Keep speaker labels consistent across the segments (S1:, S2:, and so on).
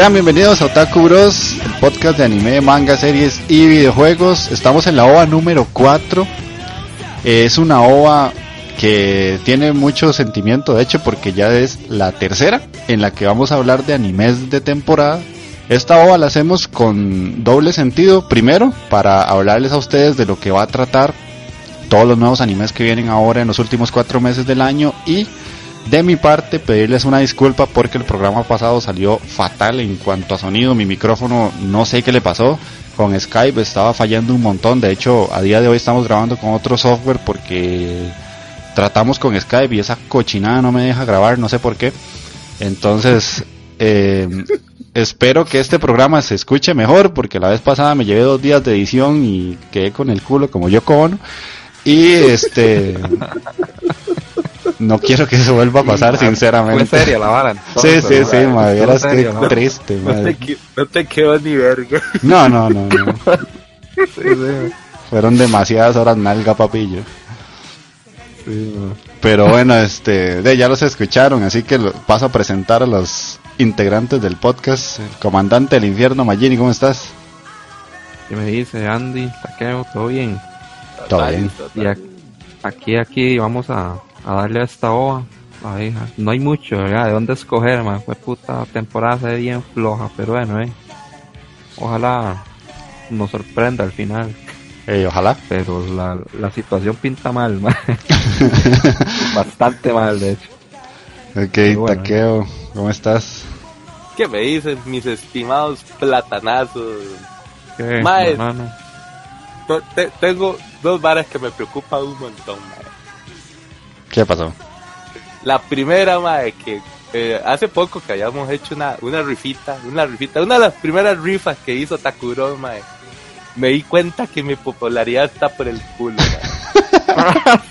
S1: Sean bienvenidos a Otaku Bros, el podcast de anime, manga, series y videojuegos. Estamos en la OVA número 4. Eh, es una OVA que tiene mucho sentimiento, de hecho, porque ya es la tercera en la que vamos a hablar de animes de temporada. Esta OVA la hacemos con doble sentido. Primero, para hablarles a ustedes de lo que va a tratar todos los nuevos animes que vienen ahora en los últimos cuatro meses del año y de mi parte pedirles una disculpa porque el programa pasado salió fatal en cuanto a sonido, mi micrófono no sé qué le pasó, con Skype estaba fallando un montón, de hecho a día de hoy estamos grabando con otro software porque tratamos con Skype y esa cochinada no me deja grabar, no sé por qué, entonces eh, espero que este programa se escuche mejor porque la vez pasada me llevé dos días de edición y quedé con el culo como yo cono y este no quiero que eso vuelva a pasar
S2: Fue
S1: sinceramente
S2: seria la vara.
S1: Sí,
S2: entonces,
S1: sí, sí, madre, vieras qué
S2: ¿no?
S1: triste,
S3: No
S1: madre.
S3: no te quedó ni verga.
S1: No, no, no, no.
S2: Sí, sí,
S1: Fueron demasiadas horas nalga, papillo.
S2: sí.
S1: Pero bueno, este, de, ya los escucharon, así que lo- paso a presentar a los integrantes del podcast. El comandante del infierno, Magini, ¿cómo estás?
S2: ¿Qué me dice Andy? Taqueo, ¿todo bien?
S1: Todo bien.
S2: Y aquí, aquí vamos a, a darle a esta ova. Ay, no hay mucho, ¿verdad? ¿De dónde escoger, man? Fue puta temporada se ve bien floja, pero bueno, eh. Ojalá nos sorprenda al final.
S1: Ojalá.
S2: Pero la, la situación pinta mal, man. Bastante mal, de hecho.
S1: Ok,
S2: bueno.
S1: Taqueo, ¿cómo estás?
S3: ¿Qué me dicen mis estimados platanazos?
S2: ¿Qué,
S3: Mae.
S2: hermano?
S3: To- te- tengo dos varas que me preocupan un montón, mae.
S1: ¿Qué pasó?
S3: La primera, mae, que eh, hace poco que habíamos hecho una, una rifita, una rifita, una de las primeras rifas que hizo Takuro, mae. Me di cuenta que mi popularidad está por el culo, mae.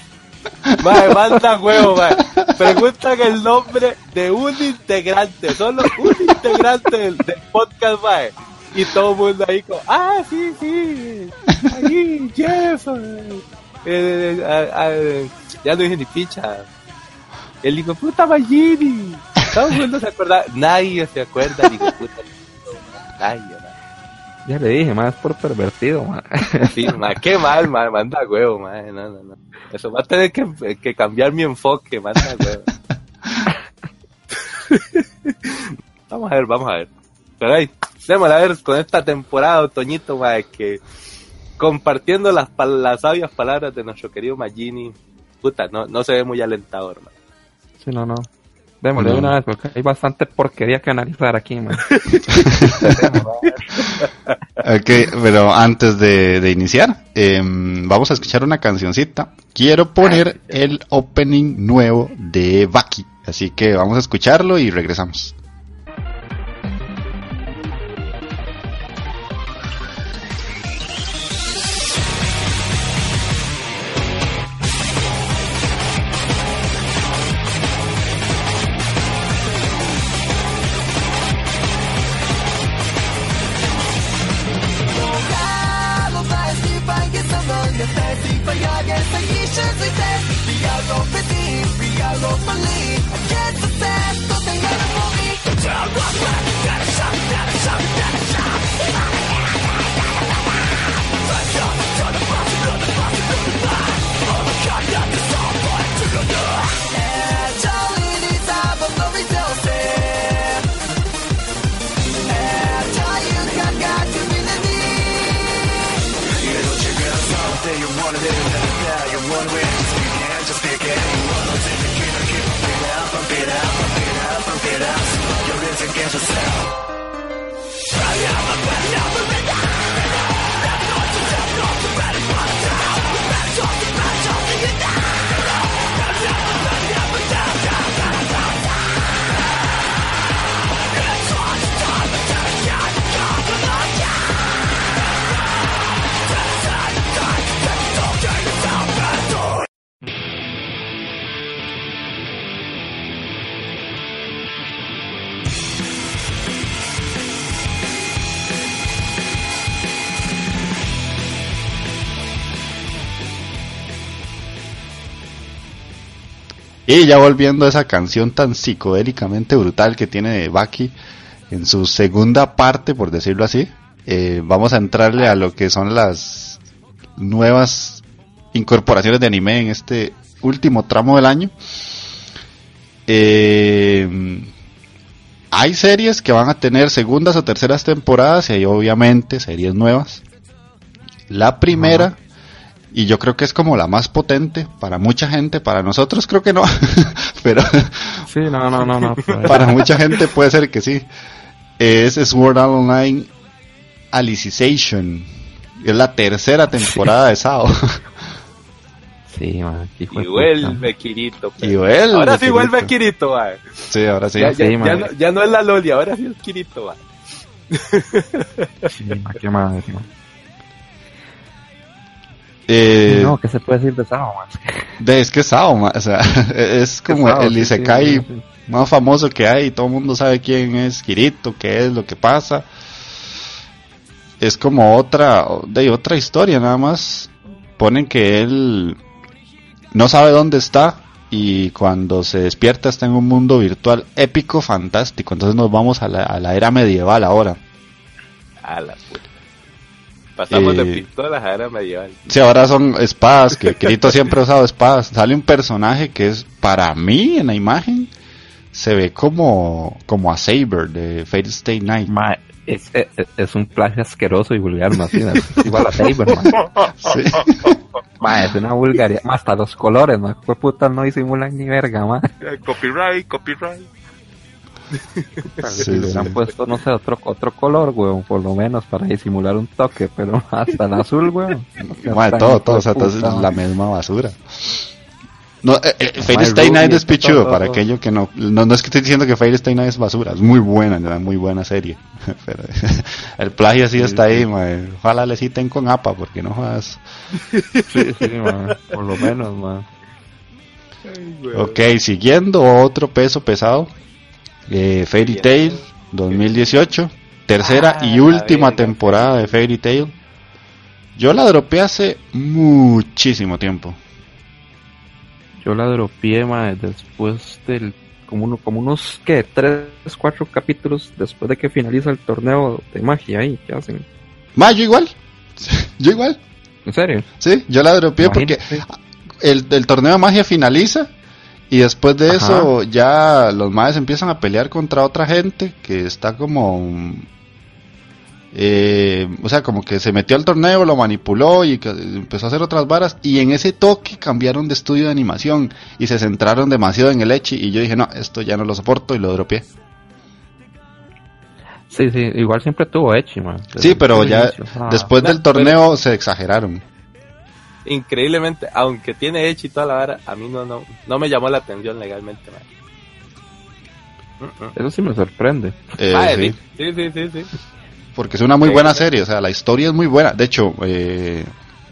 S3: Mae, manda huevo, mae. Preguntan el nombre de un integrante, solo un integrante del, del podcast, mae. Y todo el mundo ahí como, ah, sí, sí, ahí, Jeff. eh, eh, ah, ya no dije ni picha. El hijo de puta Magini. Todo el mundo se acuerda, nadie se acuerda, de puta. Nadie, mae.
S2: Ya le dije, más por pervertido, man.
S3: Sí, ma, qué mal, ma, manda huevo, ma, no, no, no. Eso va a tener que, que cambiar mi enfoque, manda huevo. vamos a ver, vamos a ver. Pero ahí, démosle a ver con esta temporada, Otoñito, ma, que compartiendo las, las sabias palabras de nuestro querido Magini, puta, no, no se ve muy alentador, ma.
S2: Sí, no, no. Démosle de
S1: No.
S2: una vez, porque hay bastante porquería que analizar aquí, man.
S1: Ok, pero antes de, de iniciar, em, vamos a escuchar una cancioncita. Quiero poner el opening nuevo de Baki. Así que vamos a escucharlo y regresamos.「Y ya volviendo a esa canción tan psicodélicamente brutal que tiene Baki en su segunda parte, por decirlo así, eh, vamos a entrarle a lo que son las nuevas incorporaciones de anime en este último tramo del año. Eh, hay series que van a tener segundas o terceras temporadas y hay obviamente series nuevas. La primera, y yo creo que es como la más potente para mucha gente, para nosotros creo que no, pero
S2: Sí, no, no, no, no. pues,
S1: para mucha gente puede ser que sí. Es Sword Art Online Alicization. Es la tercera temporada de SAO.
S2: Sí, man.
S3: Y
S2: puta.
S3: vuelve Kirito.
S1: Y vuelve
S3: Ahora sí
S1: Kirito.
S3: vuelve Kirito, va.
S1: Sí, ahora sí.
S3: Ya, ya,
S2: Sí,
S3: ya
S2: man.
S3: no, ya no es la Loli, ahora sí es Kirito, va.
S2: Sí, man, qué madre, man.
S1: Eh,
S2: No, ¿qué se puede decir de Sao, man?
S1: de- es que SAO, ma- o sea, es como
S2: Sao,
S1: el
S2: sí,
S1: Isekai
S2: sí, sí.
S1: más famoso que hay. Todo el mundo sabe quién es Kirito, qué es lo que pasa. Es como otra, de otra historia, nada más. Ponen que él no sabe dónde está y cuando se despierta está en un mundo virtual épico, fantástico. Entonces nos vamos a la, a la era medieval ahora.
S3: A la puta. Pasamos
S1: Eh,
S3: de pistolas a era medieval.
S1: Sí, ahora son espadas, que Kirito siempre ha usado espadas. Sale un personaje que es, para mí, en la imagen, se ve como, como a Saber de Fate Stay Night.
S2: Ma, es, es, es un plagio asqueroso y vulgar, más igual a Saber, man.
S1: Sí.
S2: Ma, es una vulgaridad. Ma, hasta los colores, man. Fue puta, no disimulan ni verga, man.
S3: Copyright, copyright.
S1: Sí,
S2: le
S1: sí.
S2: puesto, no sé, otro, otro color, weón, por lo menos, para disimular un toque, pero hasta el azul, weón. No seas
S1: Madre,
S2: tan
S1: todo, todo, o sea, todo es
S2: puta,
S1: la
S2: man.
S1: misma basura. No, eh, eh, Night es pichudo, para aquello que no, no, no es que estoy diciendo que Fate Stay Night es basura, es muy buena, una muy buena serie. Pero el plagio sí, está ahí, madre. ojalá le citen con APA, porque no jodas.
S2: Sí, sí, man. Por lo menos, man.
S1: Ok, siguiendo otro peso pesado, eh, Fairy Tail 2018, tercera
S3: Ah,
S1: y última
S3: verga.
S1: temporada de Fairy Tail. Yo la dropeé hace muchísimo tiempo.
S2: Yo la dropié, man, después del. Como, uno, como unos, ¿qué? Tres, cuatro capítulos después de que finaliza el torneo de magia ahí, ¿qué hacen?
S1: Ma, yo igual. Yo igual.
S2: ¿En serio?
S1: Sí, yo la dropeé porque el torneo de magia finaliza y después de
S2: Ajá.
S1: eso ya los maes empiezan a pelear contra otra gente que está como eh, o sea como que se metió al torneo lo manipuló y empezó a hacer otras varas y en ese toque cambiaron de estudio de animación y se centraron demasiado en el Echi y yo dije no esto ya no lo soporto y lo dropeé
S2: Sí, sí, igual siempre tuvo Echi, man.
S1: sí pero ya
S2: inicio. Ah,
S1: después del torneo se exageraron
S3: Increíblemente, aunque tiene hecho y toda la vara, a mí no, no, no me llamó la atención legalmente, man. Mm, mm.
S2: Eso sí me sorprende.
S1: Eh,
S3: Ah,
S1: sí.
S3: sí, sí, sí, sí.
S1: Porque es una muy
S3: Sí,
S1: buena
S3: sí.
S1: serie, o sea, la historia es muy buena. De hecho, eh,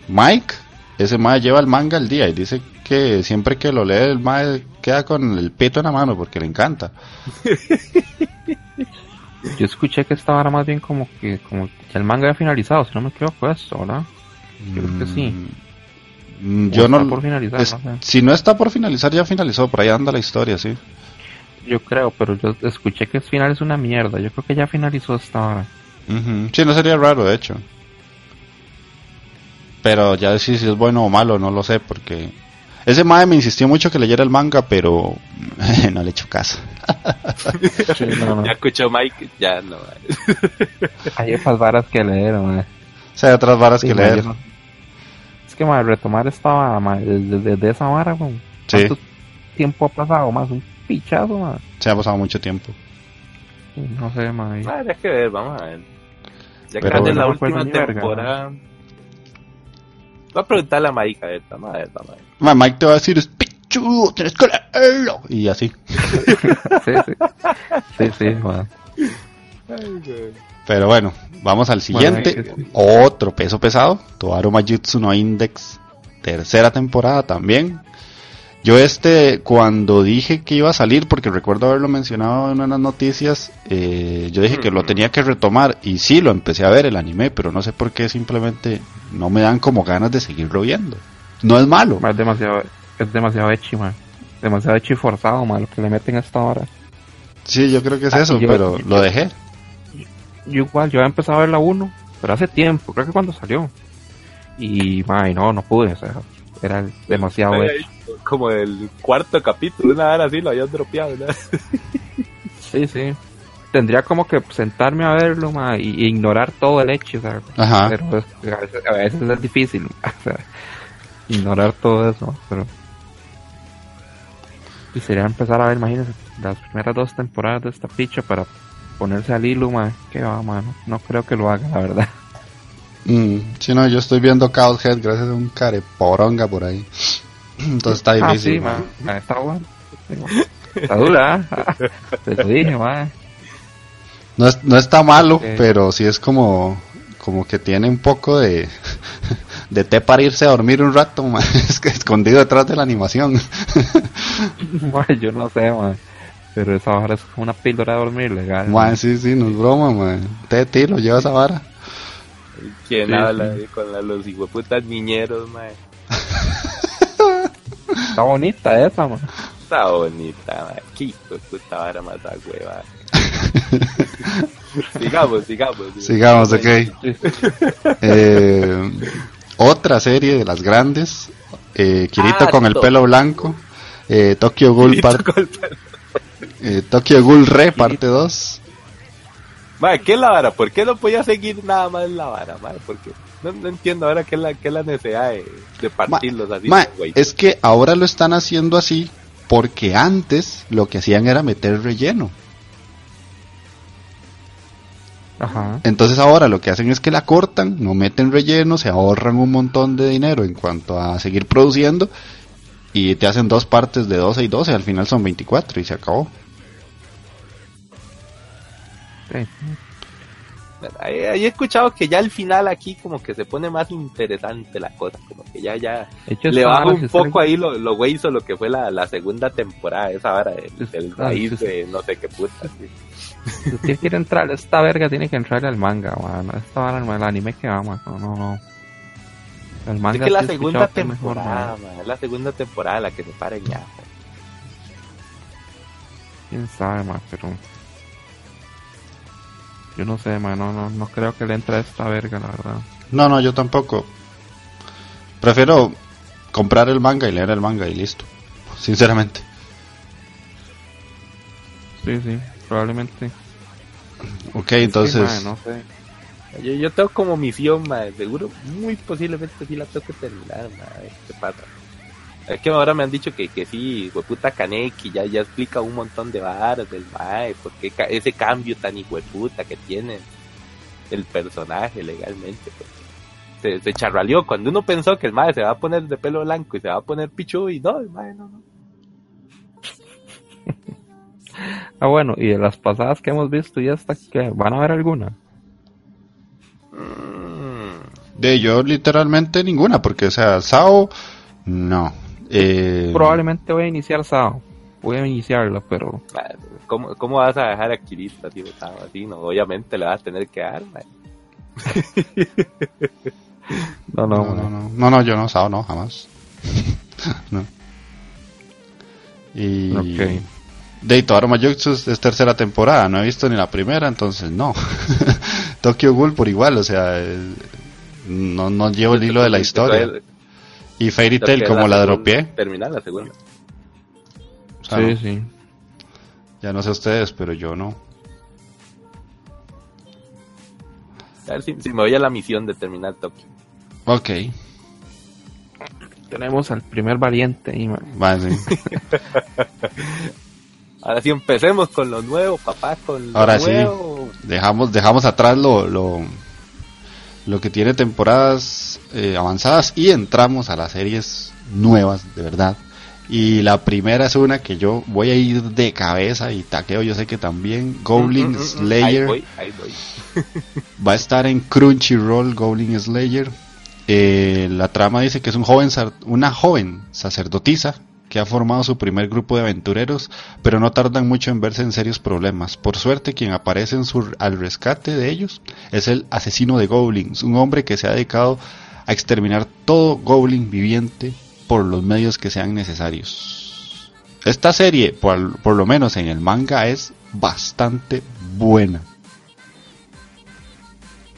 S1: Mike, ese mae lleva el manga al día y dice que siempre que lo lee el mae queda con el pito en la mano porque le encanta.
S2: Yo escuché que esta vara más bien como que como que el manga había finalizado, si no me equivoco esto, ¿verdad? Yo creo que sí.
S1: Mm, Yo
S2: está
S1: no,
S2: por finalizar,
S1: es-
S2: no sé.
S1: si no está por finalizar ya finalizó, por ahí anda la historia, sí.
S2: Yo creo, pero yo escuché que el final es una mierda. Yo creo que ya finalizó esta vara.
S1: Ujú. Sí, no sería raro, de hecho. Pero ya decir si es bueno o malo, no lo sé, porque... Ese mae me insistió mucho que leyera el manga, pero no le he hecho caso.
S2: Sí, no, no.
S3: Ya escuchó Mike, ya no.
S2: Hay esas varas que leer, man.
S1: O sea, hay otras varas
S2: Sí,
S1: que leer.
S2: yo no- Es que ma, retomar esta vara, desde, desde esa vara, weón.
S1: Sí.
S2: ¿Cuánto tiempo ha pasado? Más un pichazo, ma.
S1: Se ha pasado mucho tiempo.
S2: No sé, ma. y-
S3: Ah, hay que ver, vamos a ver. Ya en
S1: bueno,
S3: la última
S2: ni verga,
S3: temporada. Voy a preguntarle a esta, vamos a ver, vamos a ver.
S1: Ma, Mike te va a decir, es pichudo, tienes que leerlo. Y así.
S2: Sí, sí. Sí, sí, ma.
S1: Pero bueno, vamos al siguiente.
S2: Bueno,
S1: Otro peso pesado. Toaru Majutsu no Index. Tercera temporada también. Yo este, cuando dije que iba a salir, porque recuerdo haberlo mencionado en unas noticias, eh, yo dije que lo tenía que retomar. Y sí, lo empecé a ver el anime, pero no sé por qué simplemente no me dan como ganas de seguirlo viendo. No es malo.
S2: Ma, es demasiado, es demasiado echi, ma. Demasiado echi forzado, ma, lo que le meten a esta hora.
S1: Sí, yo creo que es
S2: Ah,
S1: eso,
S2: yo-
S1: pero lo dejé.
S2: Yo igual, yo había empezado a ver la 1, pero hace tiempo, creo que cuando salió. Y, ma, y no, no pude, o sea, era demasiado
S3: Ay, ay, Como el cuarto capítulo, una hora así lo habían dropeado, ¿no?
S2: Sí, sí. Tendría como que sentarme a verlo, ma, y, y ignorar todo el hecho, o sea,
S1: Ajá.
S2: pero es- a, veces, a veces es difícil, ma, o sea, ignorar todo eso, pero... Y sería empezar a ver, imagínense, las primeras dos temporadas de esta picha para ponerse al hilo, ma, que va, mano, no creo que lo haga, la verdad.
S1: Mm, sí, no, yo estoy viendo Cowhead gracias a un careporonga por ahí. Entonces está
S2: Ah,
S1: difícil.
S2: sí, ma, ma, está bueno. Está dura, ¿eh? te lo dije, ma.
S1: No, es- no está malo, pero sí es como, como que tiene un poco de, de té para irse a dormir un rato, ma. es que escondido detrás de la animación.
S2: Ma, yo no sé, ma. Pero esa vara es como una píldora de dormir legal.
S1: Ma, sí, sí, no es broma, ma. Té de tiro, lleva esa vara.
S3: ¿Quién
S2: Sí,
S3: habla
S2: sí.
S3: con la- los hijueputas niñeros, mae?
S2: Está bonita esa, ma.
S3: Está bonita, mae. Qué puta vara más a hueva. sigamos, sigamos.
S1: Sigamos, ok. Eh, otra serie de las grandes. Eh, Kirito
S3: Ah,
S1: con el pelo blanco. Eh, Tokyo Ghoul,
S3: Kirito
S1: par-
S3: con el pelo.
S1: Eh, Tokyo Ghoul Re, parte 2.
S3: Mae, ¿qué es la vara? ¿Por qué no podía seguir nada más la vara, mae? Porque no, no entiendo ahora qué es la, qué es la necesidad de, de partirlos así,
S1: Ma, es que ahora lo están haciendo así porque antes lo que hacían era meter relleno.
S2: Ajá.
S1: Entonces ahora lo que hacen es que la cortan, no meten relleno, se ahorran un montón de dinero en cuanto a seguir produciendo y te hacen dos partes de 12 y 12, al final son 24 y se acabó.
S2: Sí.
S3: Ahí, he escuchado que ya al final aquí como que se pone más interesante la cosa, como que ya, ya le baja un poco ahí lo, lo güey hizo lo que fue la, la segunda temporada, esa vara del, raíz
S2: sí.
S3: de no sé qué puta.
S2: Si usted quiere entrar, esta verga tiene que entrar al manga, man. Esta vara, el anime que va, man. No, no, no. El manga
S3: Es que la
S2: sí
S3: segunda
S2: mejor,
S3: temporada,
S2: man.
S3: es la segunda temporada la que se para ya. man.
S2: Quién sabe, man, pero. Yo no sé, man. No, no, no creo que le entre a esta verga, la verdad.
S1: No, no, yo tampoco. Prefiero comprar el manga y leer el manga y listo. Sinceramente.
S2: Sí, sí, probablemente.
S1: Ok, entonces...
S2: man, no sé.
S3: Yo, yo tengo como misión, man, seguro, muy posiblemente sí la tengo que terminar, man, a ver qué pasa. Es que ahora me han dicho que, que sí, puta Kaneki ya, ya explica un montón de varas del mae, porque ca- ese cambio tan hijueputa que tiene el personaje legalmente. pues. Se, se charraleó cuando uno pensó que el mae se va a poner de pelo blanco y se va a poner pichu y no, el mae no, no.
S2: Ah, bueno, y de las pasadas que hemos visto, ¿y esta que ¿Van a haber alguna?
S3: Mm,
S1: De yo literalmente ninguna, porque o sea, Sao, no. Eh,
S2: Probablemente voy a iniciar Sao. Voy a iniciarla, pero.
S3: ¿Cómo, ¿Cómo vas a dejar a Kirito así botado así? No, obviamente le vas a tener que dar.
S2: No, no,
S1: No, no, no, no, no, yo no, Sao no, jamás. no. Y...
S2: Ok.
S1: De Toaru Mayutsu es tercera temporada, no he visto ni la primera, entonces no. Tokyo Ghoul por igual, o sea, eh, no, no llevo el hilo de la historia. Y Fairy Tail como
S3: es
S1: la
S3: segunda-
S1: dropeé,
S3: Terminar la segunda.
S1: o sea,
S2: Sí,
S1: no,
S2: sí.
S1: ya no sé ustedes, pero yo no.
S3: A ver si, si me voy a la misión de terminar Tokio.
S1: Ok.
S2: Tenemos al primer valiente ahí, man.
S1: Va, sí.
S3: Ahora sí empecemos con lo nuevo, papá, con lo
S1: Ahora sí.
S3: nuevo.
S1: Dejamos, dejamos atrás lo, lo, lo que tiene temporadas eh, avanzadas y entramos a las series nuevas, de verdad. Y la primera es una que yo voy a ir de cabeza y taqueo, yo sé que también. Goblin
S3: Mm, mm, mm.
S1: Slayer.
S3: Ahí voy, ahí voy.
S1: Va a estar en Crunchyroll Goblin Slayer. Eh, la trama dice que es un joven, una joven sacerdotisa que ha formado su primer grupo de aventureros, pero no tardan mucho en verse en serios problemas. Por suerte, quien aparece en su, al rescate de ellos es el asesino de goblins, un hombre que se ha dedicado a exterminar todo goblin viviente por los medios que sean necesarios. Esta serie, por, por lo menos en el manga, es bastante buena.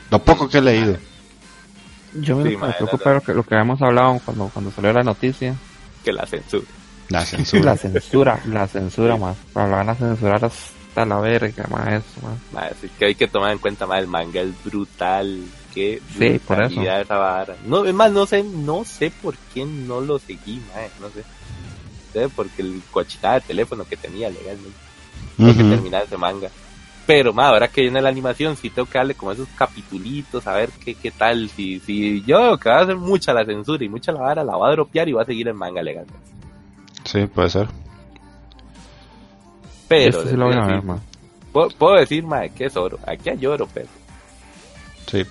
S1: Lo poco que he leído.
S2: Yo me,
S3: Sí,
S2: me preocupa lo que, lo que habíamos hablado cuando, cuando salió la noticia.
S3: Que la censura.
S1: La censura.
S2: La censura, la censura más. La van a censurar hasta la verga, más eso, más.
S3: Así que hay que tomar en cuenta más el manga es brutal. Qué
S2: Sí, por eso.
S3: esa vara. No, es más, no sé, no sé por qué no lo seguí, ma, no sé. Sé porque el cochitada de teléfono que tenía legalmente. Tengo que
S1: Ujú.
S3: terminar ese manga. Pero, ma, ahora que viene la animación, sí tengo que darle como esos capitulitos, a ver qué, qué tal. Si, si yo, que va a hacer mucha la censura y mucha la vara, la va a dropear y va a seguir el manga legalmente.
S1: Sí, puede ser.
S3: Pero,
S2: Este sí lo voy a ver,
S3: puedo, puedo decir, ma, que es oro. Aquí hay oro, pero.
S1: Sí.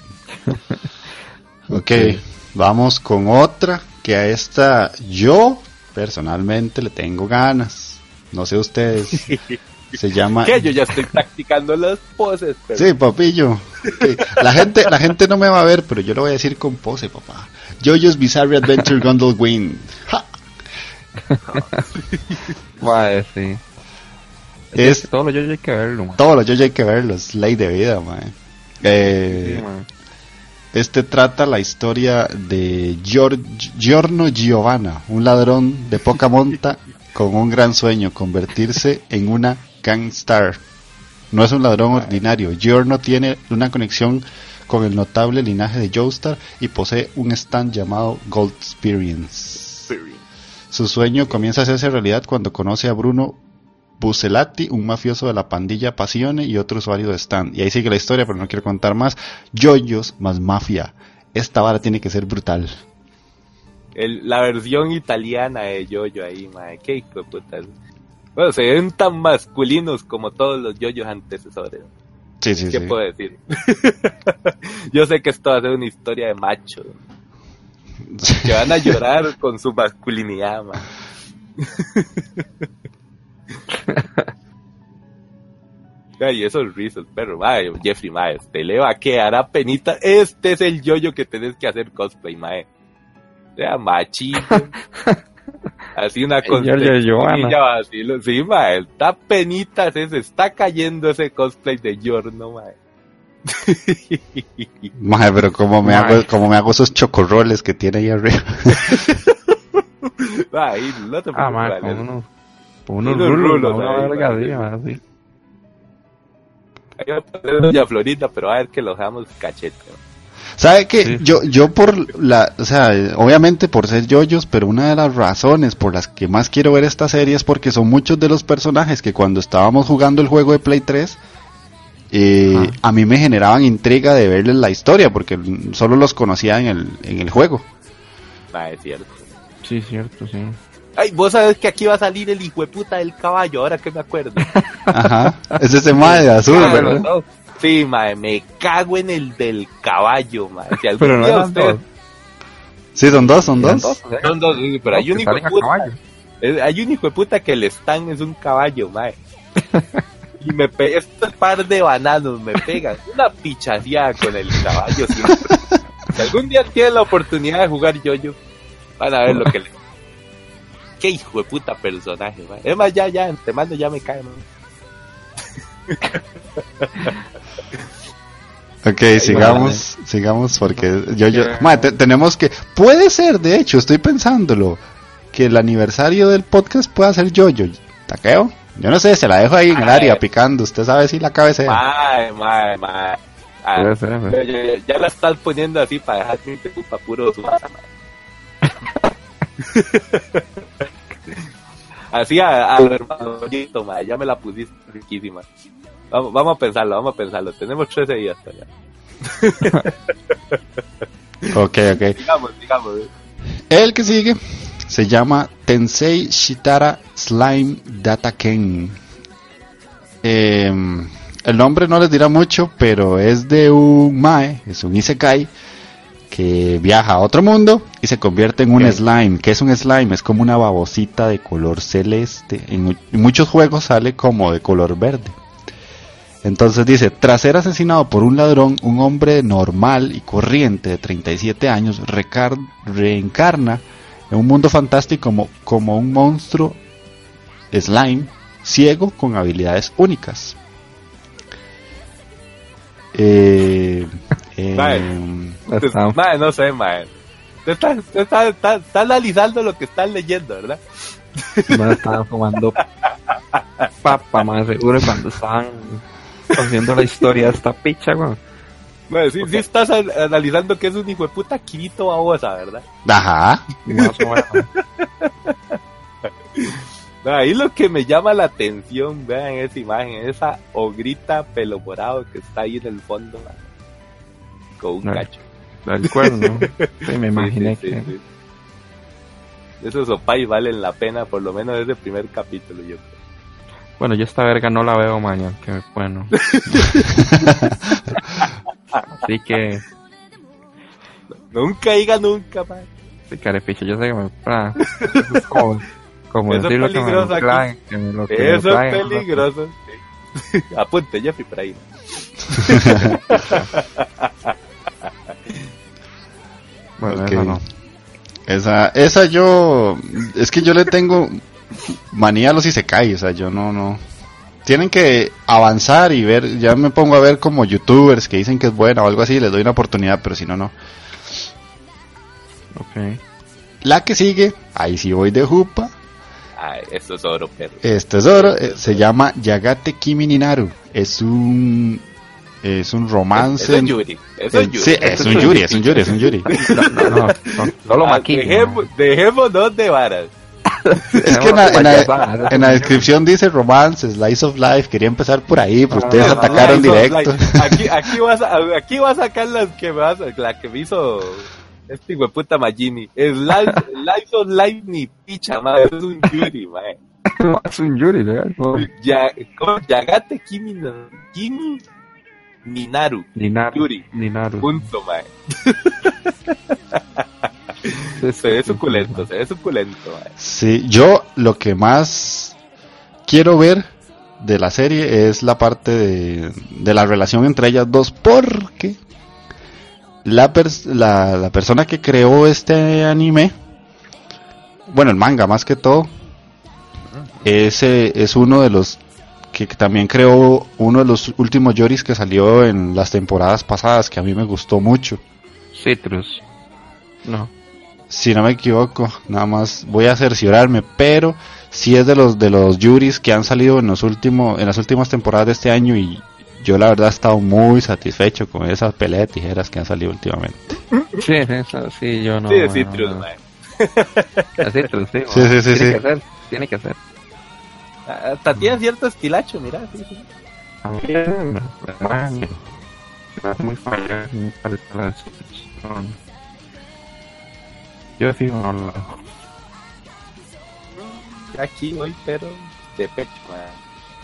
S1: ok, vamos con otra que a esta yo personalmente le tengo ganas. No sé ustedes. Se llama
S3: que yo ya estoy practicando las poses, pero.
S1: Sí, papillo. La gente, la gente no me va a ver, pero yo lo voy a decir con pose, papá. JoJo's Bizarre Adventure Gundle Wing. Ja.
S2: Mae, sí.
S1: Es
S2: Todo lo yo hay que verlo, man.
S1: todo lo JoJo hay que verlos, ley de vida, man. Eh,
S2: Sí, man.
S1: Este trata la historia de Gior- Giorno Giovanna, un ladrón de poca monta con un gran sueño, convertirse en una gangstar. No es un ladrón ordinario. Giorno tiene una conexión con el notable linaje de Joestar y posee un stand llamado Gold Experience. Su sueño comienza a hacerse realidad cuando conoce a Bruno Bucelati, un mafioso de la pandilla Pasione y otro usuario de stand. Y ahí sigue la historia, pero no quiero contar más. Yoyos más mafia. Esta vara tiene que ser brutal.
S3: El- la versión italiana de Yoyo ahí, madre. Qué hijo de puta. Bueno, se ven tan masculinos como todos los yoyos antecesores.
S1: Sí, sí,
S3: ¿Qué
S1: sí.
S3: puedo decir? Yo sé que esto va a ser una historia de macho. Que van a llorar con su masculinidad, man. Ay, esos rizos, perro, mae, Jeffrey, mae, te le va a quedar a penita. Este es el yoyo que tenés que hacer cosplay, mae. Sea machito. Así una vacilo. Sí, mae, está penitas ese, está cayendo ese cosplay de Giorno, mae.
S1: Maje, pero como me,
S2: Maje.
S1: hago, como me hago esos chocorroles que tiene ahí arriba.
S3: Mae, no te
S2: Ah,
S3: vale.
S2: con unos, con unos
S3: Unos
S2: rulos,
S3: rulos
S2: una
S3: ahí,
S2: verga así, así.
S3: Ahí va a poner Doña Florita, pero a ver que los dejamos cachete.
S1: ¿Sabe qué?
S2: Sí.
S1: Yo, yo por la, o sea, obviamente por ser yoyos, pero una de las razones por las que más quiero ver esta serie es porque son muchos de los personajes que cuando estábamos jugando el juego de Play 3, eh, a mí me generaban intriga de verles la historia, porque solo los conocía en el, en el juego.
S3: Mae, es cierto.
S2: Sí, cierto, sí.
S3: Ay, vos sabés que aquí va a salir el hijo de puta del caballo, ahora que me acuerdo.
S1: Ajá. es ese mae de azul,
S3: Ah,
S1: ¿verdad?
S3: no. Sí, mae, me cago en el del caballo, mae. Si algún
S2: Pero no
S3: día usted-
S2: dos.
S1: Sí, son dos, son dos.
S3: Son dos, sí, pero hay un hijo de puta.
S2: caballo.
S3: Hay un hijo de puta que el stand es un caballo, mae. Y me pega, estos par de bananos me pegan una pichaseada con el caballo siempre. Si algún día tienen la oportunidad de jugar yo-yo, van a ver lo que le. Qué hijo de puta personaje, mae. Es más, ya, ya, te mando, ya me cae, mae.
S1: Ok, sigamos, sigamos porque yo, yo, te- tenemos que, puede ser, de hecho, estoy pensándolo, que el aniversario del podcast pueda ser yo-yo, taqueo, yo no sé, se la dejo ahí en el área picando, usted sabe si la cabecea.
S3: Mae, mae, mae. Ah,
S2: ser,
S3: ya, ya- ya la estás poniendo así para dejar mi para puro suaza, mae. Así a, a lo hermano, mae, ya me la pusiste riquísima. Vamos, vamos a pensarlo, vamos a pensarlo. Tenemos 13 días todavía.
S1: Ok, ok.
S3: Digamos, digamos.
S1: El que sigue se llama Tensei Shitara Slime Data Ken. Eh, el nombre no les dirá mucho, pero es de un Mae, es un Isekai que viaja a otro mundo y se convierte en un slime. ¿Qué es un slime? Es como una babosita de color celeste. En, en muchos juegos sale como de color verde. Entonces dice, tras ser asesinado por un ladrón, un hombre normal y corriente de 37 años reencarna en un mundo fantástico como, como un monstruo slime ciego con habilidades únicas. Eh, eh,
S3: Vale.
S2: Está-
S3: Mae, no sé, mae. Usted está, usted está, está- analizando lo que están leyendo, ¿verdad?
S2: no estaban fumando papa, más seguro cuando estaban haciendo la historia de esta picha, weón.
S3: Mae, sí, sí estás an- analizando que es un hijo de puta Kirito babosa, ¿verdad?
S1: ajá.
S2: Más o menos.
S3: No, Ahí lo que me llama la atención, vean esa imagen, esa ogrita pelo morado que está ahí en el fondo, con un
S2: No.
S3: cacho.
S2: El cuerno. Sí, me imaginé
S3: Sí, sí,
S2: que.
S3: Esos opay valen la pena, por lo menos ese primer capítulo, yo creo.
S2: Bueno, yo esta verga no la veo mañana, que bueno. Así que,
S3: Nunca diga nunca, mae.
S2: sí, carepicho, yo sé que me. ah, eso es como, como
S3: Eso es
S2: decir lo que me
S3: peligroso aquí.
S2: traen, que me- lo que me
S3: Eso es
S2: traen, ¿no?
S3: peligroso. sí. Apunte, Jeffrey, por ahí.
S2: Bueno,
S1: Ok.
S2: eso no.
S1: Esa, esa yo, es que yo le tengo manía a los isekai, o sea, yo no, no. Tienen que avanzar y ver, ya me pongo a ver como youtubers que dicen que es buena o algo así, les doy una oportunidad, pero si no, no.
S2: Ok.
S1: La que sigue, ahí sí voy de jupa,
S3: Ay, eso es oro, perro.
S1: este es oro, eh, se llama Yagate Kimi ni Naru, es un, es un romance.
S3: Es Yuri. Es Yuri.
S1: Sí, es un Yuri, es un Yuri, es un Yuri.
S2: No, no, no, no, no lo
S3: Ah,
S2: maquillen.
S3: dejemos, dejémonos de varas.
S1: Es que en la, en la- en la descripción dice romance, slice of life, quería empezar por ahí, pues ustedes
S2: Ah,
S1: atacaron directo.
S3: Life. Aquí, aquí, vas a, aquí vas a sacar las que me vas la que me hizo este hijo de puta Magini. Es Life, Life of Life ni picha, madre. Es un Yuri, madre.
S2: No, es un Yuri, ¿verdad? No,
S3: Ya. Yagate Kimi, no- Kimi Minaru.
S2: Ni Naru.
S3: Yuri.
S2: Ni Naru.
S3: Punto, madre.
S2: Sí,
S3: Se ve suculento, se ve suculento, madre.
S1: Sí, yo lo que más quiero ver de la serie es la parte de, de la relación entre ellas dos, porque la, pers- la, la persona que creó este anime, bueno, el manga más que todo, ese es uno de los que también creó uno de los últimos Yoris que salió en las temporadas pasadas, que a mí me gustó mucho.
S2: Citrus. No.
S1: Si no me equivoco, nada más voy a cerciorarme, pero sí es de los de los Yuris que han salido en los últimos en las últimas temporadas de este año y yo la verdad he estado muy satisfecho con esas peleas de tijeras que han salido últimamente.
S2: Sí, eso sí, yo no.
S3: Sí, de
S2: no,
S3: Citrus,
S2: no.
S3: madre.
S2: De Citrus, sí.
S1: Sí, sí, sí,
S2: Tiene
S1: sí.
S2: que ser, tiene que ser.
S3: Hasta tiene cierto estilacho, mira. sí, sí.
S2: Hace muy falla, No. Yo fijo no la
S3: Aquí voy, pero de pecho.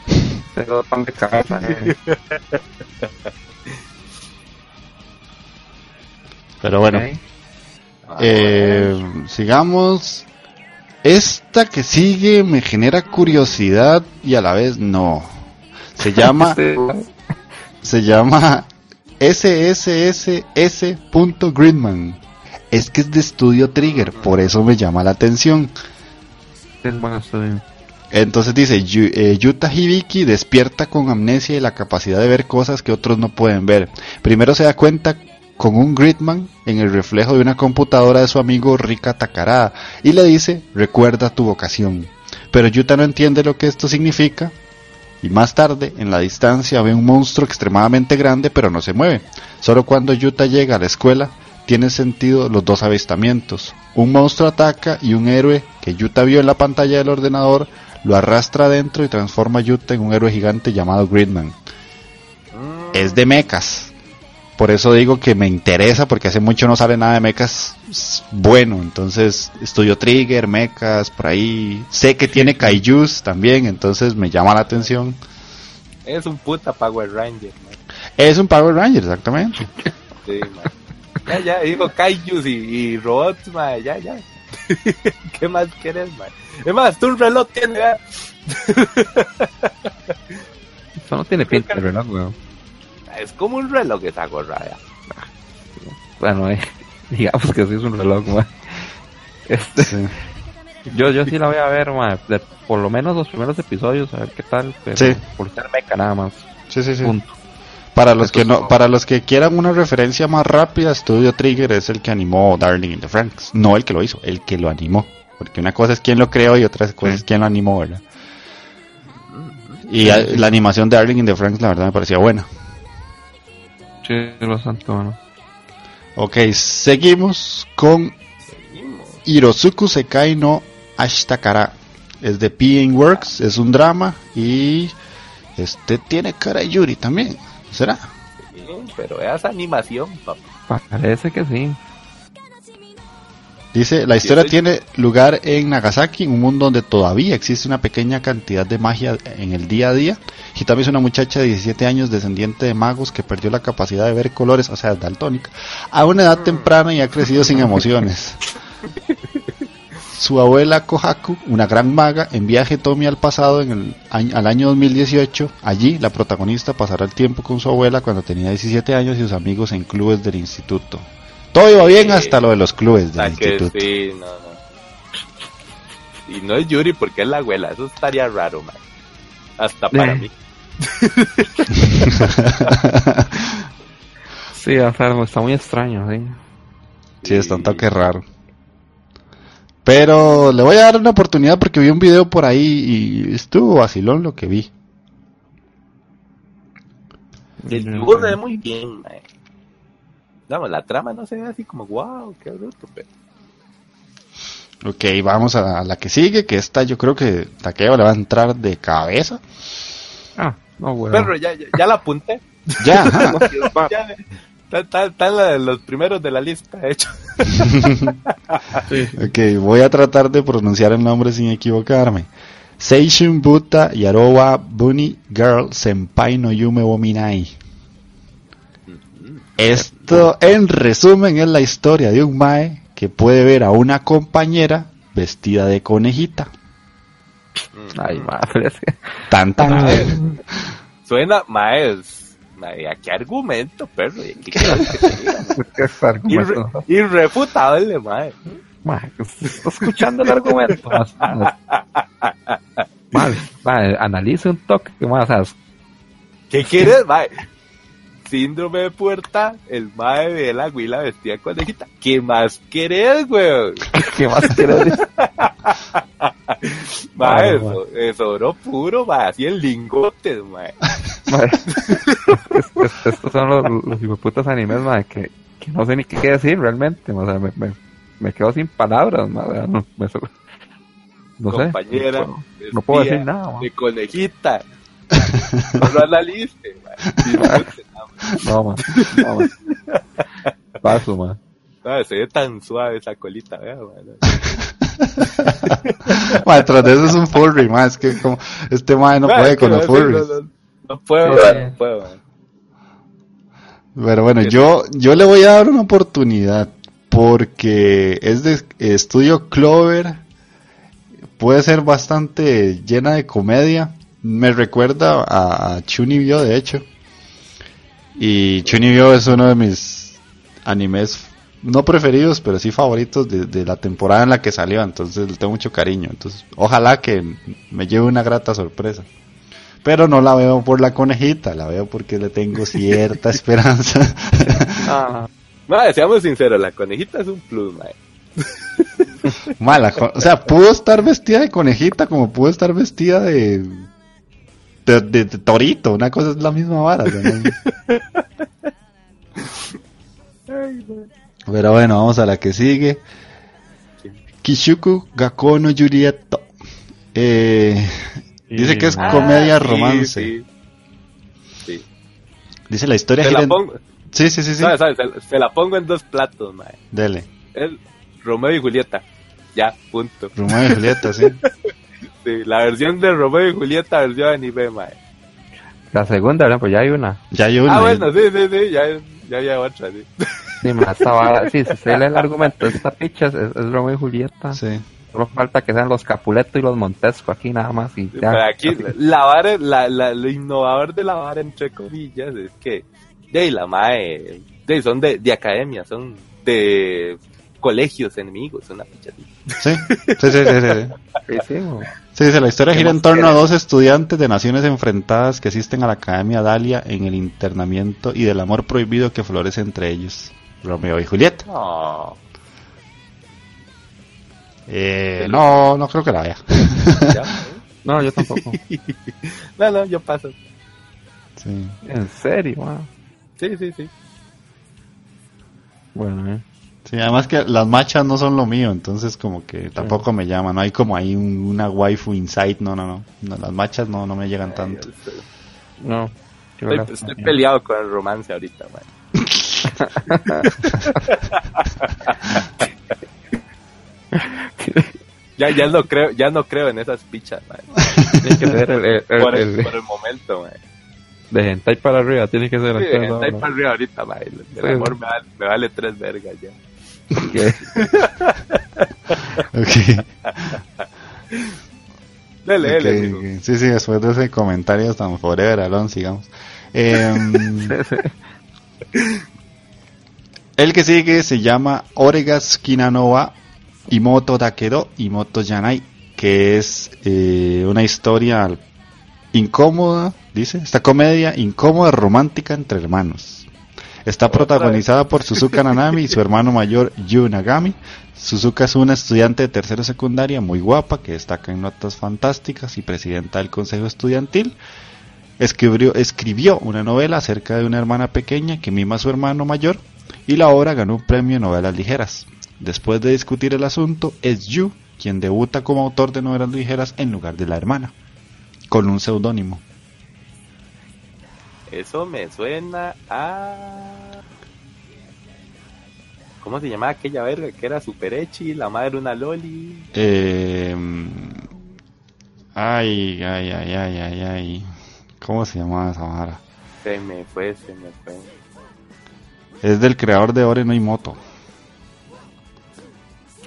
S2: Tengo pan de cabeza. eh.
S1: Pero bueno.
S3: Ah,
S1: eh, sigamos. Esta que sigue me genera curiosidad y a la vez no. Se llama
S2: Sí,
S1: se llama SSSS.Gridman. Es que es de estudio Trigger, por eso me llama la atención.
S2: es buen estudio.
S1: Entonces dice, eh, Yuta Hibiki despierta con amnesia y la capacidad de ver cosas que otros no pueden ver. Primero se da cuenta con un Gridman en el reflejo de una computadora de su amigo Rika Takara y le dice, recuerda tu vocación. Pero Yuta no entiende lo que esto significa y más tarde, en la distancia, ve un monstruo extremadamente grande pero no se mueve. Solo cuando Yuta llega a la escuela, tiene sentido los dos avistamientos. Un monstruo ataca y un héroe que Yuta vio en la pantalla del ordenador lo arrastra adentro y transforma a Yuta en un héroe gigante llamado Gridman. Es de mechas. Por eso digo que me interesa porque hace mucho no sale nada de mechas bueno. Entonces, estudio Trigger, mechas, por ahí. Sé que tiene kaijus también, entonces me llama la atención.
S3: Es un puta Power Ranger, man.
S1: Es un Power Ranger, exactamente.
S3: Sí, man. Ya, ya, digo kaijus y, y robots, man, ya, ya. ¿Qué más quieres, man? Es más, tú un reloj tienes, ¿verdad?
S2: Eso no tiene pinta de reloj, weón.
S3: Es como un reloj esa gorra, ya.
S2: Bueno, eh, digamos que sí es un reloj, weón. Este,
S1: Sí.
S2: yo, yo sí la voy a ver, weón. de- por lo menos los primeros episodios, a ver qué tal. Pero
S1: Sí.
S2: Por ser meca nada más.
S1: Sí, sí, sí.
S2: Punto.
S1: Para los que no, para los que quieran una referencia más rápida, Studio Trigger es el que animó Darling in the Franks, no el que lo hizo, el que lo animó, porque una cosa es quién lo creó y otra cosa es quién lo animó, ¿verdad? Y la animación de Darling in the Franks la verdad me parecía buena.
S2: Sí, es bastante bueno.
S1: Ok, seguimos con Hirosuku Sekai no Ashtakara. Es de P.N. Works, es un drama y este tiene cara de Yuri también, ¿será?
S3: Sí, pero esa animación, papá.
S2: Parece que sí.
S1: Dice, la historia tiene lugar en Nagasaki, un mundo donde todavía existe una pequeña cantidad de magia en el día a día. Hitami es una muchacha de 17 años, descendiente de magos, que perdió la capacidad de ver colores, o sea, daltónica, a una edad temprana y ha crecido sin emociones. Su abuela Kohaku, una gran maga, envía a Hitomi al pasado en el año, al año 2018. Allí, la protagonista pasará el tiempo con su abuela cuando tenía 17 años y sus amigos en clubes del instituto. Todo iba bien
S3: Sí.
S1: hasta lo de los clubes del
S3: que
S1: instituto.
S3: sí, no, no. Y no es Yuri porque es la abuela, eso estaría raro, man. Hasta para
S2: Eh.
S3: mí.
S2: Sí, está muy extraño, sí.
S1: Sí, está un toque raro. Pero le voy a dar una oportunidad porque vi un video por ahí y estuvo vacilón lo que vi.
S3: El
S2: Mm.
S3: dibujo se ve muy bien, man. Vamos, la trama no se ve así como, wow, qué bruto, pero.
S1: Ok, vamos a la que sigue, que esta yo creo que Takeo le va a entrar de cabeza.
S2: Ah, no, weón.
S3: Perro, ya, ya, ya la apunté.
S1: Ya.
S3: Ya, Están los primeros de la lista, de hecho.
S1: Ok, voy a tratar de pronunciar el nombre sin equivocarme. Seishun Buta Yarowa Bunny Girl Senpai no Yume wo Minai. Esto, en resumen, es la historia de un mae que puede ver a una compañera vestida de conejita.
S2: Ay, madre.
S1: Tan tan.
S3: Mae, Suena, maes. Mae, ¿a qué argumento, perro? ¿Y qué?
S2: ¿Qué es argumento?
S3: Irre- irrefutable, mae.
S2: Madre, está escuchando el argumento. Madre, madre, madre, analice un toque. Madre, o sea,
S3: ¿Qué quieres, mae? Síndrome de puerta, el mae de la huila vestida de conejita. ¿Qué más querés, weón?
S2: ¿qué más decir?
S3: Mae, eso, eso oro puro, mae, así en lingotes, mae.
S2: Estos son los, los animes, madre, que, que no sé ni qué decir realmente. O sea, me, me, me quedo sin palabras, madre. No, me- no sé.
S3: Compañera,
S2: No, puedo- no puedo
S3: vestida
S2: decir nada, madre.
S3: De conejita. No lo analice, mae. Disfrute, nada más.
S2: No, madre. No, madre. Paso, madre.
S3: Mae, se ve tan suave esa colita, vea, mae.
S1: Mae, tras de eso es un furry, mae, es que como este mae no
S3: Mae,
S1: puede con los
S3: no,
S1: furries.
S3: No, no, no puedo,
S2: Sí.
S3: mae, no puedo, mae.
S1: Pero bueno, yo, yo le voy a dar una oportunidad porque es de estudio Clover, puede ser bastante llena de comedia, me recuerda a, a Chunibyo de hecho, y Chunibyo es uno de mis animes no preferidos, pero sí favoritos de, de la temporada en la que salió, entonces le tengo mucho cariño, entonces ojalá que me lleve una grata sorpresa. Pero no la veo por la conejita, la veo porque le tengo cierta esperanza.
S2: Ah,
S3: Mae, seamos sinceros, la conejita es un plus, mae.
S1: Mala, o sea, pudo estar vestida de conejita como pudo estar vestida de, de, de- de torito, una cosa es la misma vara. Pero bueno, vamos a la que sigue. Kishuku Gakono Yurieto. Eh, dice que es
S2: Ah,
S1: comedia
S3: sí,
S1: romance.
S3: Sí, sí.
S1: Dice la historia
S3: Se la pongo,
S1: Sí, sí, sí, sí.
S3: ¿sabes, sabes? Se, se la pongo en dos platos, mae.
S1: Dele.
S3: Es Romeo y Julieta. Ya, punto.
S1: Romeo y Julieta, sí.
S3: Sí, la versión de Romeo y Julieta, versión anime, mae.
S2: La segunda, ¿verdad? pues ya hay una.
S1: Ya hay una.
S3: Ah, bueno, sí, sí, sí, ya, ya había otra, sí.
S2: Sí, si se lee el argumento de esta picha, es, es Romeo y Julieta.
S1: Sí.
S2: Solo falta que sean los Capuleto y los Montesco aquí nada más. Y ya.
S3: Pero aquí, la vara, la, la, lo innovador de la vara, entre comillas, es que, de la mae, de, son de, de academia, son de colegios enemigos, una picha así.
S1: Sí, sí, sí, sí, sí.
S2: Sí, sí.
S1: Sí, dice, la historia
S3: ¿Qué
S1: gira en torno a dos estudiantes de naciones enfrentadas que asisten a la Academia Dalia en el internamiento y del amor prohibido que florece entre ellos. Romeo y Julieta.
S3: No,
S1: Eh, no, no creo que la vea.
S3: ya.
S2: No, yo tampoco.
S3: No, no, yo paso.
S1: Sí.
S2: en serio.
S3: Sí, sí, sí.
S2: Bueno, eh.
S1: Sí, además que las machas no son lo mío, entonces como que tampoco me llama, no hay como ahí un- una waifu inside, no, no, no, No, las machas no, no me llegan tanto.
S2: No.
S3: Estoy,
S2: la-
S3: estoy peleado con el romance ahorita, man. ya, ya no creo, ya no creo en esas pichas, man.
S2: Tiene que ser el, el, el-
S3: Por el,
S2: el-
S3: por el momento, man.
S2: de hentai para arriba, tiene que ser
S3: Sí,
S2: el
S3: ahí para arriba ahorita, man. El,
S2: Sí.
S3: amor me vale, me vale tres vergas ya.
S1: Ok,
S3: Dele, dele, mijo.
S1: ok. Sí, sí, después de ese comentario estamos forever alone, sigamos. Em, el que sigue se llama Oregas Kinanoa Imoto Dakedo Imoto Yanai, que es eh, una historia incómoda, dice, esta comedia incómoda romántica entre hermanos. Está protagonizada por Suzuka Nanami y su hermano mayor Yu Nagami. Suzuka es una estudiante de tercero secundaria muy guapa que destaca en notas fantásticas y presidenta del consejo estudiantil. Escribió, escribió una novela acerca de una hermana pequeña que mima a su hermano mayor y la obra ganó un premio novelas ligeras. Después de discutir el asunto, es Yu quien debuta como autor de novelas ligeras en lugar de la hermana, con un seudónimo.
S3: Eso me suena a... ¿Cómo se llamaba aquella verga? Que era super echi, la madre una loli.
S1: Eh, ay, ay, ay, ay, ay, ay. ¿Cómo se llama esa vara?
S3: Se me fue, se me fue.
S1: Es del creador de Ore no Moto.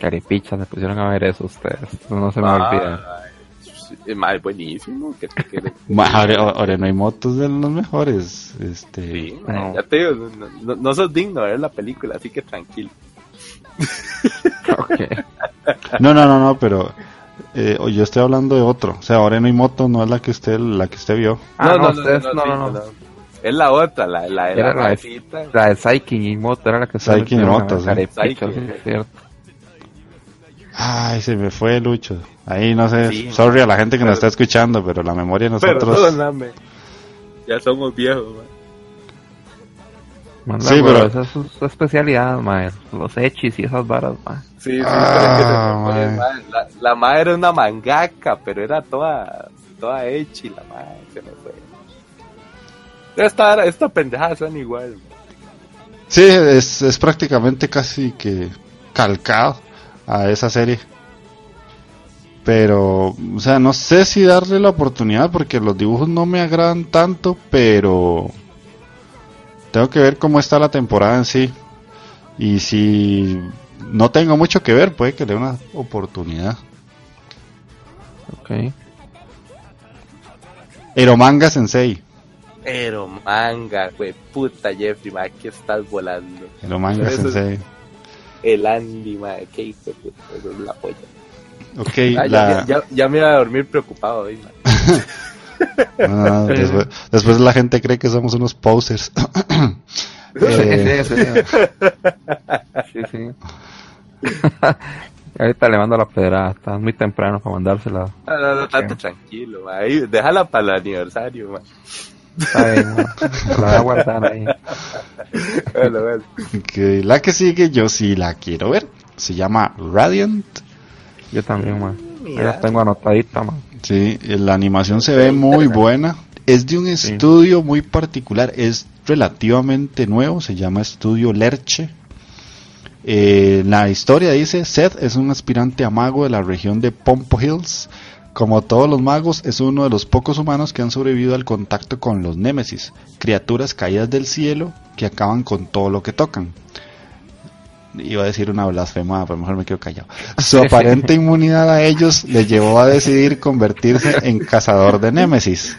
S2: Caripicha, se pusieron a ver eso ustedes. No, no se me olvida.
S3: Es más buenísimo. Que, que-
S1: Ore, Ore no Moto es de los mejores. Este,
S3: sí,
S2: No.
S3: ya te digo, no, no, no sos digno de ver la película, así que tranquilo.
S1: No, no, no, no, pero eh, yo estoy hablando de otro. O sea, Ore no Moto no es la que usted, la que usted vio.
S2: Ah, no, ustedes, no,
S3: sí,
S2: no, no.
S3: Es la otra, la, la de la
S2: Era la de-. La de Saikin y Moto era la que
S1: Saikin y Moto,
S2: ver,
S1: sí.
S2: Es.
S1: Ay, se me fue Lucho. Ahí no sé.
S3: Sí,
S1: sorry a la gente que nos está escuchando, pero la memoria de nosotros.
S3: Perdóname. Ya somos viejos, man.
S1: Sí,
S2: pero esa es su, su especialidad, mae. Los hechis y esas varas, mae.
S3: Sí, sí,
S1: Ah,
S3: pero es que se fue, man. La, la madre era una mangaka, pero era toda, toda hecha y la madre se me fue. Esta, esta pendejada suena igual. man.
S1: Sí, es, es prácticamente casi que calcado a esa serie. Pero, o sea, no sé si darle la oportunidad porque los dibujos no me agradan tanto, pero tengo que ver cómo está la temporada en sí. Y si no tengo mucho que ver, puede que le dé una oportunidad.
S2: Ok.
S1: Eromanga Sensei.
S3: Pero manga, güey, puta Jeffrey, man, ¿qué estás volando?
S1: Eromanga
S3: Eso es-
S1: Sensei.
S3: El qué hijo de puta, eso es la polla.
S1: Ok,
S3: Ah, ya,
S1: la-
S3: ya, ya, ya me iba a dormir preocupado hoy, man.
S1: No, no, no, después, después la gente cree que somos unos posers. Eh,
S2: Sí, sí, sí. Ahorita le mando la pedrada, está muy temprano para mandársela.
S3: No, no, no, tanto tranquilo. Ahí, déjala para el aniversario, man.
S2: Está bien, ma. La voy a guardar ahí.
S3: Bueno, bueno.
S1: Que la que sigue yo sí la quiero ver. Se llama Radiant.
S2: Yo también, ma. Ahí
S3: Mira.
S2: las tengo anotaditas, ma.
S1: Sí, la animación se ve muy buena. Es de un estudio muy particular, es relativamente nuevo, se llama Estudio Lerche. Eh, la historia dice, Seth es un aspirante a mago de la región de Pompo Hills. Como todos los magos, es uno de los pocos humanos que han sobrevivido al contacto con los Némesis, criaturas caídas del cielo que acaban con todo lo que tocan. Iba a decir una blasfemada, pero mejor me quedo callado. Su aparente inmunidad a ellos le llevó a decidir convertirse en cazador de Némesis.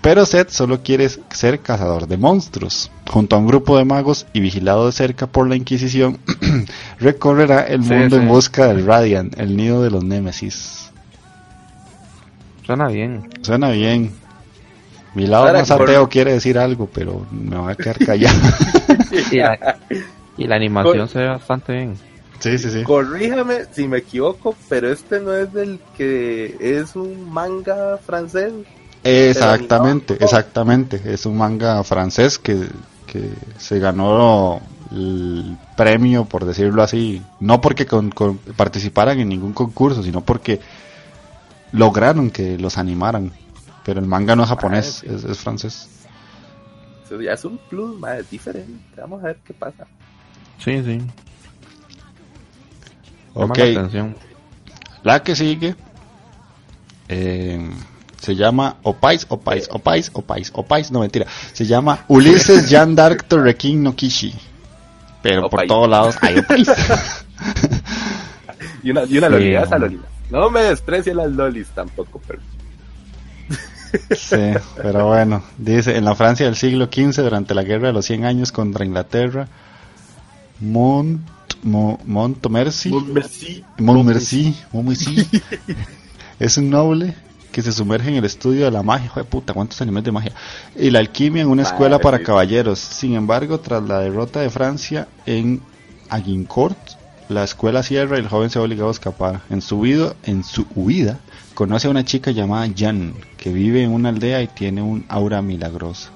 S1: Pero Seth solo quiere ser cazador de monstruos. Junto a un grupo de magos y vigilado de cerca por la Inquisición, recorrerá el
S2: Sí,
S1: mundo
S2: sí.
S1: en busca del Radiant, el nido de los Némesis.
S2: Suena bien.
S1: Suena bien. Mi lado
S3: Ahora,
S1: más
S3: por-
S1: ateo quiere decir algo, pero me va a quedar callado.
S2: Y la, animación se ve bastante bien.
S1: sí, sí, sí.
S3: Corríjame si me equivoco, pero este no es del que es un manga francés.
S1: Exactamente, exactamente. Es un manga francés que, que se ganó el premio, por decirlo así, no porque con- con- participaran en ningún concurso, sino porque lograron que los animaran. Pero el manga no es japonés,
S3: Ah,
S1: es, es francés.
S3: Eso ya es un plus, más es diferente. Vamos a ver qué pasa.
S2: Sí, sí. Llama
S1: Ok,
S2: la
S1: que sigue eh, se llama Opais, Opais, Opais, Opais, Opais, no mentira, se llama Ulises Jan Dark Torrekin no Kishi. Pero por todos lados hay Opais.
S3: Y una, y una
S2: Sí,
S3: lolita, esa lolita. No me desprecie las lolis tampoco, pero
S1: Sí, pero bueno, dice, en la Francia del siglo XV, durante la guerra de los 100 años contra Inglaterra, Mont, Mo- Montmorency,
S3: Montmorency.
S1: Montmorency, Montmorency, es un noble que se sumerge en el estudio de la magia, joder puta, cuántos animales de magia, y la alquimia en una escuela
S3: Madre
S1: para caballeros. Sin embargo, tras la derrota de Francia en Agincourt, la escuela cierra y el joven se ve obligado a escapar. En su huida, en su huida, conoce a una chica llamada Jan, que vive en una aldea y tiene un aura milagrosa.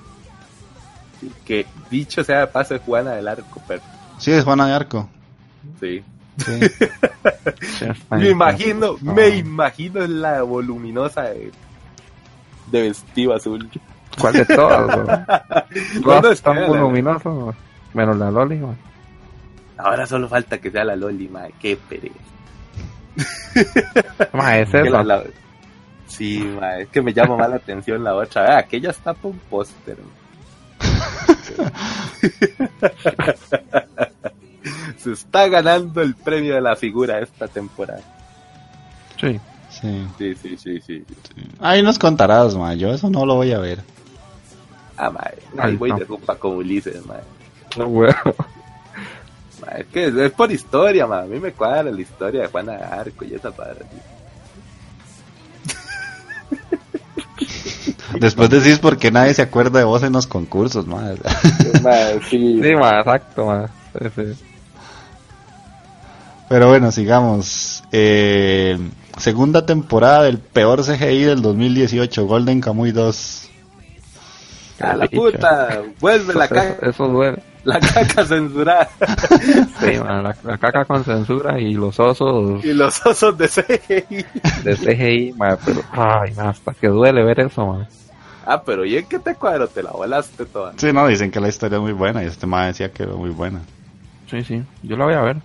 S3: Que dicho sea de paso, es Juana del Arco, pero
S1: Sí, es Juana de Arco.
S3: sí. Me imagino, me imagino la voluminosa de, de vestido azul.
S2: ¿Cuál de todas, bro?
S3: No,
S2: Todas
S3: no, es
S2: están
S3: que-
S2: voluminosas, bro. menos la Loli, bro.
S3: Ahora solo falta que sea la Loli, madre. Qué pereza.
S2: Ma, es
S3: Que
S2: eso.
S3: la- la- Sí, madre, es que me llama más la atención la otra. Ah, aquella está por un póster. Se está ganando el premio de la figura esta temporada.
S2: Sí.
S1: sí.
S3: Sí, sí, sí, sí.
S1: Ahí nos contarás, ma. Yo eso no lo voy a ver.
S3: Ah.
S2: Ay,
S3: Ahí voy
S2: no.
S3: de rumba con Ulises, madre.
S2: No, huevo.
S3: Madre, Es que es, es por historia, madre. A mí me cuadra la historia de Juana de Arco y esa padre.
S1: Después decís por qué nadie se acuerda de vos en los concursos, ma.
S3: Madre, sí.
S2: Sí, ma, exacto, ma. Sí, sí.
S1: Pero bueno, sigamos. Eh, segunda temporada del peor CGI del 2018, Golden Kamuy 2.
S3: A la
S2: Bicho.
S3: puta, vuelve la caca,
S2: eso duele.
S3: la caca censurada
S2: Sí, ma, la, la caca con censura y los osos
S3: y los osos de CGI.
S2: de CGI, ma, pero, ay, ma, hasta que duele ver eso, ma.
S3: Ah, pero ¿y en qué te cuadro? Te la volaste toda.
S1: Sí, no, dicen que la historia es muy buena y este ma decía que era muy buena.
S2: Sí, sí, yo la voy a ver.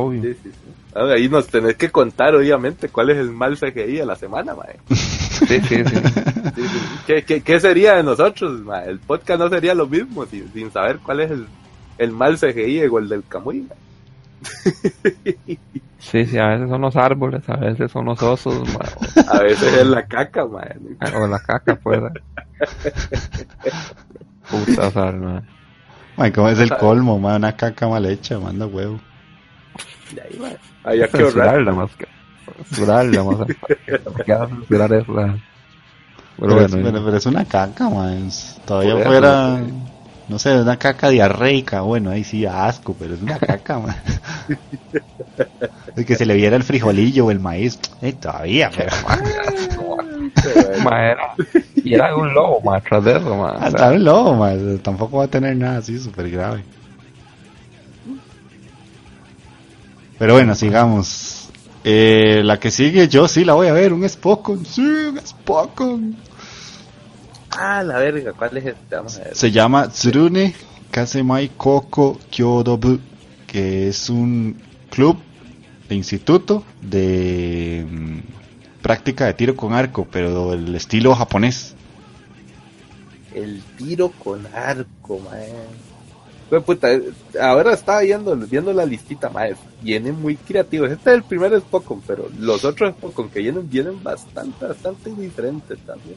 S2: Obvio.
S3: Sí, sí, sí. Ahora, ahí nos tenés que contar, obviamente, cuál es el mal CGI de la semana, mae.
S2: Sí, sí, sí.
S3: Sí, sí. ¿Qué, qué, qué sería de nosotros, mae? El podcast no sería lo mismo sin, sin saber cuál es el, el mal CGI de Gol del Camuy, mae.
S2: Sí, sí, a veces son los árboles, a veces son los osos, ma,
S3: A veces es la caca, mae.
S2: o, o la caca, pues. Puta sal, ma.
S1: Ma, ¿cómo es el colmo, ma? Una caca mal hecha, manda huevo.
S3: Y ahí, mae. Había que ahorrar.
S2: Censurarla más que. Censurarla más. ¿Qué hace censurar es la.
S1: Pero,
S2: Pero
S1: es,
S2: bueno,
S1: pero- pero es una caca, ma. es- todavía fuera, no sé, una caca diarreica. Bueno, ahí sí, asco, pero es una caca, ma. Es que se le viera el frijolillo o el maíz. Eh, todavía, pero...
S2: ma, era, Y era un lobo, ma, atrás de eso, ma. O sea,
S1: Hasta un lobo, ma, tampoco va a tener nada así súper grave. Pero bueno, sigamos. Eh, la que sigue, yo sí la voy a ver, un Spokon, sí, un Spokon.
S3: Ah, la verga, ¿cuál es este? Vamos a ver.
S1: Se llama Tsurune Kasemai Koko Kyodobu, que es un club de instituto de mm, práctica de tiro con arco, pero el estilo japonés.
S3: El tiro con arco, mae. Pues, puta, eh, ahora estaba viendo, viendo la listita, mae. Vienen muy creativos. Este es el primer Spokon, pero los otros Spokon que vienen, vienen bastante, bastante diferentes también.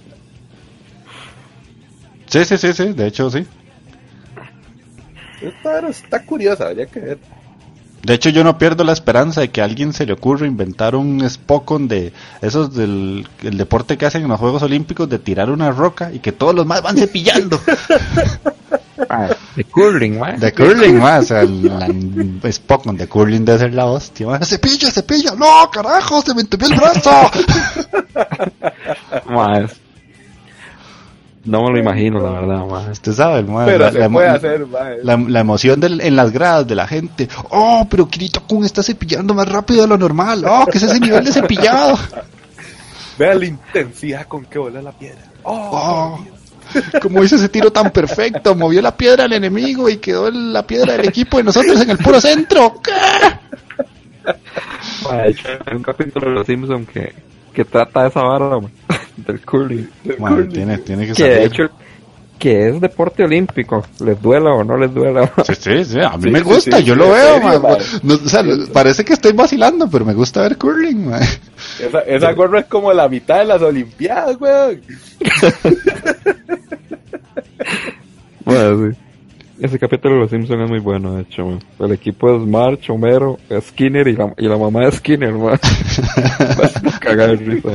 S1: Sí, sí, sí, sí, de hecho sí.
S3: Esta está curiosa, habría que ver.
S1: De hecho, yo no pierdo la esperanza de que a alguien se le ocurra inventar un Spokon de esos del el deporte que hacen en los Juegos Olímpicos de tirar una roca y que todos los más van cepillando.
S2: ma, de curling, ma.
S1: De curling, más, o sea, el, la Spokon de curling debe ser la hostia. ma. Cepilla, cepilla, no, carajo, se me entumió el brazo.
S2: Ma, es- No me lo imagino, la verdad, ma.
S1: Usted sabe, ma,
S3: Pero
S1: la,
S3: se
S1: la-
S3: puede hacer,
S1: la- la emoción del- en las gradas de la gente. Oh, pero Kirito Kun está cepillando más rápido de lo normal. Oh, que es ese nivel de cepillado.
S3: Vea la intensidad con que vuela la piedra. Oh,
S1: Oh, como hizo ese tiro tan perfecto, movió la piedra al enemigo y quedó la piedra del equipo de nosotros en el puro centro. ¿Qué?
S2: De hay un capítulo de Los Simpsons que, que trata de esa vara, ma, del curling.
S1: Bueno, tiene, tiene que
S2: Que de
S1: saber.
S2: hecho, que es deporte olímpico, les duela o no les duela.
S1: Sí, sí, sí, a mí
S3: Sí,
S1: me gusta,
S3: sí,
S1: yo
S3: sí,
S1: lo veo,
S3: serio,
S1: ma.
S3: madre.
S1: No, o sea, parece que estoy vacilando, pero me gusta ver curling, ma.
S3: Esa, esa gorra es como la mitad de las Olimpiadas, weón.
S2: Bueno, sí. Ese capítulo de Los Simpsons es muy bueno, de hecho. El equipo es March, Homero, Skinner y la, y la mamá de Skinner, ma. Vas a cagar risa.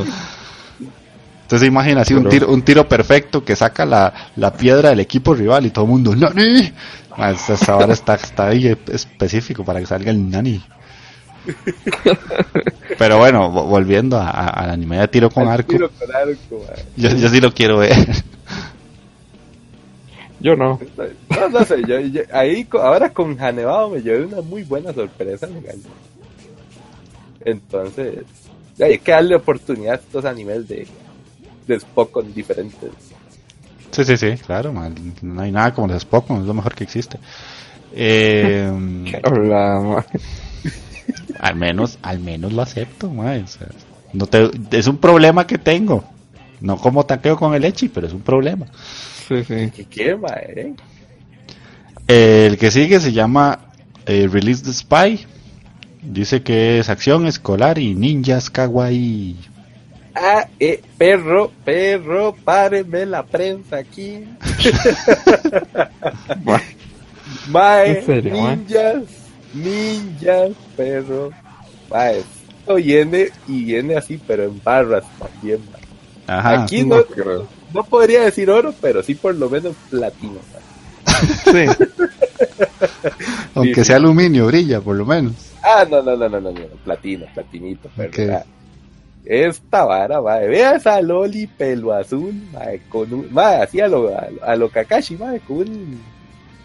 S1: Entonces imagina así un tiro, un tiro perfecto que saca la, la piedra del equipo rival y todo el mundo, ¡Nani! Ma, esa, esa vara está, está ahí específico para que salga el Nani. Pero bueno, vo- volviendo al anime de tiro con arco,
S3: Tiro con arco, mae.
S1: yo, yo sí lo quiero ver.
S2: Yo no.
S3: No, no sé, yo, yo- ahí ahora con Hanebado me llevé una muy buena sorpresa, legal. Entonces, hay que darle oportunidad a estos animes de, de Spokon diferentes.
S1: Sí, sí, sí, claro, no hay nada como los Pokémon, es lo mejor que existe. Eh,
S2: Hola, ma.
S1: al menos, al menos lo acepto, ma, o sea, no te, es un problema que tengo. No como taqueo con el Echi, pero es un problema.
S2: Sí, sí.
S3: ¿Qué eh?
S1: El que sigue se llama eh, Release the Spy. Dice que es acción escolar y ninjas kawaii.
S3: Ah, eh, perro, perro, párenme la prensa aquí.
S2: Ma,
S3: Mae, ninjas, ninjas, perro. Mae, esto viene y viene así, pero en barras también, mae.
S1: Ajá.
S3: Aquí
S2: no
S3: no,
S2: creo.
S3: No podría decir oro, pero sí por lo menos platino.
S2: Sí.
S1: Aunque
S3: sí.
S1: sea aluminio, brilla por lo menos.
S3: Ah, no, no, no, no, no, no, platino, platinito, perro.
S1: Ok.
S3: ah. Esta vara, mae, vea esa loli pelo azul, mae, con un, mae, así a lo, a, lo- a lo Kakashi, mae, con un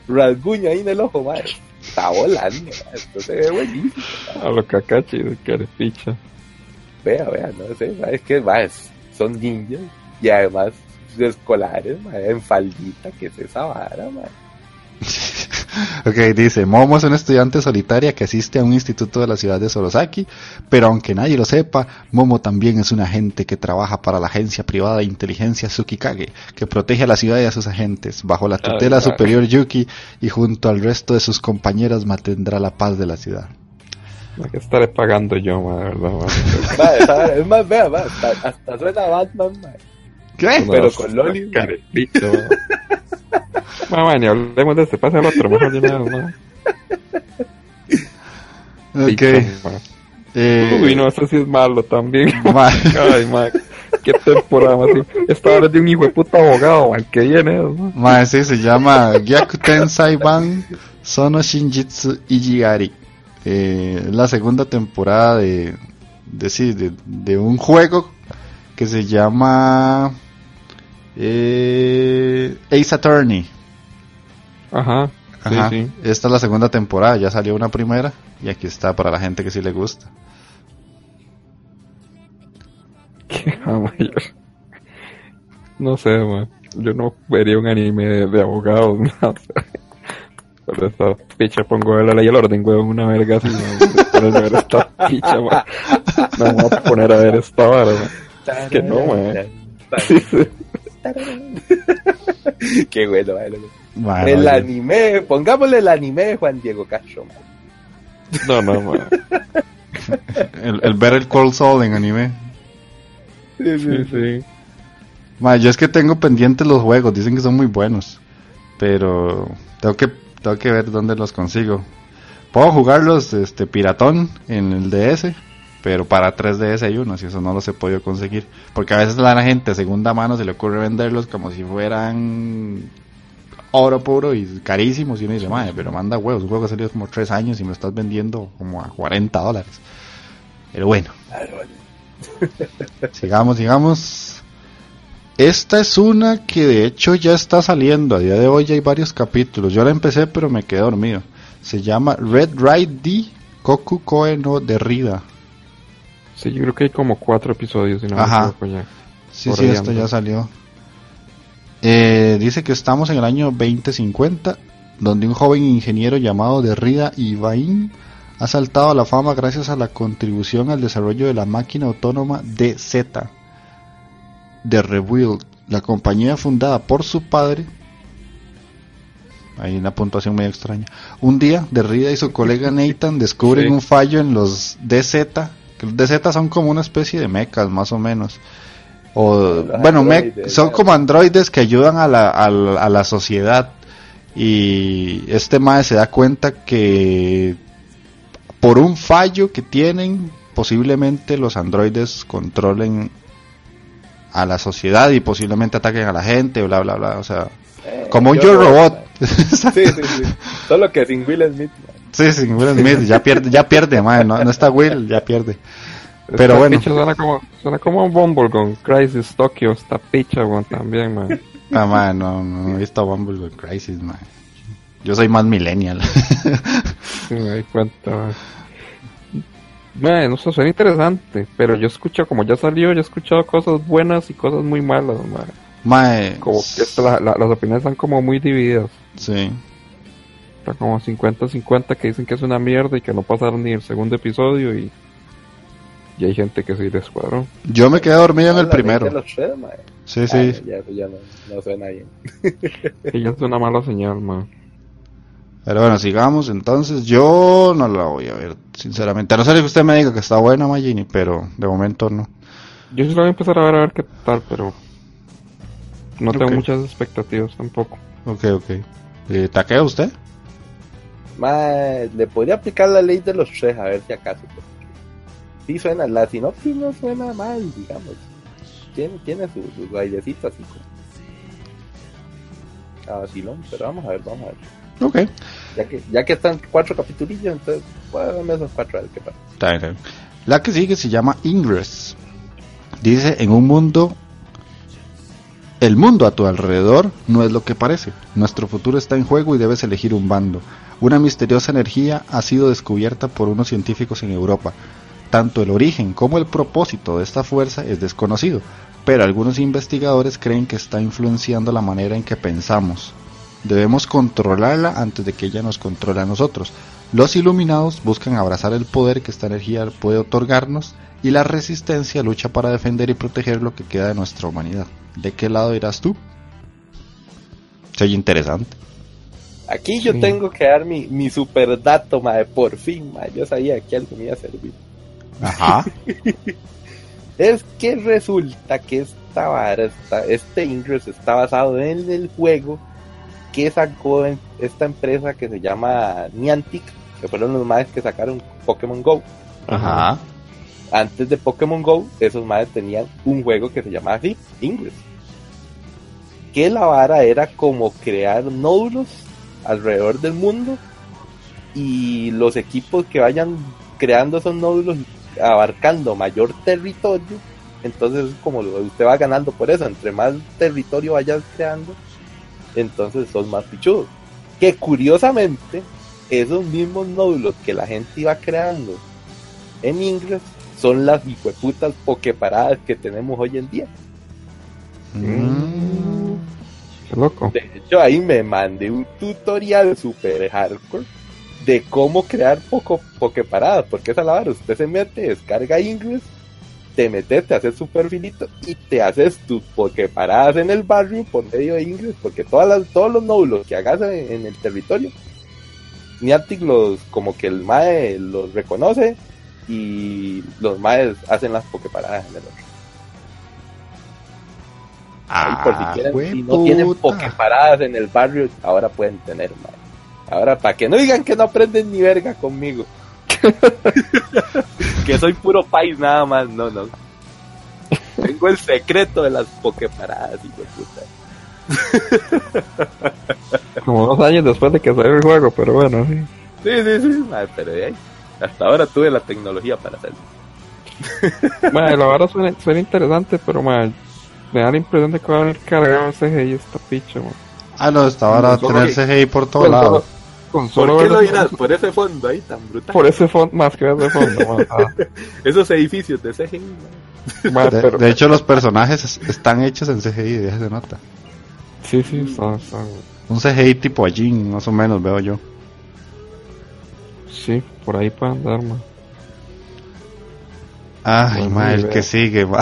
S3: rasguño ahí en el ojo, mae. Está volando, mae, esto se ve buenísimo.
S2: A lo cacachi, que eres picha.
S3: Vea, vea, no sé, mae, es que, mae, son ninjas y además escolares, en faldita, que es esa vara, mae.
S1: Ok, dice, Momo es una estudiante solitaria que asiste a un instituto de la ciudad de Sorosaki, pero aunque nadie lo sepa, Momo también es un agente que trabaja para la agencia privada de inteligencia Tsukikage, que protege a la ciudad y a sus agentes, bajo la tutela
S2: Ay,
S1: superior Yuki, y junto al resto de sus compañeros mantendrá la paz de la ciudad.
S2: ¿A qué estaré pagando yo, ma, de verdad,
S3: es más, vea, hasta, hasta suena Batman.
S1: ¿Qué?
S3: Pero
S2: No,
S3: con Loli.
S2: Ma, ma, ni hablemos de este, pase al otro, mejor de nada, ma.
S1: Ok. Eh,
S2: Uy, no, eso sí es malo también.
S1: ma-
S2: Ay, ma, qué temporada más. Esta hora es de un hijo de puta abogado, ma, que viene, ma.
S1: ma, sí, se llama Gyakuten Saiban Sono Shinjitsu Ijigari. Eh, es la segunda temporada de, de, sí, de, de un juego que se llama Eh, Ace Attorney.
S2: Ajá. Sí,
S1: Ajá.
S2: sí.
S1: Esta es la segunda temporada, ya salió una primera y aquí está para la gente que sí le gusta.
S2: Yo- No sé, man. Yo no vería un anime de, de abogados, no sé. Por esta picha pongo la ley y el orden, weón, una verga así, de ver esta picha, man. No me voy a poner a ver esta vara, man. Que no, man.
S3: Qué bueno, El anime, pongámosle el anime de Juan Diego Castro.
S2: No, no, man.
S1: el, el Better Call Saul en anime.
S3: Sí,
S2: Sí, sí.
S1: Ma, yo es que tengo pendientes los juegos, dicen que son muy buenos. Pero tengo que, tengo que ver dónde los consigo. Puedo jugarlos este, piratón en el DS, pero para 3DS hay unos y eso no los he podido conseguir. Porque a veces a la gente segunda mano se le ocurre venderlos como si fueran oro puro y carísimos. Y uno dice, madre, pero manda huevos, un juego que ha salido como 3 años y me estás vendiendo como a 40 dólares. Pero bueno. Sigamos, sigamos. Esta es una que de hecho ya está saliendo. A día de hoy ya hay varios capítulos. Yo la empecé pero me quedé dormido. Se llama Red Ride D Koku Koe no Derrida.
S2: Sí, yo creo que hay como cuatro episodios, si no
S1: Ajá.
S2: ya.
S1: Sí, sí, esto ya salió. Eh, dice que estamos en el año 2050, donde un joven ingeniero llamado Derrida Ibain ha saltado a la fama gracias a la contribución al desarrollo de la máquina autónoma DZ de Rebuild, la compañía fundada por su padre. Hay una puntuación medio extraña. Un día, Derrida y su colega Nathan descubren
S2: Sí.
S1: un fallo en los DZ. Los DZ son como una especie de mechas, más o menos. O, bueno, me- son como androides que ayudan a la, a la- a la sociedad. Y este mae se da cuenta que por un fallo que tienen, posiblemente los androides controlen a la sociedad y posiblemente ataquen a la gente, bla, bla, bla. O sea,
S3: Eh,
S1: como un
S3: yo
S1: robot.
S3: Sí, sí, sí. Solo que sin Will Smith.
S1: Sí, sí, Will Smith, ya pierde, ya pierde, mae, no, no está Will, ya pierde. Pero
S2: Esta
S1: bueno.
S2: picha suena como, suena como un Bumble con Crisis Tokyo, esta picha, también, man.
S1: Ah, mae, no, no he visto Bumble Crisis, mae. Yo soy más millennial.
S2: Sí, me di cuenta, man. Man, no sé, suena interesante, pero yo escucho, como ya salió, yo he escuchado cosas buenas y cosas muy malas, man.
S1: mae,
S2: Como que la- las opiniones están como muy divididas.
S1: sí.
S2: Está como 50-50 que dicen que es una mierda y que no pasaron ni el segundo episodio y, y hay gente que sí les cuadró.
S1: Yo me quedé dormido en el
S3: La ley de
S1: primero.
S3: los tres, mae.
S1: Sí,
S3: Ah,
S1: sí.
S3: ya, no, no suena bien.
S2: Y ya es una mala señal, man.
S1: Pero bueno, sigamos. Entonces, yo no la voy a ver, sinceramente. A no ser que usted me diga que está buena, Magini, pero de momento no.
S2: Yo sí lo voy a empezar a ver a ver qué tal, pero no tengo muchas expectativas tampoco.
S1: Ok, ok. Eh, ¿Taquea usted?
S3: Mae, le podría aplicar la ley de los tres, a ver si acaso. Sí suena, la sinopsis no suena mal, digamos. Tiene, tiene su, su bailecito así. como- Ah, sí, no, pero vamos a ver, vamos a ver.
S1: Ok.
S3: Ya que, ya que están cuatro capitulillos, entonces, a verme esos cuatro a ver qué pasa.
S1: Está bien. La que sigue se llama Ingress. Dice, en un mundo... El mundo a tu alrededor no es lo que parece. Nuestro futuro está en juego y debes elegir un bando. Una misteriosa energía ha sido descubierta por unos científicos en Europa. Tanto el origen como el propósito de esta fuerza es desconocido, pero algunos investigadores creen que está influenciando la manera en que pensamos. Debemos controlarla antes de que ella nos controle a nosotros. Los iluminados buscan abrazar el poder que esta energía puede otorgarnos y la resistencia lucha para defender y proteger lo que queda de nuestra humanidad. ¿De qué lado irás tú? Se oye interesante.
S3: Aquí yo
S2: Sí.
S3: tengo que dar mi, mi super dato, mae, por fin, mae. Yo sabía que algo me iba a servir.
S1: Ajá.
S3: Es que resulta que esta vara, este Ingress está basado en el juego que sacó en- esta empresa que se llama Niantic, que fueron los más que sacaron Pokémon Go.
S1: Ajá.
S3: Antes de Pokémon Go, esos más tenían un juego que se llamaba así, Ingress. Que la vara era como crear nódulos alrededor del mundo y los equipos que vayan creando esos nódulos abarcando mayor territorio Entonces, como usted va ganando por eso, entre más territorio vayas creando, entonces sos más pichudo. Que curiosamente, esos mismos nódulos que la gente iba creando en inglés son las hijueputas pokeparadas que tenemos hoy en día.
S1: Mm.
S2: Loco.
S3: De hecho, ahí me mandé un tutorial super hardcore de cómo crear poco pokeparadas, porque esa la vara, usted se mete, descarga Ingress, te metes, te haces su perfilito y te haces tus pokeparadas en el barrio por medio de Ingress, porque todas las, todos los nódulos que hagas en, el territorio, Niantic los, como que el MAE los reconoce y los MAEs hacen las pokeparadas en el otro. Ahí por si
S1: Ah,
S3: quieren, si no tienen pokeparadas en el barrio, ahora pueden tener, mae. Ahora, para que no digan que no aprenden ni verga conmigo. que soy puro país nada más, no, no. Tengo el secreto de las pokeparadas, hijo de puta.
S2: Como dos años después de que salió el juego, pero bueno, sí.
S3: Sí, sí, sí, pero de ahí. Hasta ahora tuve la tecnología para hacerlo.
S2: Mae, la verdad suena, suena interesante, pero mae, me da la impresión de que va a venir cargado el CGI esta picha, mae.
S1: Ah, no, esta hora va a
S2: Solo
S1: tener
S2: que-
S1: CGI por todos lados.
S2: solo- con
S3: ¿Por qué lo dirás? Por ese fondo ahí tan brutal.
S2: por ese fondo, más que ese fondo. Ah,
S3: Esos edificios de CGI, mae,
S1: De,
S2: pero,
S1: de hecho, los personajes es- están hechos en CGI, de se nota.
S2: sí, sí, son, son-
S1: Un CGI tipo Jin, más o menos, veo yo.
S2: sí, por ahí puede andar, mae.
S1: Ay, ma, el que sigue, ma.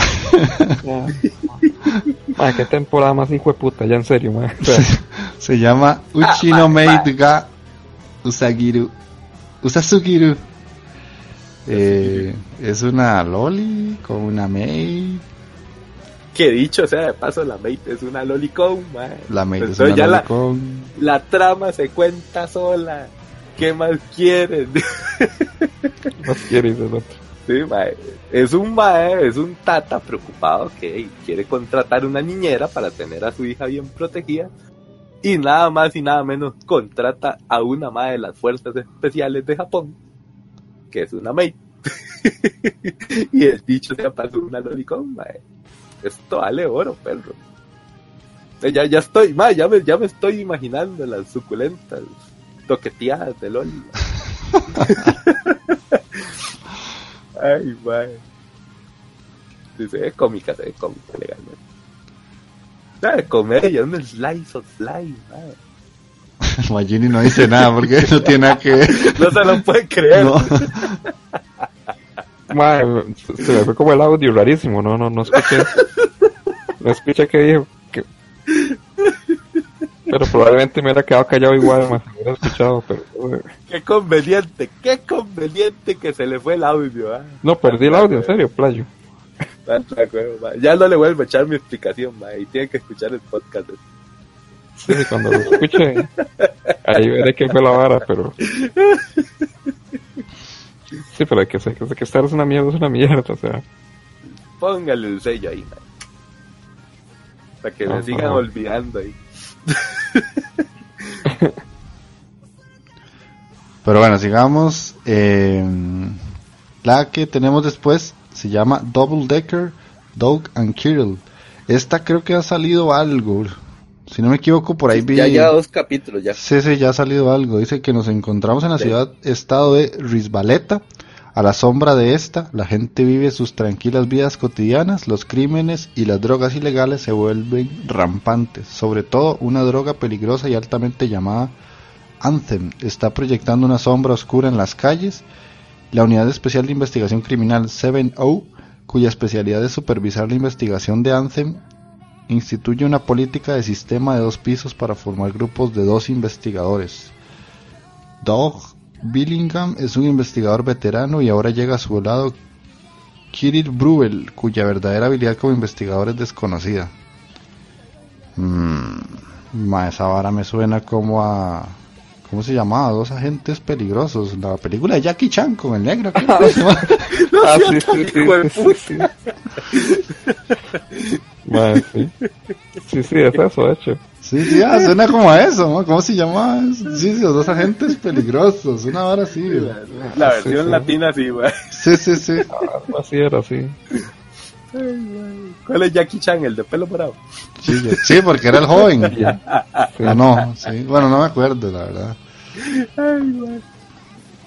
S2: Mae, qué temporada más hijo de puta, ya en serio. O sea,
S1: Se llama Uchino Maid ga Usagiru. Usasugiru. Eh, es una loli con una maid.
S3: Que dicho sea de paso, la mate es una lolicon, mae.
S1: La maid es
S3: Entonces
S1: una
S3: ya
S1: loli
S3: la-
S1: con...
S3: La trama se cuenta sola. ¿Qué más quieren?
S2: más quiere ese otro.
S3: Sí. Es un mae, es un tata preocupado que quiere contratar una niñera para tener a su hija bien protegida. Y nada más y nada menos contrata a una mae de las fuerzas especiales de Japón, que es una maid. y el dicho se pasó una lolicon, mae. Esto vale oro, perro. Eh, Ya, ya estoy, mae, ya me, ya me estoy imaginando las suculentas toqueteadas de Loli. Ay, mae. Sí, se ve cómica, se ve cómica legalmente. De comedia, un slice of life, mae.
S1: Magini no dice nada porque no tiene nada que ver.
S3: No se lo puede creer.
S1: No.
S2: Mae, se se me fue como el audio rarísimo, no, no, no escuché. No escuché que dijo. Que... Pero probablemente me hubiera quedado callado igual, más hubiera escuchado, pero. eh,
S3: Qué conveniente, qué conveniente que se le fue el audio, ah.
S2: No, perdí el audio, en serio, playo.
S3: Ya no le vuelvo a echar mi explicación, mae, y tiene que escuchar el podcast.
S2: Sí, cuando lo escuche, ahí veré qué fue la vara, pero. Sí, pero hay que sé que estar es una mierda, es una mierda, o sea.
S3: Póngale el sello ahí, mae. Para que me
S2: Ajá.
S3: sigan olvidando ahí.
S1: Pero bueno, sigamos. Eh, la que tenemos después se llama Double Decker Dog and Kirill. Esta creo que ha salido algo. Si no me equivoco, por ahí vi.
S3: Ya lleva dos capítulos, ya.
S1: Sí, sí, ya ha salido algo. Dice que nos encontramos en la
S3: Sí.
S1: ciudad estado de Risbaleta. A la sombra de esta, la gente vive sus tranquilas vidas cotidianas, los crímenes y las drogas ilegales se vuelven rampantes. Sobre todo una droga peligrosa y altamente llamada Anthem está proyectando una sombra oscura en las calles. La Unidad Especial de Investigación Criminal 7O, cuya especialidad es supervisar la investigación de Anthem, instituye una política de sistema de dos pisos para formar grupos de dos investigadores. Doug Billingham es un investigador veterano y ahora llega a su lado Kirill Bruel, cuya verdadera habilidad como investigador es desconocida. Mm, ma, esa vara me suena como a... ¿Cómo se llamaba? Dos agentes peligrosos. La película de Jackie Chan con el negro. ¿qué?
S2: Ah, sí, sí, sí,
S3: hijo de
S2: sí, sí, sí. Mae, sí. Sí, sí, es eso, de hecho.
S1: Sí, sí, ah, suena como a eso, ¿no? ¿Cómo se llama? Sí, sí, los dos agentes peligrosos, una hora así.
S3: La versión
S2: sí.
S3: latina sí, mae.
S1: Sí, sí, sí.
S2: Algo así era, sí.
S3: ¿Cuál es Jackie Chan, el de pelo morado?
S1: Sí, sí, porque era el joven. Ah, no, sí. Bueno, no me acuerdo, la verdad.
S3: Ay, mae.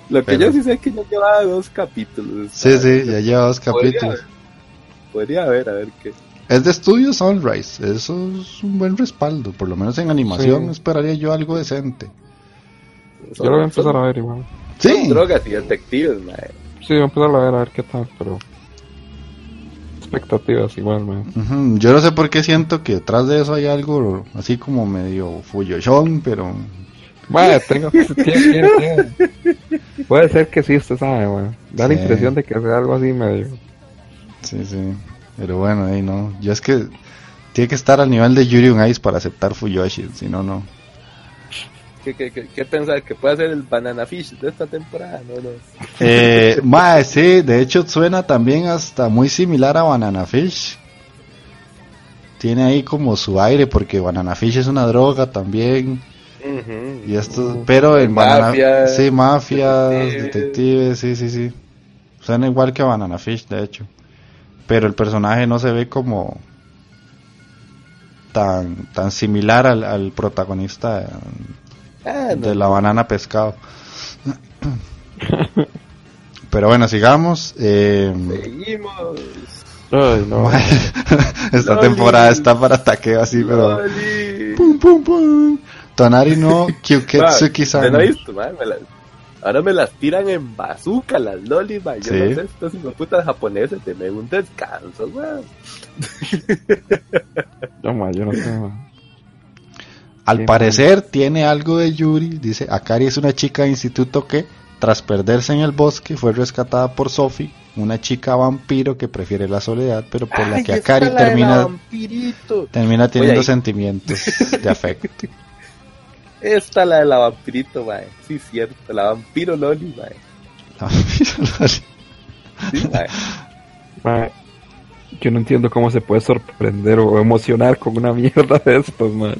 S3: Lo que
S1: Pero-
S3: yo sí sé es que ya llevaba dos capítulos.
S1: Sí, sí, ya lleva dos
S3: Podría
S1: capítulos.
S3: haber, podría haber, a ver qué.
S1: Es de estudio Sunrise, eso es un buen respaldo, por lo menos en animación
S2: Sí.
S1: esperaría yo algo decente.
S2: Yo lo voy a empezar a ver igual.
S3: Son
S1: Sí,
S3: drogas y detectives, mae.
S2: Sí, voy a empezar a ver a ver qué tal, pero. Expectativas igual, man.
S1: Ujú, yo no sé por qué siento que detrás de eso hay algo así como medio fuyoshón, pero
S2: Vaya, tengo. tiene- tiene- tiene. Puede ser que sí, usted sabe, man. Da la impresión de que sea algo así medio.
S1: sí, sí, pero bueno, ahí no, yo es que tiene que estar al nivel de Yuri Ice para aceptar Fuyoshi, si no, no.
S3: ¿Qué, qué, qué, qué pensar? ¿Que puede ser el Banana Fish de esta temporada? No, no.
S1: Eh, mae, sí, de hecho suena también hasta muy similar a Banana Fish. Tiene ahí como su aire porque Banana Fish es una droga también.
S3: Ujú.
S1: Y esto, pero en Banana
S3: Mafia,
S1: sí, mafia,
S3: detectives.
S1: detectives, sí, sí, sí. Suena igual que Banana Fish, de hecho. Pero el personaje no se ve como tan tan similar al, al protagonista de,
S3: Ah, no.
S1: de la banana pescado. Pero bueno, sigamos. Eh,
S3: Seguimos.
S2: Ay, no.
S1: esta
S3: Loli.
S1: temporada está para taqueo así, pero
S3: Loli.
S1: pum pum pum. Tonari no Kyuketsuki
S3: Ma,
S1: san.
S3: ¿usted no ha visto, ma? Me las- Ahora me las tiran en bazooka las lolis. Yo
S1: Sí.
S3: no sé, estos putas japoneses, denme un descanso, weón.
S2: No, man, yo no sé, man.
S1: Al parecer tiene algo de Yuri. Dice, Akari es una chica de instituto que, tras perderse en el bosque, fue rescatada por Sophie, una chica vampiro que prefiere la soledad, pero por la que Akari termina, termina teniendo sentimientos de afecto.
S3: Esta la de la vampirito, ma. Sí, cierto, la vampiro loli, ma. Sí, ma.
S2: Man, Yo no entiendo cómo se puede sorprender o emocionar con una mierda de estos, man.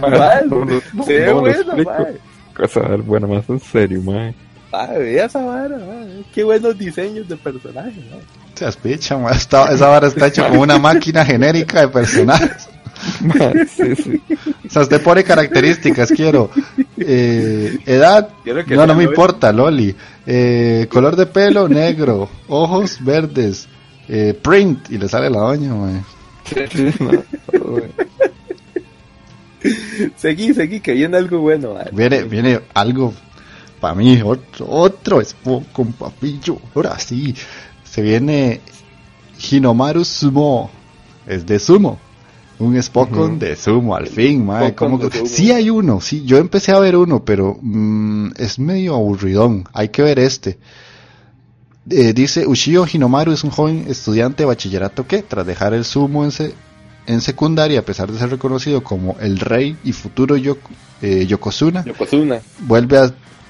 S2: Man,
S3: Ma,
S2: no, no, no,
S3: Se ve buena,
S2: explico.
S3: ma.
S2: Cosa bueno, más en serio.
S3: Ah, vea esa vara, ma. Qué buenos diseños de personajes, ma.
S1: Seas picha, ma, esta- esa vara está hecha como una máquina genérica de personajes.
S2: Man, sí, sí.
S1: O sea, usted pone características, quiero. Eh, edad,
S3: Quiero que
S1: no, no me importa, Loli. Eh, color de pelo, negro. Ojos verdes. Eh, print, y le sale la doña,
S2: no.
S3: Seguí, seguí, que viene algo bueno, ma.
S1: Viene, viene algo para mí, otro, otro Spock con papillo. Ahora sí, se viene Hinomaru Sumo. Es de sumo. Un Spokon
S2: Ujú.
S1: de sumo, al fin, mae.
S3: Spokon
S1: ¿cómo
S3: de
S1: que-
S3: sumo.
S1: Sí hay uno, sí. Yo empecé a ver uno, pero mm, es medio aburridón. Hay que ver este. Eh, dice Ushio Hinomaru es un joven estudiante de bachillerato que, tras dejar el sumo en, se- en secundaria, a pesar de ser reconocido como el rey y futuro Yok- eh, Yokozuna,
S3: Yokozuna.
S1: vuelve a,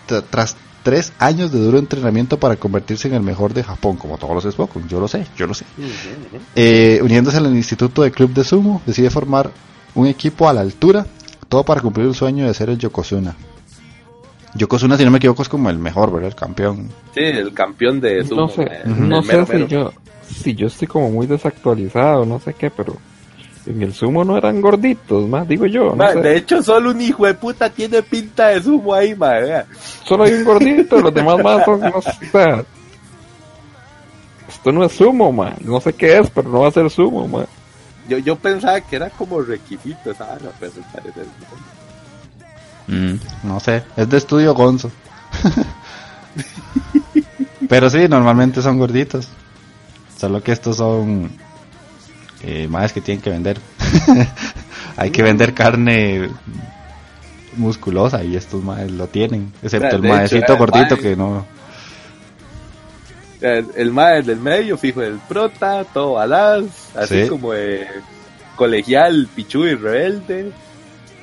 S1: tra- tras tres años de duro entrenamiento para convertirse en el mejor de Japón, como todos los Spokon. Yo lo sé, yo lo sé. Eh, uniéndose al Instituto de Club de Sumo, decide formar un equipo a la altura, todo para cumplir el sueño de ser el Yokozuna. Yokozuna, si no me equivoco, es como el mejor, ¿verdad? El campeón.
S3: Sí, el campeón de sumo.
S2: No sé, no sé
S3: mero,
S2: si
S3: mero.
S2: yo, si yo estoy como muy desactualizado, no sé qué, pero en el sumo no eran gorditos, más digo yo. no
S3: Ma,
S2: sé.
S3: de hecho, solo un hijo de puta tiene pinta de sumo ahí, ma. vea.
S2: Solo hay un gordito, los demás más son, no sé, o sea, esto no es sumo, man. No sé qué es, pero no va a ser sumo, man.
S3: Yo, yo pensaba que era como requisito esa no.
S1: No sé, es de estudio Gonzo. Pero sí, normalmente son gorditos. Solo que estos son eh, más que tienen que vender. Hay que vender carne musculosa y estos más lo tienen. Excepto
S3: De
S1: el maecito gordito
S3: mae.
S1: que no.
S3: El, el mae del medio, fijo, el prota, todo balaz, así
S1: Sí.
S3: como colegial, pichu y rebelde.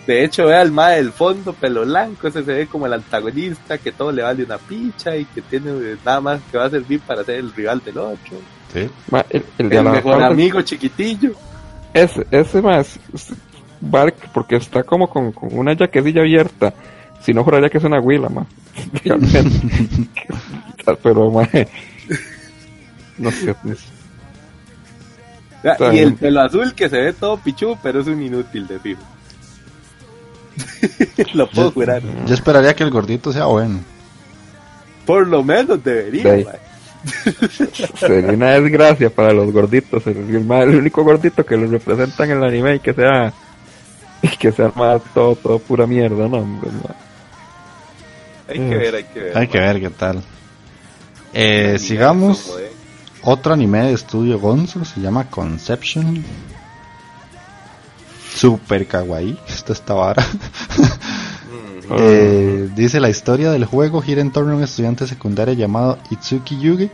S3: De hecho, vea el mae del fondo, pelo blanco, ese se ve como el antagonista, que todo le vale una picha y que tiene eh, nada más que va a servir para ser el rival del otro.
S1: Sí.
S2: Ma, el, el de
S3: El
S2: la
S3: mejor
S2: parte-
S3: amigo chiquitillo.
S2: Ese, ese más, Bark, porque está como con, con una jaquetilla abierta. Si no juraría que es una huila, ma. Pero, ma, no sé. es-
S3: Ya,
S2: Está
S3: Y el pelo azul que se ve todo pichu, pero es un inútil de fijo. Lo puedo jurar.
S1: Yo esperaría que el gordito sea bueno.
S3: Por lo menos debería.
S2: Sí. Sería una desgracia para los gorditos. El, el, ma- el único gordito que los representan en el anime y que sea. Y que sea más todo, todo pura mierda, no, hombre.
S3: Hay que ver, hay que ver.
S1: Hay que ver qué tal. Eh, sigamos.
S3: De-
S1: Otro anime de estudio Gonzo se llama Conception. Super kawaii. Esta está vara. Eh, dice la historia del juego gira en torno a un estudiante secundario llamado Itsuki Yugi,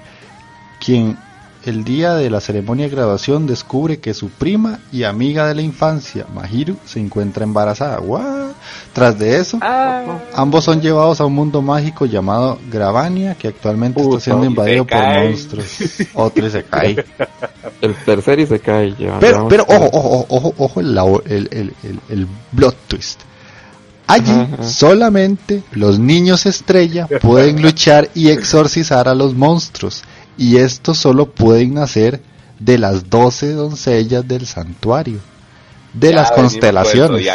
S1: quien el día de la ceremonia de graduación descubre que su prima y amiga de la infancia, Mahiru, se encuentra embarazada. ¿What? Tras de eso,
S3: Ah,
S1: ambos son llevados a un mundo mágico llamado Gravania, que actualmente está siendo
S3: y
S1: invadido por
S3: cae.
S1: monstruos. Otro se cae.
S2: El tercer y se cae. ya,
S1: Pero, pero ojo, ojo, ojo, ojo el, el, el, el, el plot twist. Allí solamente los niños estrella pueden luchar y exorcizar a los monstruos. Y estos solo pueden nacer de las 12 doncellas del santuario. De
S3: ya
S1: las constelaciones.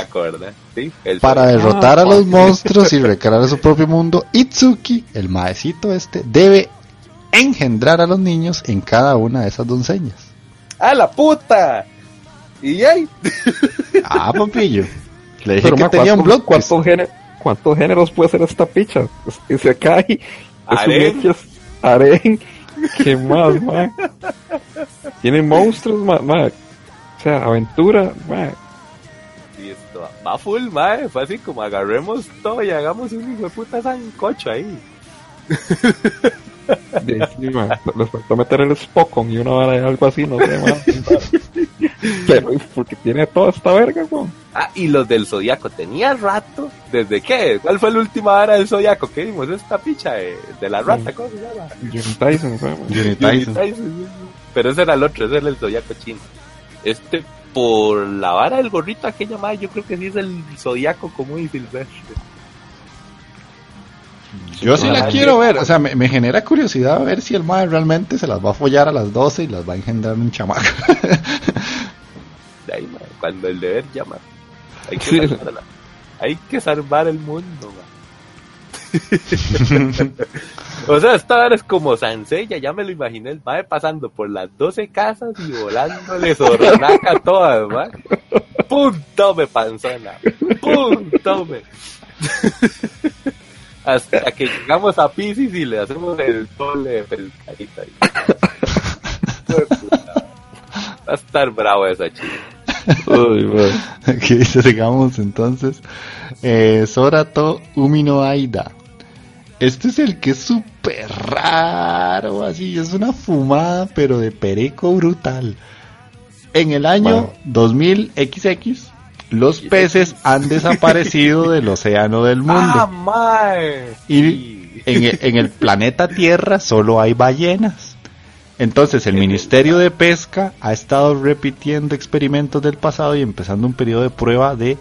S1: Para derrotar a
S2: Ah,
S1: los monstruos y recrear su propio mundo, Itsuki, el maecito este, debe engendrar a los niños en cada una de esas doncellas.
S3: ¡Ah, la puta! Y ahí,
S1: Ah, papillo. Le dije
S2: Pero,
S1: que
S2: ma,
S1: tenía un
S2: ¿cuántos-
S1: blog twist.
S2: ¿cuántos, géne- ¿Cuántos géneros puede ser esta picha? Y se cae. Es un
S3: Harén.
S2: X, harén. ¿Qué más, ma? Tiene monstruos, ma, ma. O sea, aventura, ma.
S3: y esto va- full, mae. Fue así como agarremos todo y hagamos un hijo de puta sancocho ahí.
S2: De- sí, ma, Les faltó meter el Spokon y una vara de algo así, no sé, ma. Pero porque tiene toda esta verga, weón.
S3: Ah, y los del zodiaco. Tenía rato. ¿Desde qué? ¿Cuál fue la última hora del zodiaco que vimos? Esta picha de, de la rata, ¿cómo se llama?
S2: Jim Tyson.
S1: Johnny Tyson.
S3: Tyson. Pero ese era el otro, ese era el zodiaco chino. Este, por la vara del gorrito, aquella madre, yo creo que sí es el zodiaco común y silvestre.
S1: Yo sí la quiero ver, o sea, me, me genera curiosidad ver si el mae realmente se las va a follar a las 12 y las va a engendrar un chamaco.
S3: De ahí, madre, cuando el deber llama. Hay que,
S2: Sí.
S3: salvarla. Hay que salvar el mundo, madre. o sea, esta vara es como Sansella, ya me lo imaginé, el mae pasando por las 12 casas y volándole sornaca a todas, mae. ¡Pum! Tome, panzona. ¡Pum! Tome. Hasta que llegamos a Pisces y le hacemos el doble de pescadita. Va a estar bravo esa chica.
S1: Que dice, digamos entonces, eh, Sorato Umino Aida. Este es el que es súper raro, así, es una fumada, pero de pereco brutal. En el año
S2: Bueno.
S1: 2000XX, los peces han desaparecido del océano del mundo.
S3: ¡Ah!
S1: Y en el, en el planeta Tierra solo hay ballenas. Entonces el Ministerio de Pesca ha estado repitiendo experimentos del pasado y empezando un periodo de prueba de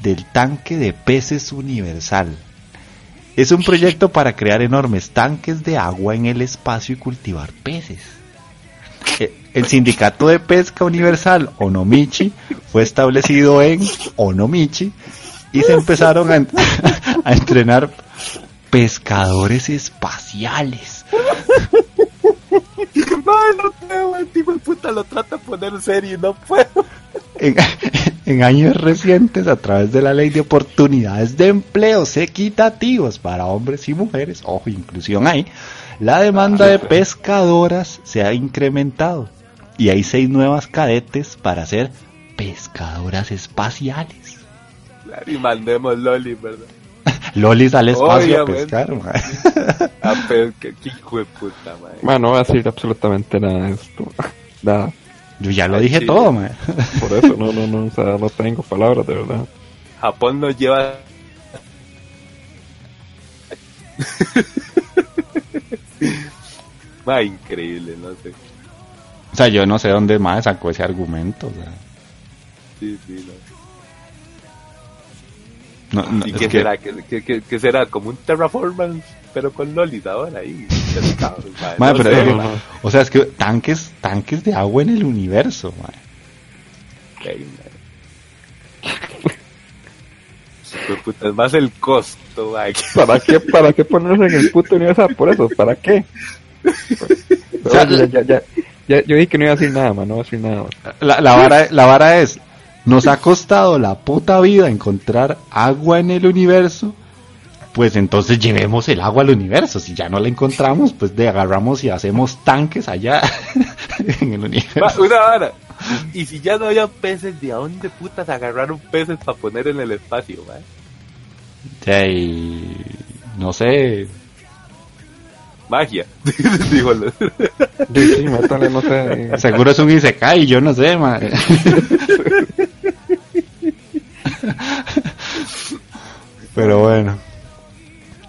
S1: del tanque de peces universal. Es un proyecto para crear enormes tanques de agua en el espacio y cultivar peces. Eh, El Sindicato de Pesca Universal, Onomichi, fue establecido en Onomichi y se empezaron a, a entrenar pescadores espaciales.
S3: Mae, no puedo, el tipo de puta lo trata de poner serio y no puedo.
S1: En, en años recientes, a través de la ley de oportunidades de empleos equitativos para hombres y mujeres, ojo, inclusión ahí, la demanda de pescadoras se ha incrementado y hay seis nuevas cadetes para ser pescadoras espaciales.
S3: Claro, y mandemos Loli, ¿verdad?
S1: Lolis al espacio a pescar. mae.
S3: A pesca, qué hijo de puta, mae.
S2: Ma, no voy a decir absolutamente nada de esto. Nada.
S1: Yo ya lo dije todo, mae.
S2: Por eso, no, no, no, o sea, no tengo palabras, de verdad.
S3: Japón nos lleva. mae, increíble, no sé.
S1: O sea, yo no sé dónde más sacó ese argumento. o sea.
S3: Sí, sí, no.
S1: No, no,
S3: ¿Y qué
S1: que-
S3: será? ¿Qué, qué, qué- qué será? Como un terraformance, pero con Lolis ahora ahí. No
S1: pero
S3: sé, mae.
S1: o sea, es que tanques, tanques de agua en el universo, mae.
S3: Ok, mae. Hijo de puta, Es más el costo, mae, que-
S2: ¿Para qué, ¿Para qué ponerse en el puto universo por eso? ¿Para qué?
S1: O sea,
S2: ya, ya, ya, ya- yo dije que no iba a decir nada, man, no iba a decir nada.
S1: La, la vara, la vara es, nos ha costado la puta vida encontrar agua en el universo, pues entonces llevemos el agua al universo. Si ya no la encontramos, pues de agarramos y hacemos tanques allá en el universo.
S3: una vara. Y si ya no había peces, ¿de dónde putas agarraron peces para poner en el espacio?
S1: Ya, y no sé,
S3: Magia. Dijo el-
S2: Sí, sí, métale, no sé.
S1: seguro es un Isekai, yo no sé, madre. Pero bueno,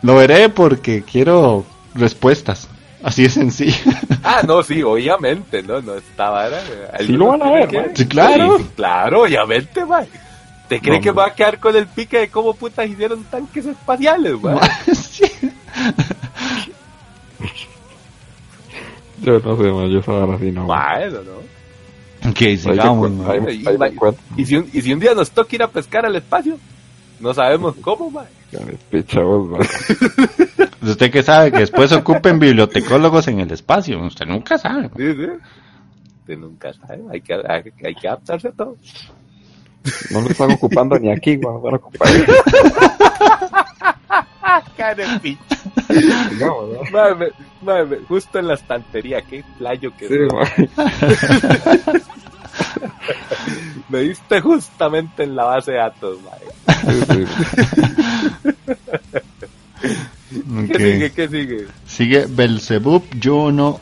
S1: lo veré porque quiero respuestas. Así de sencillo.
S3: Ah, no, sí, obviamente, no, no, esta vara. eh,
S2: Sí lo van a ver.
S1: Sí, claro.
S3: Sí, claro, obviamente, mae. ¿Te cree
S1: No,
S3: que va a quedar con el pique de cómo putas hicieron tanques espaciales, mae?
S1: Sí.
S2: Yo no sé, man, yo esa así no. man.
S3: Bueno, ¿no?
S2: Ahí me
S1: sigamos.
S2: cu-
S1: mae.
S2: ahí me- ahí me cuento.
S3: Y si, un, y si un día nos toca ir a pescar al espacio, no sabemos cómo, mae.
S2: Ya me picha vos, man.
S1: Usted que sabe que después ocupen bibliotecólogos en el espacio. Usted nunca sabe.
S3: Sí, sí. Usted nunca sabe, hay que, hay, hay que adaptarse a todo.
S2: No lo están ocupando ni aquí. Van a ocupar.
S3: Carepicha.
S2: Digamos, ¿no?
S3: Mae, me- mae, me- justo en la estantería, qué playo que
S2: Sí.
S3: Me diste justamente en la base de datos, mae.
S2: Sí, sí.
S3: ¿Qué
S1: Ok.
S3: sigue? ¿Qué sigue?
S1: Sigue Belzebub Yono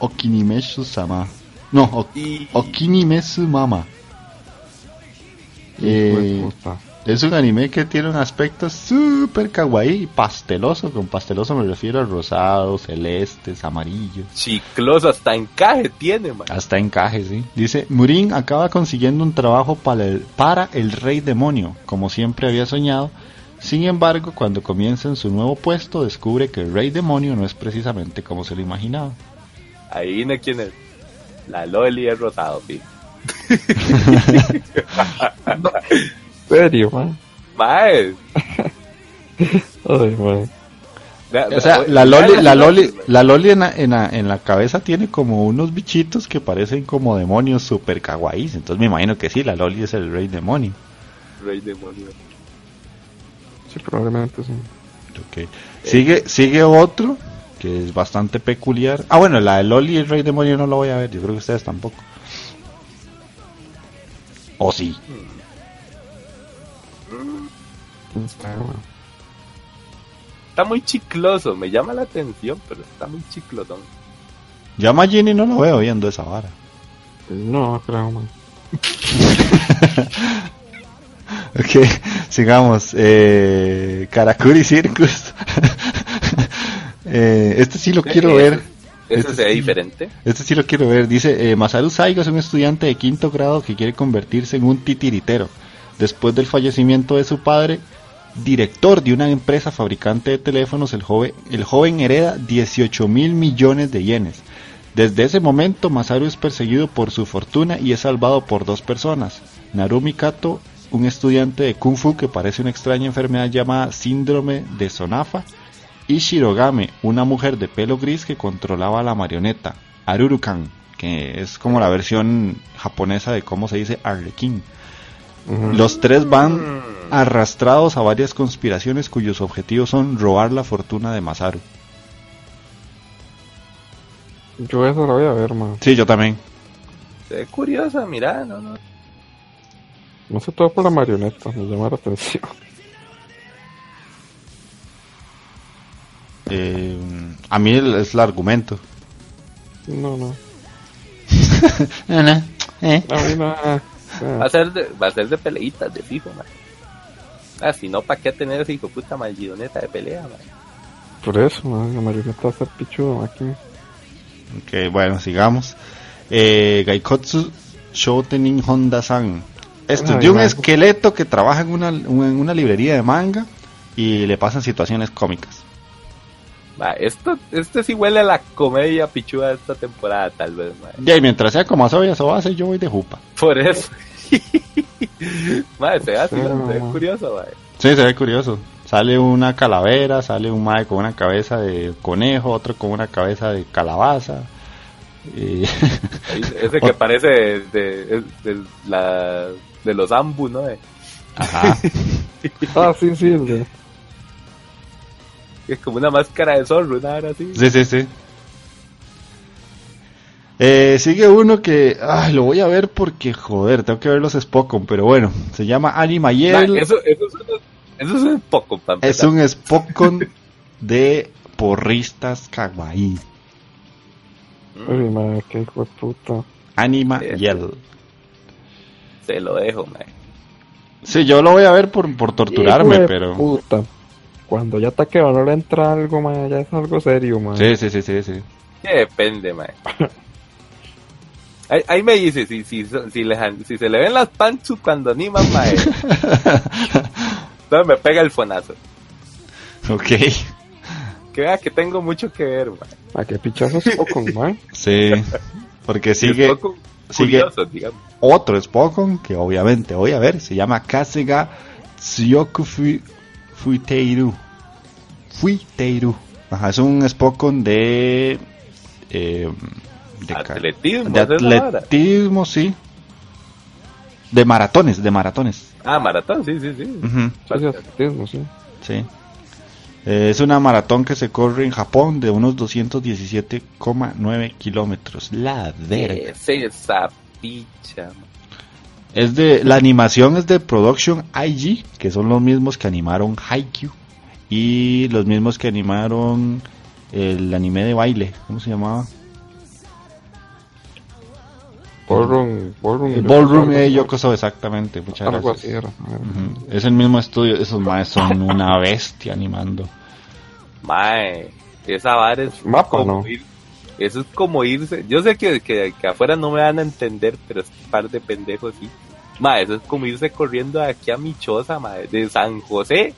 S1: Okinimesu Sama. No, o-
S3: Y...
S1: Okinimesu Mama. Eh,
S2: Pues.
S1: Es un anime que tiene un aspecto super kawaii y pasteloso. Con pasteloso me refiero a rosados, celestes, amarillos.
S3: Chicloso, hasta encaje tiene, mae.
S1: Hasta encaje, sí. Dice, Murin acaba consiguiendo un trabajo para el, para el rey demonio, como siempre había soñado. Sin embargo, cuando comienza en su nuevo puesto, descubre que el rey demonio no es precisamente como se lo imaginaba.
S3: Ahí viene quién es. La Loli es rosado, pi.
S2: serio, man.
S3: Mae.
S2: Ay, man.
S1: O sea, la loli, la loli, la loli en la, en la, en la cabeza tiene como unos bichitos que parecen como demonios super kawaiis. Entonces me imagino que sí, la loli es el rey demonio.
S3: Rey demonio.
S2: Sí, probablemente sí.
S1: Ok. Sigue, sigue otro que es bastante peculiar. Ah, bueno, la de Loli y el Rey Demonio no lo voy a ver. Yo creo que ustedes tampoco. O sí.
S3: Está muy chicloso, me llama la atención, pero está muy chiclosón.
S1: Yo a Magini no lo veo viendo esa vara.
S2: No, creo, man.
S1: Ok, sigamos. Eh, Karakuri Circus. eh, este sí lo quiero ver. Este sí.
S3: diferente.
S1: Este sí lo quiero ver. Dice, eh, Masaru Saigo es un estudiante de quinto grado que quiere convertirse en un titiritero. Después del fallecimiento de su padre, director de una empresa fabricante de teléfonos, el joven, hereda 18 mil millones de yenes. Desde ese momento, Masaru es perseguido por su fortuna y es salvado por dos personas. Narumi Kato, un estudiante de Kung Fu que parece una extraña enfermedad llamada síndrome de Sonafa, y Shirogame, una mujer de pelo gris que controlaba la marioneta, Arurukan, que es como la versión japonesa de cómo se dice Arlequín. Los tres van arrastrados a varias conspiraciones cuyos objetivos son robar la fortuna de Masaru.
S2: Yo eso lo voy a ver, man.
S1: Sí, yo también.
S3: Se ve curiosa, mira, no, no.
S2: No sé todo por la marioneta, me llama la atención.
S1: Eh, a mí el- es el argumento.
S2: No, no.
S1: No, no, eh.
S2: A mí no. Ah,
S3: Va a ser de, va a ser de peleitas, de fijo, man. Ah, si no, ¿para qué tener ese hijo puta maldioneta de pelea, man?
S2: Por eso, man, la marioneta va a ser pichudo aquí.
S1: Ok, bueno, sigamos. Eh, Gaikotsu Shoutenin Honda-san. Esto es
S2: Ay,
S1: de un esqueleto que trabaja en una, en una librería de manga y le pasan situaciones cómicas.
S3: Ma, esto, este sí huele a la comedia pichuda de esta temporada, tal vez, ma.
S1: Ya, y mientras sea como soy eso va a ser yo voy de jupa.
S3: Por eso. Madre, se ve así,
S2: Sí,
S3: se ve curioso, madre.
S1: Sí, se ve curioso. Sale una calavera, sale un mae con una cabeza de conejo, otro con una cabeza de calabaza. Y...
S3: Ese que parece de, de, de la, de los ambu, ¿no? De-
S1: Ajá.
S2: Ah, sí, sí, el de-
S3: Es como una máscara de zorro, una hora así.
S1: Sí, sí, sí. Eh, sigue uno que ay, lo voy a ver porque joder, tengo que ver los Spokon, pero bueno, se llama Anima
S3: Ma,
S1: Yel.
S3: eso, eso, es un- eso es un
S1: Es un Spokon de porristas kawaii.
S2: Uy, madre, qué hijo de puta.
S1: Anima
S3: Sí.
S1: Yel.
S3: Se lo dejo, madre.
S1: Sí, yo lo voy a ver por, por torturarme, pero...
S2: Puta. Cuando ya Takeo no le entra algo, madre, ya es algo serio, madre.
S1: Sí, sí, sí, sí, sí.
S3: Que depende, madre. Ahí, ahí me dice, si, si, si, si se le ven las pantsu cuando animan, madre. Entonces me pega el fonazo.
S1: Ok.
S3: Que vea que tengo mucho que ver, madre.
S2: ¿A qué pichazo es Pokon, madre?
S1: Sí. Porque sigue sigue-
S3: curioso, digamos.
S1: otro Spokon que obviamente voy a ver. Se llama Kasega Tsuyoku Fu- Fuiteiru. Fuiteiru. Ajá, es un Spokon de... eh, de,
S3: Atletismo,
S1: de atletismo, sí. De maratones, de maratones.
S3: Ah, maratón, sí, sí, sí.
S2: Atletismo, sí.
S1: sí. Eh, es una maratón que se corre en Japón de unos 217,9 kilómetros. La verga.
S3: Es esa picha. man.
S1: Es de, la animación es de Production IG, que son los mismos que animaron Haikyuu y los mismos que animaron el anime de baile, ¿cómo se llamaba?
S2: Ballroom, Ballroom.
S1: El Ballroom de Yokoso, exactamente, muchas gracias.
S2: era.
S1: Es el mismo estudio, esos maes son una bestia animando.
S3: Mae, esa vara es
S2: Mapa,
S3: como
S2: ¿no?
S3: ir- eso es como irse. Yo sé que, que, que afuera no me van a entender, pero es un par de pendejos sí. Mae, eso es como irse corriendo de aquí a mi choza, mae, de San José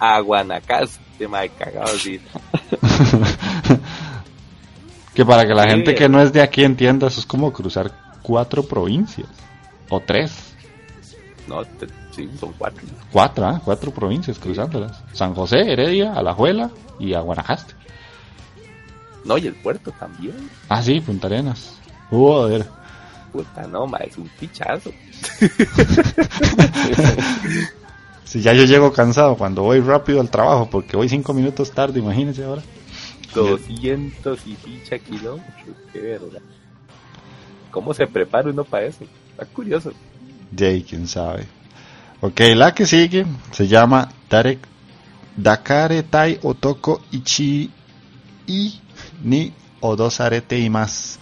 S3: a Guanacaste, mae, cagado así.
S1: Que para que la
S3: Sí.
S1: gente que no es de aquí entienda, eso es como cruzar cuatro provincias. O tres.
S3: No, te- sí, son cuatro.
S1: Cuatro, ¿ah? Cuatro provincias cruzándolas. San José, Heredia, Alajuela y a Guanacaste.
S3: No, y el puerto también.
S1: Ah, sí, Punta Arenas. Joder.
S3: Puta, no, mae, es un pichazo.
S1: Si ya yo llego cansado cuando voy rápido al trabajo, porque voy cinco minutos tarde, imagínense ahora.
S3: 200 y picha kilómetros, qué verdad. ¿Cómo se prepara uno para eso? Está curioso.
S1: Jay, quién sabe. Ok, la que sigue se llama Darek Dakare Tai Otoko Ichi I Ni Odosarete y más.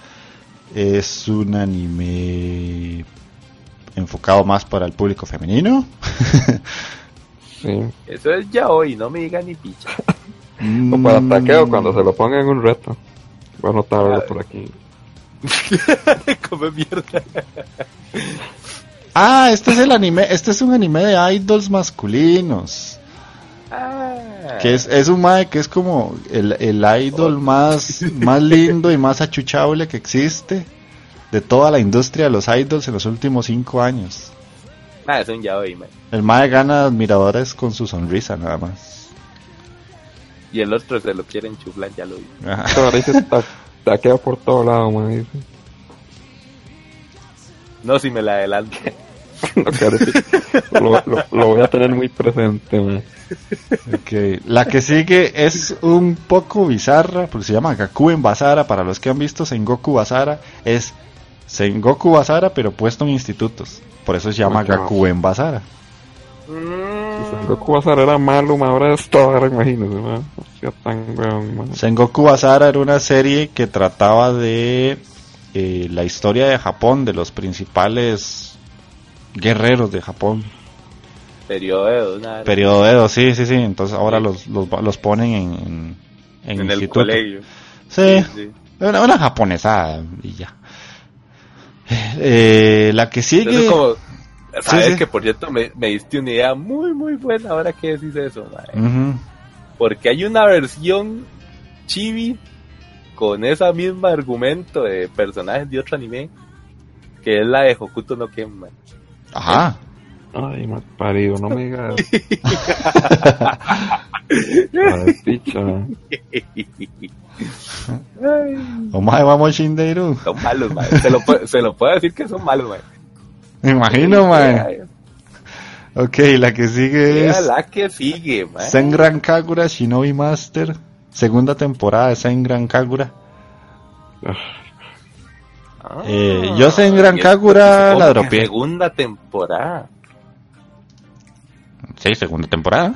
S1: Es un anime enfocado más para el público femenino.
S2: Sí.
S3: Eso es ya hoy, no me diga ni picha.
S2: O para
S1: Mm,
S2: Takeo cuando se lo ponga en un reto. Voy a anotarlo por aquí.
S3: Come mierda.
S1: Ah, este es el anime, este es un anime de idols masculinos.
S3: Ah.
S1: Que es, es un mae que es como el, el idol más, más lindo y más achuchable que existe de toda la industria de los idols en los últimos cinco años.
S3: Ah, es un ya hoy, man.
S1: El mae gana admiradores con su sonrisa nada más.
S3: Y el otro se lo quieren chuflar, ya lo vi.
S2: Dice Ta- Takeo por todo lado, man.
S3: No, si me la adelanto.
S2: Lo, que decir, lo, lo- lo voy a tener muy presente, man.
S1: La que sigue es un poco bizarra, porque se llama Gakuen Basara. Para los que han visto Sengoku Basara, es Sengoku Basara, pero puesto en institutos. Por eso se llama
S2: Ajá.
S1: Gakuen Basara.
S2: Si Goku Basara era malo, ahora es todo, ahora imagínese, man. No tan weón, man.
S1: Sengoku Basara era una serie que trataba de eh, la historia de Japón, de los principales guerreros de Japón.
S3: Periodo de una
S1: Periodo Edo, sí, sí, sí. Entonces ahora los, los, los ponen en, en, en
S3: el colegio.
S1: Sí,
S3: sí.
S1: Una, una japonesada y ya. Eh, la que sigue.
S3: Entonces, como, sabes
S1: Sí,
S3: que por cierto me, me diste una idea muy, muy buena ahora que decís eso.
S1: Ujú.
S3: Porque hay una versión chibi con ese mismo argumento de personajes de otro anime que es la de Hokuto no Ken, man.
S1: Ajá.
S2: Ay, mal parido, no me digas. La de picha.
S1: O más vamos Shindeiru.
S3: Son malos, man. Se lo, puedo- se lo puedo decir que son malos, man.
S1: Me imagino, man. Ok, la que sigue
S3: Mira
S1: es
S3: la que sigue, man.
S1: Senran Kagura Shinobi Master. Segunda temporada de Senran Kagura.
S3: Ah,
S1: Eh, yo sé en Gran
S3: ¿cómo
S1: la dropeé.
S3: Segunda temporada.
S1: Sí, segunda temporada.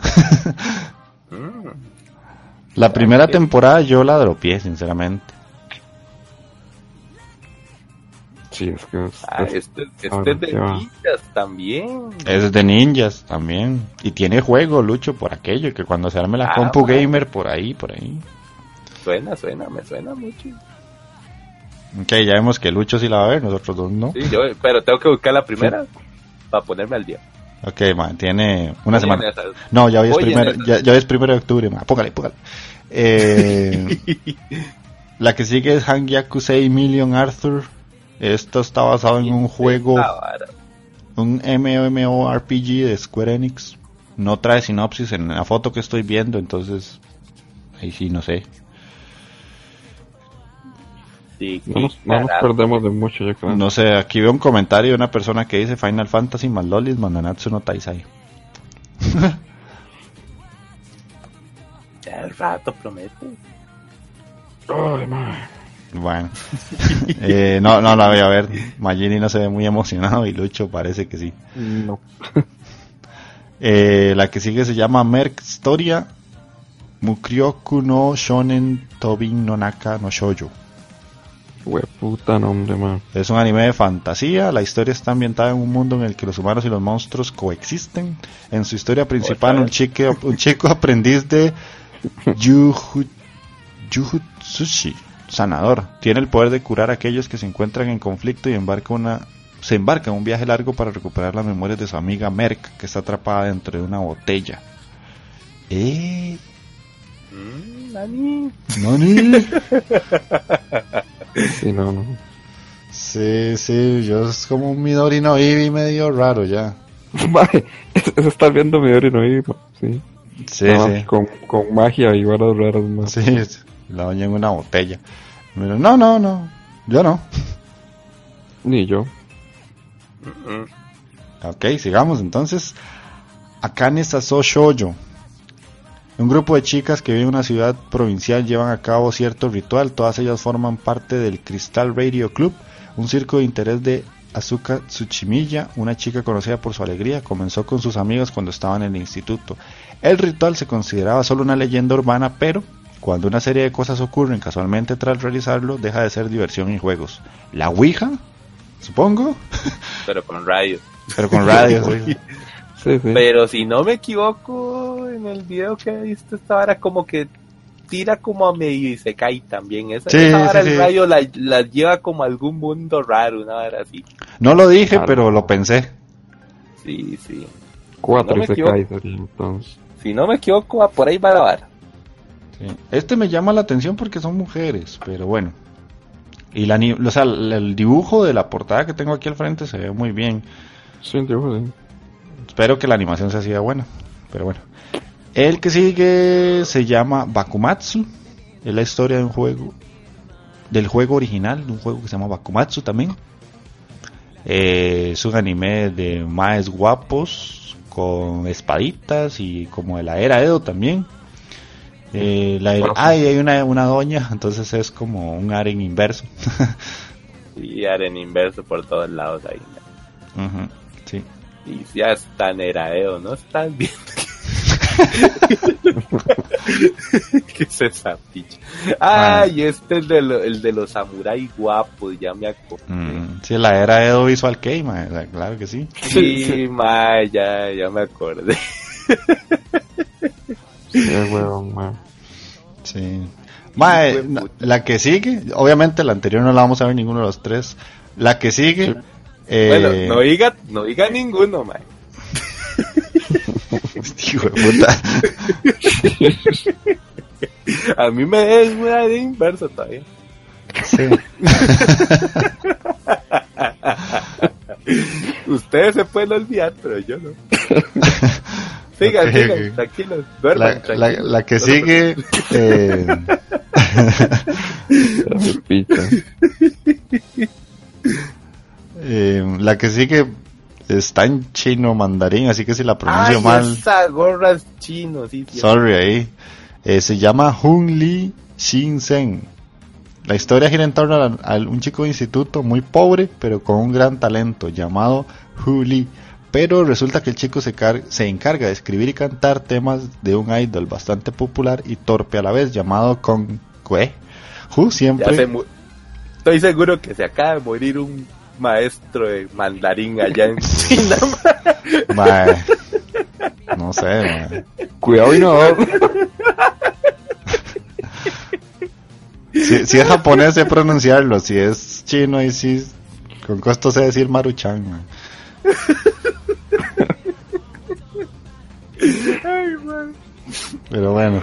S3: Mm.
S1: La primera temporada yo la dropeé, sinceramente.
S2: Sí, es que es,
S3: Ah,
S2: es-
S3: este, este es de ninjas también.
S1: Es de ninjas también. Y tiene juego, Lucho, por aquello. Que cuando se arme la
S3: Ah,
S1: compu
S3: bueno.
S1: gamer, por ahí, por ahí.
S3: Suena, suena, me suena mucho.
S1: Ok, ya vemos que Lucho sí la va a ver, nosotros dos no.
S3: Sí, yo, pero tengo que buscar la primera para ponerme al día.
S1: Ok, man, tiene una semana. No, ya hoy es, primero, ya, ya hoy es primero de octubre, man. Póngale, póngale. Eh, la que sigue es Hangyaku 6 Million Arthur. Esto está basado en un juego, un MMORPG de Square Enix. No trae sinopsis en la foto que estoy viendo, entonces ahí sí no sé.
S3: Sí,
S2: no, nos, no nos
S3: carajo.
S2: perdemos de mucho, yo creo.
S1: No sé, aquí veo un comentario de una persona que dice Final Fantasy más Lolis más Nanatsu no Taisai.
S3: Ya el rato promete.
S2: Ay, man.
S1: Bueno, Eh, no, no la voy a ver. Magini no se ve muy emocionado y Lucho parece que sí.
S2: No.
S1: Eh, la que sigue se llama Merc Storia Mukryoku no Shonen Tobin no Naka no Shoujo.
S2: Puta nombre, man.
S1: Es un anime de fantasía. La historia está ambientada en un mundo en el que los humanos y los monstruos coexisten. En su historia principal, un chico, un chico aprendiz de Yuhu- Yuhutsushi, sanador, tiene el poder de curar a aquellos que se encuentran en conflicto y embarca una, se embarca en un viaje largo para recuperar las memorias de su amiga Merc, que está atrapada dentro de una botella. Eh,
S3: Mm, Nani.
S1: ¿Nani?
S2: Sí, no, no.
S1: Sí, sí, yo es como un Midori no Ibi medio raro ya.
S2: Vale, eso está viendo mi no. Sí.
S1: Sí,
S2: más. Con, con magia y varas raras, man.
S1: Sí, la doña en una botella. Pero no, no, no. Yo no.
S2: Ni yo.
S1: Ok, sigamos entonces. Akane Saso Shoujo. Un grupo de chicas que viven en una ciudad provincial llevan a cabo cierto ritual. Todas ellas forman parte del Crystal Radio Club, un circo de interés de Azuka Tsuchimiya, una chica conocida por su alegría. Comenzó con sus amigos cuando estaban en el instituto. El ritual se consideraba solo una leyenda urbana, pero cuando una serie de cosas ocurren casualmente tras realizarlo, deja de ser diversión y juegos. La Ouija, supongo,
S3: Pero con rayos.
S1: pero con radio. sí.
S3: Pero si no me equivoco, en el video que he visto esta vara como que tira como a medio y se cae también. Esa,
S1: Sí,
S3: esa vara
S1: sí,
S3: el
S1: sí.
S3: rayo la, la lleva como a algún mundo raro, una vara así.
S1: No lo dije,
S2: Claro.
S1: pero lo pensé.
S3: Sí, sí.
S2: Cuatro
S3: no me
S2: y se
S3: equivoco.
S2: cae entonces.
S3: Si no me equivoco, por ahí va la vara.
S1: Sí. Este me llama la atención porque son mujeres, pero bueno. Y la, ni- o sea, el dibujo de la portada que tengo aquí al frente se ve muy bien.
S2: Sí, un dibujo, sí.
S1: Espero que la animación sea así de buena, pero bueno. El que sigue se llama Bakumatsu. Es la historia de un juego, del juego original, de un juego que se llama Bakumatsu también. Eh, es un anime de maes guapos con espaditas y como de la era Edo también. Eh, la, ah, y hay una, una doña, entonces es como un aren inverso.
S3: Y aren inverso por todos lados ahí.
S1: Ujú, sí.
S3: Y ya está Neraeo, ¿no? Están viendo. ¿Qué es esa picha? Ah, este es de lo- el de los samuráis guapos, ya me acordé.
S1: Mm, sí, la era Edo Visual Kei, mae, o sea, claro que sí.
S3: Sí, ma, ya, ya me acordé.
S2: Sí, huevón, man.
S1: Sí. Mae,
S3: puta.
S1: la que sigue, obviamente la anterior no la vamos a ver ninguno de los tres. La que sigue,
S2: Sí.
S1: eh,
S3: Bueno, no diga, no diga ninguno, ma.
S1: Hijo de puta.
S3: A mí me es una de inverso todavía.
S1: Sí.
S3: Ustedes se pueden olvidar, pero yo no. Sigan,
S1: Ok,
S3: sigan,
S1: ok.
S3: tranquilos. duerman,
S1: La, la,
S3: tranquilos.
S1: la que sigue. eh, eh, la que sigue está en chino mandarín, así que si la pronuncio
S3: Ay,
S1: mal,
S3: esa gorra es chino, sí. sí.
S1: sorry ahí. Eh, se llama Hun Li Shin-sen. La historia gira en torno a, a un chico de instituto muy pobre, pero con un gran talento, llamado Hu Li. Pero resulta que el chico se, se encarga de escribir y cantar temas de un idol bastante popular y torpe a la vez, llamado Kong Kue. Hu siempre...
S3: se Estoy seguro que se acaba de morir un maestro de mandarín allá en China.
S1: Mae, no sé, mae.
S2: Cuidado y no.
S1: Si, si es japonés sé pronunciarlo, si es chino y si con costo sé decir maruchan. mae. Pero bueno.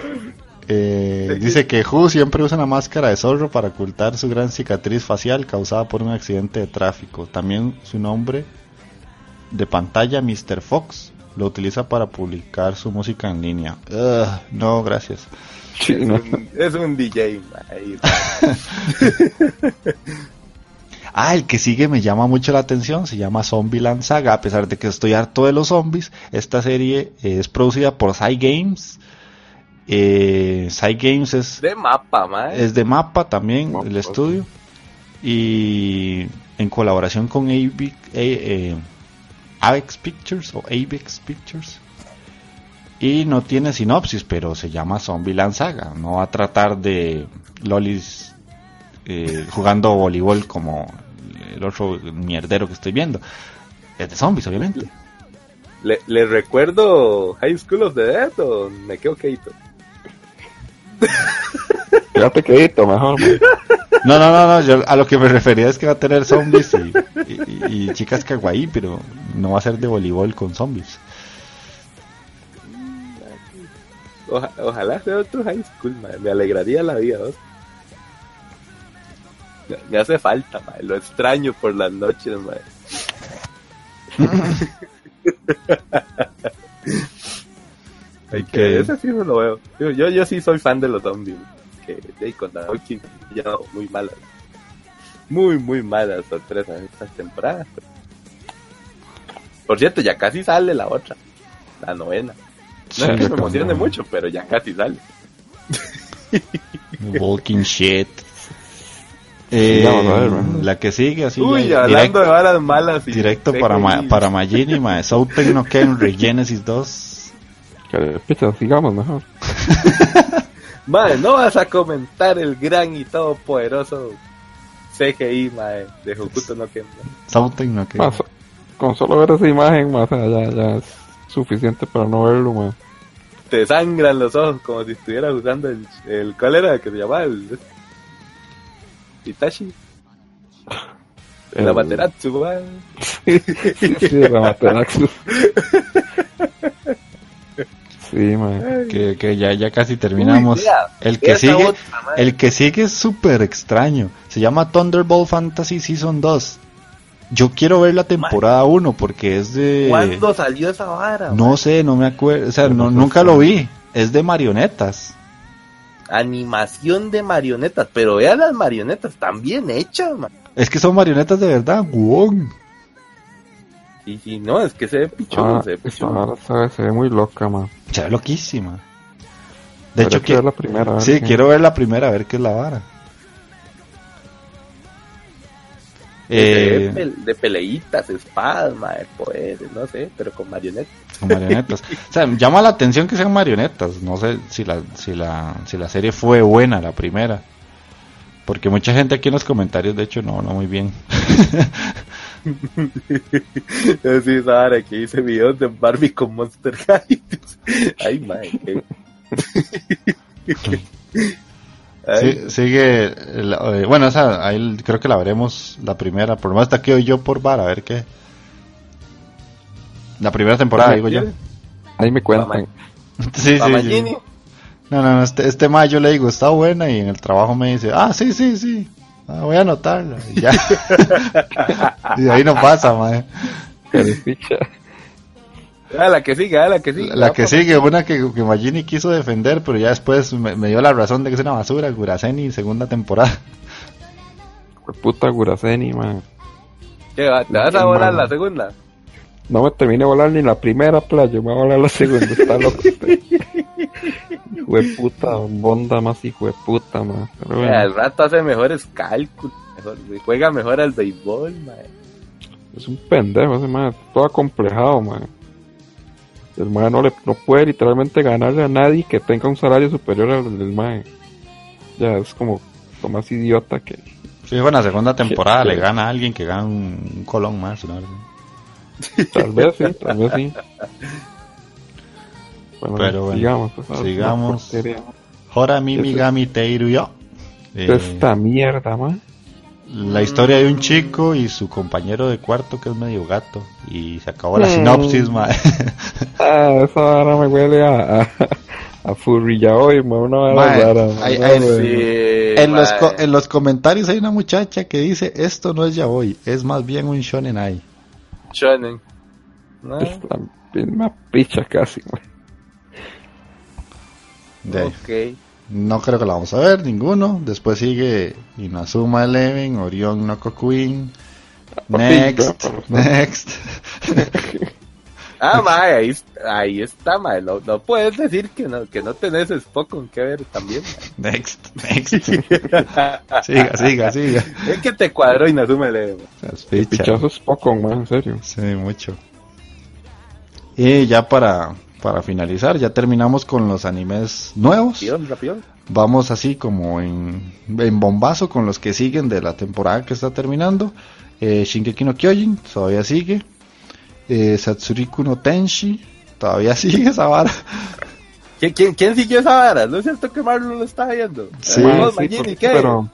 S1: Eh, dice que Hu siempre usa una máscara de zorro para ocultar su gran cicatriz facial causada por un accidente de tráfico. También su nombre de pantalla, Mr. Fox, lo utiliza para publicar su música en línea. Ugh, no, gracias.
S3: Es un DJ.
S1: Ah, el que sigue me llama mucho la atención, se llama Zombieland Saga, a pesar de que estoy harto de los zombies, esta serie es producida por Cygames. Eh, Cygames es,
S3: De mapa, ma.
S1: es de mapa también,
S2: Mapa,
S1: el estudio, y en colaboración con AV, eh, eh, Avex Pictures o Avex Pictures. Y no tiene sinopsis, pero se llama Zombieland Saga. No va a tratar de lolis eh, jugando voleibol como el otro mierdero que estoy viendo. Es de zombies, obviamente.
S3: ¿Le, ¿Le recuerdo High School of the Dead o me quedo quedito?
S2: Quédate quedito, mejor. man.
S1: No, no, no, no, yo a lo que me refería es que va a tener zombies y, y- y chicas kawaii, pero no va a ser de voleibol con zombies.
S3: Oja- ojalá sea otro High School. Me alegraría la vida, ¿no? Me, me hace falta. Lo extraño por las noches. Que ese sí no lo veo. Yo, yo, yo sí soy fan de los zombies. Que de con Walking ya muy malas. Muy, muy malas sorpresas estas temporadas. Por cierto, ya casi sale la otra. La novena. No es que me emocione mucho, pero ya casi sale.
S1: Walking shit. Eh,
S2: a ver, ¿no?
S1: la que sigue así
S3: Uy,
S1: ya,
S3: hablando
S1: directo,
S3: de varas malas. y
S1: directo para, ma, para Magini, ma, no Regenesis 2.
S2: Que picha, sigamos mejor.
S3: Madre, no vas a comentar el gran y todopoderoso CGI, madre, de Hokuto no Ken.
S1: Souten no Ken.
S2: Con solo ver esa imagen, más ya, ya es suficiente para no verlo, man.
S3: Te sangran los ojos como si estuvieras usando el, el ¿cuál era? que se llamaba? El Itachi. El Amaterasu, madre.
S2: Sí, el Amaterasu. Sí, man.
S1: Que, que ya, ya casi terminamos.
S3: Uy,
S1: el que sigue,
S3: otra,
S1: el que sigue es súper extraño. Se llama Thunderbolt Fantasy Season 2. Yo quiero ver la temporada 1 porque es de...
S3: ¿Cuándo salió esa vara?
S1: No sé, no me acuerdo. O sea, no, nunca lo vi. Es de marionetas.
S3: Animación de marionetas, pero vea las marionetas, están bien hechas, man.
S1: Es que son marionetas de verdad. Wow.
S3: Sí, sí, no, es que se ve pichudo,
S2: Ah,
S3: se ve
S2: vara se, se ve muy loca, man.
S1: Se ve loquísima. De hecho,
S2: que ver
S1: que,
S2: la primera. ver
S1: sí,
S2: qué-
S1: quiero ver la primera, a ver qué es la vara. Eh,
S3: de peleitas, espadas, madre, poderes, no sé, pero con marionetas.
S1: con marionetas. O sea, llama la atención que sean marionetas. No sé si la, si la, si la serie fue buena la primera. Porque mucha gente aquí en los comentarios, de hecho, no, no muy bien.
S3: Sí, esa vara que hice videos de Barbie con Monster High. Ay, madre.
S1: Sí, sigue, la- eh, bueno, esa, ahí creo que la veremos la primera, por lo menos hasta que hoy yo por bar, a ver qué. La primera temporada, digo yo.
S2: Ahí me cuentan.
S1: Sí, sí. No, no, no, este, este ma yo le digo, está buena y en el trabajo me dice, ah, sí, sí, sí, ah, voy a anotarla. Y ya. y de ahí no pasa, ma.
S2: Carepicha.
S3: Ah, la que sigue, ah, la que sigue.
S1: La que sigue, una que, que Magini quiso defender, pero ya después me, me dio la razón de que es una basura, Guraseni, segunda temporada.
S2: Puta Guraseni, man.
S3: ¿Qué, va? ¿Te vas a volar la segunda?
S2: No me terminé de volar ni la primera playa, me voy a volar la segunda, está loco usted. Hijo de puta, bonda más hijo de puta, man. Pero bueno,
S3: Al rato hace mejores cálculos. mejor- juega mejor al béisbol, mae.
S2: es un pendejo ese man, todo acomplejado, man. El man no, le, no puede literalmente ganarle a nadie que tenga un salario superior al del man. Ya es como lo más idiota que.
S1: Sí, bueno, la segunda temporada le gana a alguien que gana un, un colón más. ¿no?
S2: Tal vez sí, tal vez sí. Bueno,
S1: Pero bueno,
S2: sigamos. pues,
S1: sigamos. Hora Mimigami Teiru yo. Eh,
S2: Esta mierda, man.
S1: la historia de un chico y su compañero de cuarto que es medio gato. Y se acabó la
S2: Mm.
S1: sinopsis, ma.
S2: Ah, esa vara me huele a, a, a furry ya hoy, man. Una vara rara,
S1: hay- hay-
S2: güey.
S3: Sí,
S1: en, los
S3: mae.
S1: co- en los comentarios hay una muchacha que dice, esto no es yaoi, es más bien un shonen ai.
S3: Shonen. ¿No?
S2: Es la misma picha casi, man.
S1: De ahí.
S3: Ok.
S1: No creo que la vamos a ver, ninguno. Después sigue Inazuma Eleven, Orion no Kokuin. Next, next.
S3: Ah, mae, ahí, ahí está, mae. No, no puedes decir que no, que no tenés Spock que ver también. mae.
S1: Next, next. siga, siga, siga.
S3: Es que te cuadró.
S1: Las fichas.
S2: Pichazo es poco, man, en serio.
S1: Sí, mucho. Y ya para, para finalizar, ya terminamos con los animes nuevos.
S3: Rápido, rápido.
S1: Vamos así como en, en bombazo con los que siguen de la temporada que está terminando. Eh, Shingeki no Kyojin todavía sigue. Eh, Satsuriku no Tenshi todavía sigue esa vara.
S3: ¿Quién, quién, quién siguió esa vara? ¿No es cierto que Marlon lo está viendo?
S1: Sí.
S3: ¿Vos,
S2: Man, sí,
S3: Magini,
S2: porque-
S3: qué?
S2: pero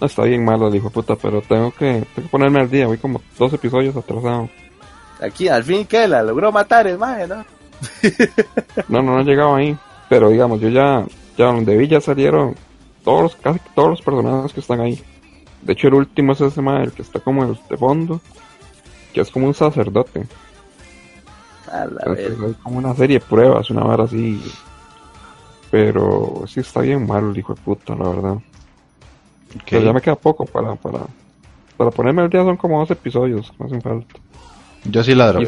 S2: no está bien malo el hijo de puta, pero tengo que, tengo que ponerme al día, voy como dos episodios atrasado.
S3: Aquí, al fin, ¿qué? La logró matar el mae, ¿no?
S2: No, no, no he llegado ahí, pero digamos, yo ya, ya donde vi ya salieron todos los, casi todos los personajes que están ahí. De hecho, el último es ese mae, el que está como el de fondo, que es como un sacerdote.
S3: A la
S2: Entonces
S3: vez.
S2: hay como una serie de pruebas, una vara así. Pero sí está bien malo el hijo de puta, la verdad. Pero ya me queda poco para, para, para ponerme al día son como dos episodios, me hacen falta.
S1: Yo sí la.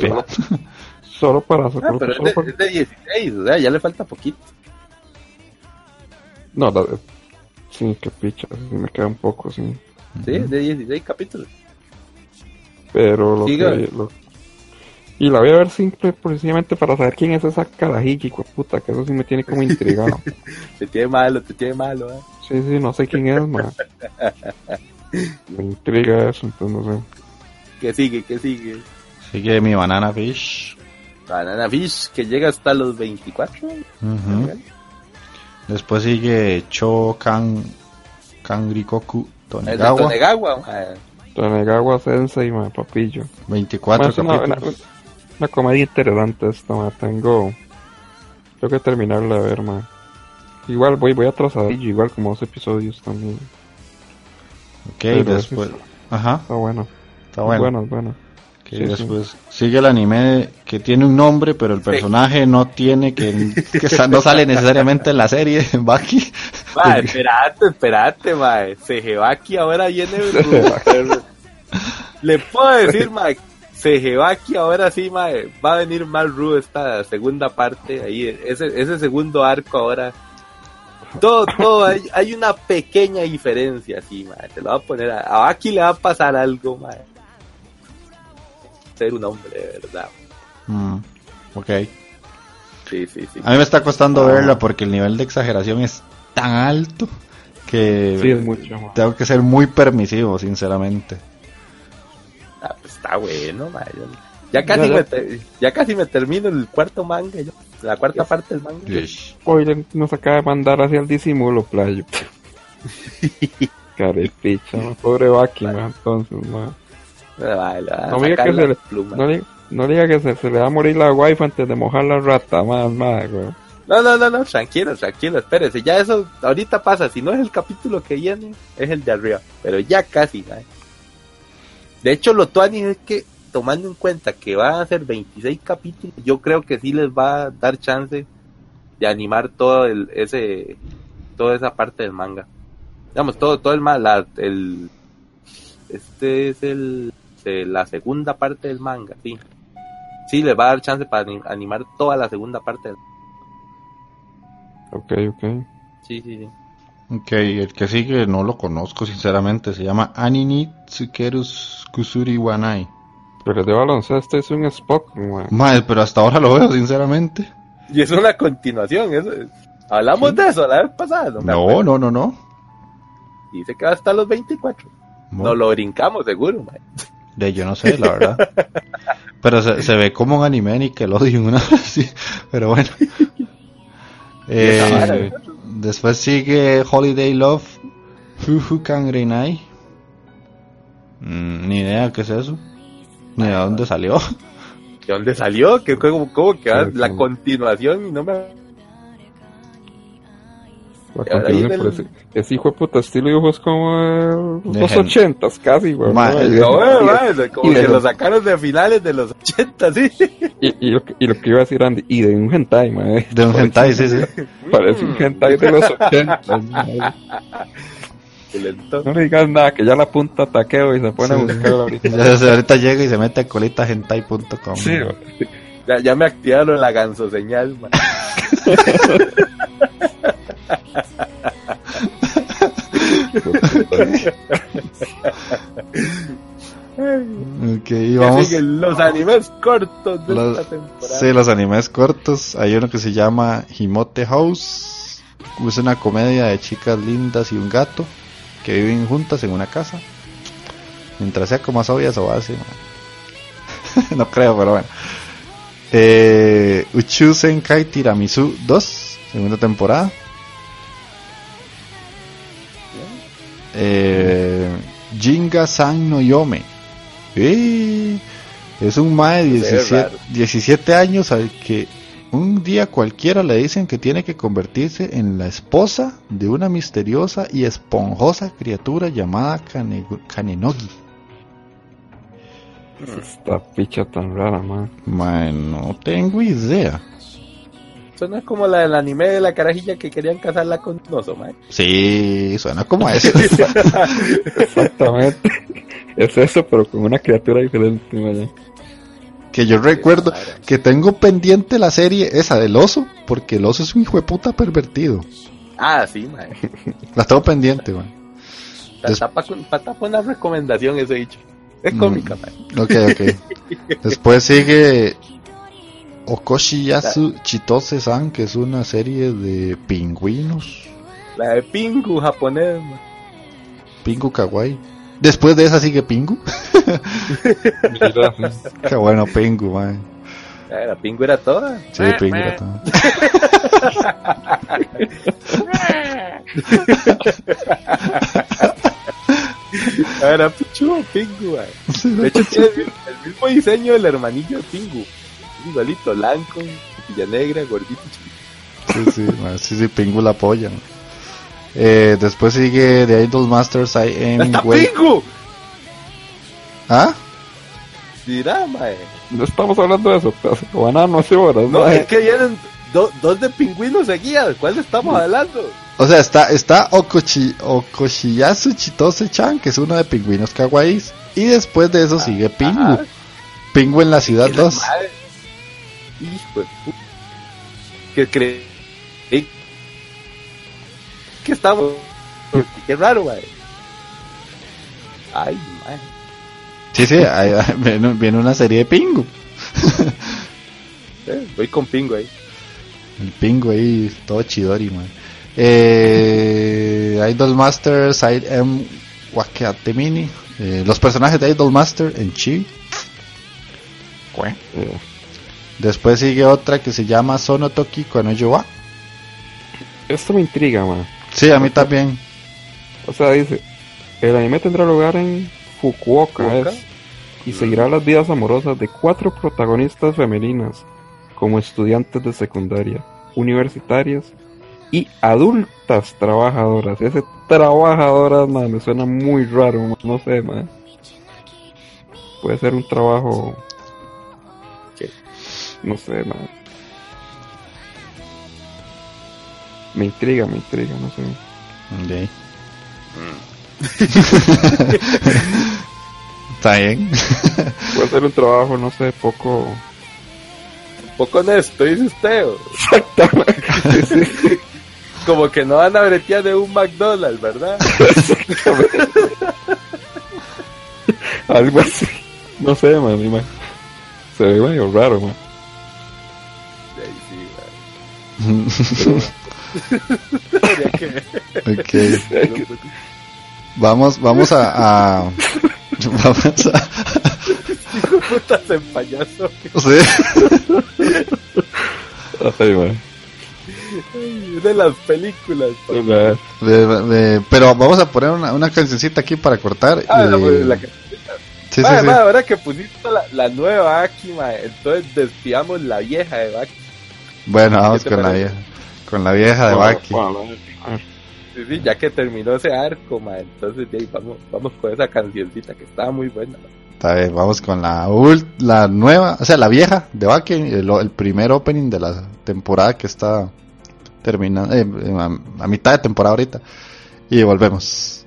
S2: solo, para
S3: Ah,
S2: solo,
S3: pero es
S2: solo
S3: de,
S2: para-
S3: es de 16, o sea, ya le falta poquito.
S2: No, la- sí, qué picha, sí me queda un poco, sí.
S3: Sí, es de 16 capítulos.
S2: Pero lo
S3: Siga.
S2: que... lo- y la voy a ver simple, precisamente para saber quién es esa carajilla, hijo puta, que eso sí me tiene como intrigado.
S3: Te tiene malo, te tiene malo, ¿eh?
S2: sí, sí, no sé quién es, man. Me intriga eso, entonces no sé.
S3: ¿Qué sigue? ¿Qué sigue?
S1: Sigue mi banana fish.
S3: Banana Fish, que llega hasta los 24.
S1: Ujú. Después sigue Cho Kan Kangrikoku Tonegawa.
S3: Tonegawa.
S2: Tonegawa Sensei, man, papillo.
S1: 24
S2: Man, es una,
S1: capítulos.
S2: una- una comedia interesante esta, man. Tengo... Tengo que terminarla de ver, man. Igual voy, voy atrasadillo, igual como dos episodios también.
S1: Ok,
S2: Pero
S1: después. Ajá,
S2: Está bueno.
S1: está bueno.
S2: Bueno, bueno.
S1: Ok,
S2: sí, sí.
S1: después sigue el anime que tiene un nombre, pero el personaje no tiene que, que sa- no sale necesariamente en la serie. Baki.
S3: Mae, espérate, espérate, mae. Sejebaki ahora viene. Le puedo decir, mae. Sejebaki ahora sí, mae. Va a venir más rudo esta segunda parte. Ahí, ese, ese segundo arco ahora. Todo, todo, hay, hay una pequeña diferencia, sí, mae. Te lo voy a poner a, a Baki le va a pasar algo, mae. Ser un hombre, de verdad.
S1: Mm, ok.
S3: Sí, sí, sí.
S1: A mí me está costando
S2: Ah.
S1: verla porque el nivel de exageración es tan alto que
S2: Sí, es mucho, man.
S1: tengo que ser muy permisivo, sinceramente.
S3: Ah, pues está bueno. Yo- Ya casi,
S2: Ya, ya.
S3: Me te- ya casi me termino el cuarto manga, yo. la cuarta parte del manga.
S2: Spoiler nos acaba de mandar hacia el disimulo, playo. Carepicha, man. pobre Baki, man, entonces, man.
S3: Vale,
S2: No diga que se le,
S3: plumas.
S2: no, le- No diga que se, se le va a morir la wifi antes de mojar la rata, más, más, güey.
S3: No, no, no, no, tranquilo, tranquilo, espérese. Ya eso ahorita pasa. Si no es el capítulo que viene, es el de arriba. Pero ya casi, mae. De hecho, lo tuanis es que, tomando en cuenta que van a ser 26 capítulos, yo creo que sí les va a dar chance de animar todo el, ese, toda esa parte del manga. Digamos, todo, todo el manga, el, este es el, de la segunda parte del manga, sí. Sí, les va a dar chance para anim- animar toda la segunda parte del
S2: Ok, ok.
S3: Sí, sí, sí.
S1: Ok, el que sigue no lo conozco sinceramente, se llama Anini Tsukerus Kusuri Wanai.
S2: Pero el de baloncesto es un Spock, güey.
S1: Madre, pero hasta ahora lo veo sinceramente.
S3: Y es una continuación, eso es- Hablamos de eso la vez pasada, ¿no?
S1: No,
S3: acuerdo.
S1: no, no, no.
S3: Dice que va hasta los 24. No lo brincamos, seguro, mae.
S1: De yo no sé, la verdad. Pero se, se ve como un anime Nickelodeon, una vez así. Pero bueno. Eh, después sigue Holiday Love Fufu Kangrenai. Mm, ni idea qué es eso. Ni de dónde salió.
S3: ¿De dónde salió? ¿Qué, cómo, cómo que la continuación? Y no me...
S2: La
S3: el-
S2: ese, hijo de puta estilo de dibujos como eh,
S1: De
S2: los ochentas casi, güey.
S3: Como que
S2: los-
S3: lo sacaron de finales de los 80, sí.
S2: Y, y lo, que- y lo que iba a decir Andy, y de un hentai, mae.
S1: De un hentai, sí, sí.
S2: Parece un hentai de los 80. mae.
S3: Excelente.
S2: No le digas nada, que ya la punta taqueo y se pone a
S1: Sí.
S2: buscarlo ahorita.
S1: Ya ahorita llega y se mete a colitahentai.com.
S2: Sí, güey.
S3: Ya, ya me activaron la ganso señal, mae.
S1: Ok, y
S3: Que
S1: vamos.
S3: los animes cortos de
S1: Los-
S3: esta temporada.
S1: Sí, los animes cortos. Hay uno que se llama Himote House. Es una comedia de chicas lindas y un gato que viven juntas en una casa. Mientras sea como más obvia va así. ¿no? no creo, pero bueno. Eh, Uchu Senkai Tiramisu 2, segunda temporada. Eh, Jinga San no Yome. Eh, es un mae de
S3: Se ve
S1: 17,
S3: raro.
S1: 17 años al que un día cualquiera le dicen que tiene que convertirse en la esposa de una misteriosa y esponjosa criatura llamada Kane- Kanenogi.
S2: Esta picha tan rara, man.
S1: No tengo idea.
S3: Es como la del anime de la carajilla que querían casarla con un oso, mae.
S1: Sí, suena como eso.
S2: Exactamente. es eso, pero con una criatura diferente, vaya.
S1: que yo recuerdo que tengo pendiente la serie esa del oso, porque el oso es un hijo de puta pervertido.
S3: Ah, sí, mae.
S1: La tengo pendiente, man. Des-
S3: Tapa con, tapa una recomendación ese dicho. Es
S1: Mm.
S3: cómica, mae.
S1: Ok, ok. Después sigue Okoshiyasu Chitose-san, que es una serie de pingüinos.
S3: La de Pingu japonés, mae.
S1: Pingu Kawaii. Después de esa sigue Pingu. Qué bueno, Pingu, man.
S3: La Pingu era toda.
S1: Sí, Pingu era todo.
S3: Ah, Era Pichu Pingu. De hecho, tiene el mismo diseño del hermanillo de Pingu. Igualito, blanco, pilla negra, gordito. chiquito.
S1: Sí, sí, man, sí, sí, Pingu la apoya. Eh, después sigue The Idol Masters I Am
S3: ¡Está Pingu!
S1: ¿Ah?
S3: Dirá, mae.
S2: no estamos hablando de eso, pero van a no sé horas,
S3: No,
S2: mae.
S3: es que vienen do- dos de pingüinos seguidas. ¿Cuál estamos hablando?
S1: O sea, está, está Okochi, Okoshiyasu Chitose-chan, que es uno de pingüinos kawaiis. Y después de eso sigue Pingu.
S3: Ajá.
S1: Pingu en la ciudad
S3: Que la
S1: 2.
S3: madre- Hijo de pu- Que creí que estamos. Qué raro, mae. Ay, mae.
S1: Sí, sí, ahí- viene, viene una serie de Pingu.
S3: Eh, voy con pingo ahí.
S1: El Pingu ahí, todo chidori, man. Eh, Idol Masters, I am Wakatemini. Eh, los personajes de Idol Master en Chi. Después sigue otra que se llama Sonotoki Konoyowa.
S2: esto me intriga, man.
S1: Sí, a mí también.
S2: O sea, dice, el anime tendrá lugar en Fukuoka,
S3: ¿Fukuoka?
S2: es. y seguirá las vidas amorosas de cuatro protagonistas femeninas como estudiantes de secundaria, universitarias y adultas trabajadoras. Ese trabajadoras, man, me suena muy raro, man, no sé, man. Puede ser un trabajo... No sé, man. Me intriga, me intriga, no sé.
S1: Ok.
S3: Mm.
S1: Está bien.
S2: Puede ser un trabajo, no sé, poco...
S3: Poco honesto, dice usted.
S2: Exactamente.
S3: Como que no van a bretear de un McDonald's, ¿verdad?
S2: Algo así. No sé, man, ima- Se ve medio raro, man.
S3: Ahí sí, man. Habría que-
S1: Ok. Vamos, vamos a, a- vamos a,
S3: Putas en payaso.
S1: sí.
S2: Ay, man.
S3: De las películas.
S1: De- de- pero vamos a poner una, una cancioncita aquí para cortar.
S3: Ah, la,
S1: y-
S3: la que-
S1: sí, sí,
S3: Ma,
S1: sí.
S3: ma, ahora que pusiste la, la nueva Aki, ma, entonces despidamos la vieja de Baki.
S1: Bueno, vamos
S3: ¿Qué te
S1: con la vieja. Con la vieja de Baki.
S2: bueno.
S3: Sí, sí, ya que terminó ese arco, ma, entonces ahí vamos, vamos con esa cancioncita que estaba muy buena.
S1: Está bien, vamos con la ult- la nueva, o sea, la vieja de Baki, el, el primer opening de la temporada que está terminando, eh, eh, a, a mitad de temporada ahorita. Y volvemos.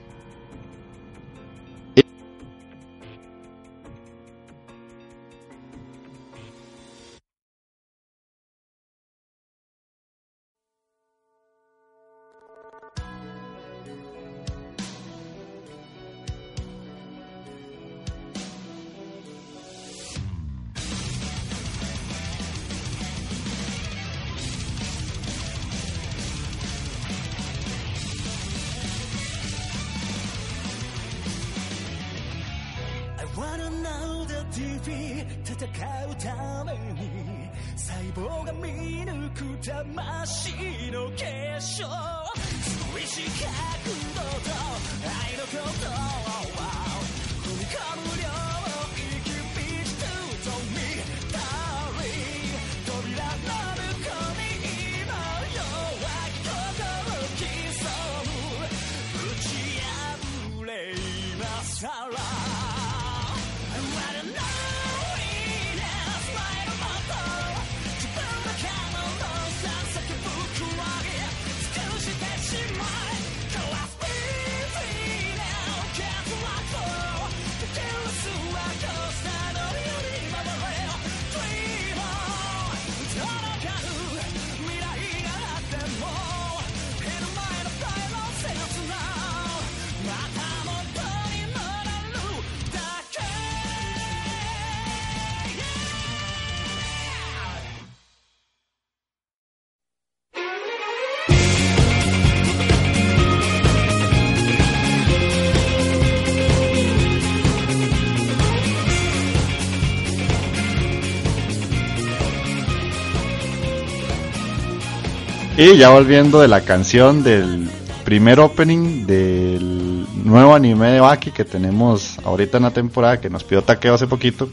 S1: Y ya volviendo de la canción del primer opening del nuevo anime de Baki que tenemos ahorita en la temporada que nos pidió Takeo hace poquito.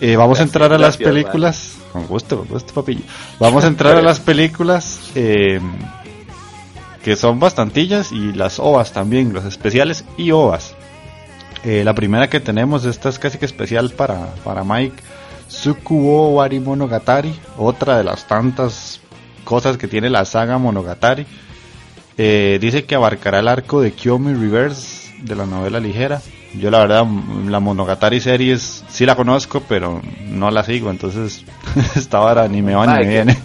S1: Eh, vamos a entrar a las
S3: gracias,
S1: películas. Con gusto, con gusto, papillo. Vamos a entrar a las películas eh, que son bastantillas y las ovas también, los especiales y ovas. Eh, la primera que tenemos, esta es casi que especial para, para Mike. Tsukuo Wari Monogatari, otra de las tantas cosas que tiene la saga Monogatari. Eh, dice que abarcará el arco de Kyomi Reverse de la novela ligera. Yo la verdad, la Monogatari series sí la conozco, pero no la sigo, entonces esta vara ni me va ni me
S3: que-
S1: viene.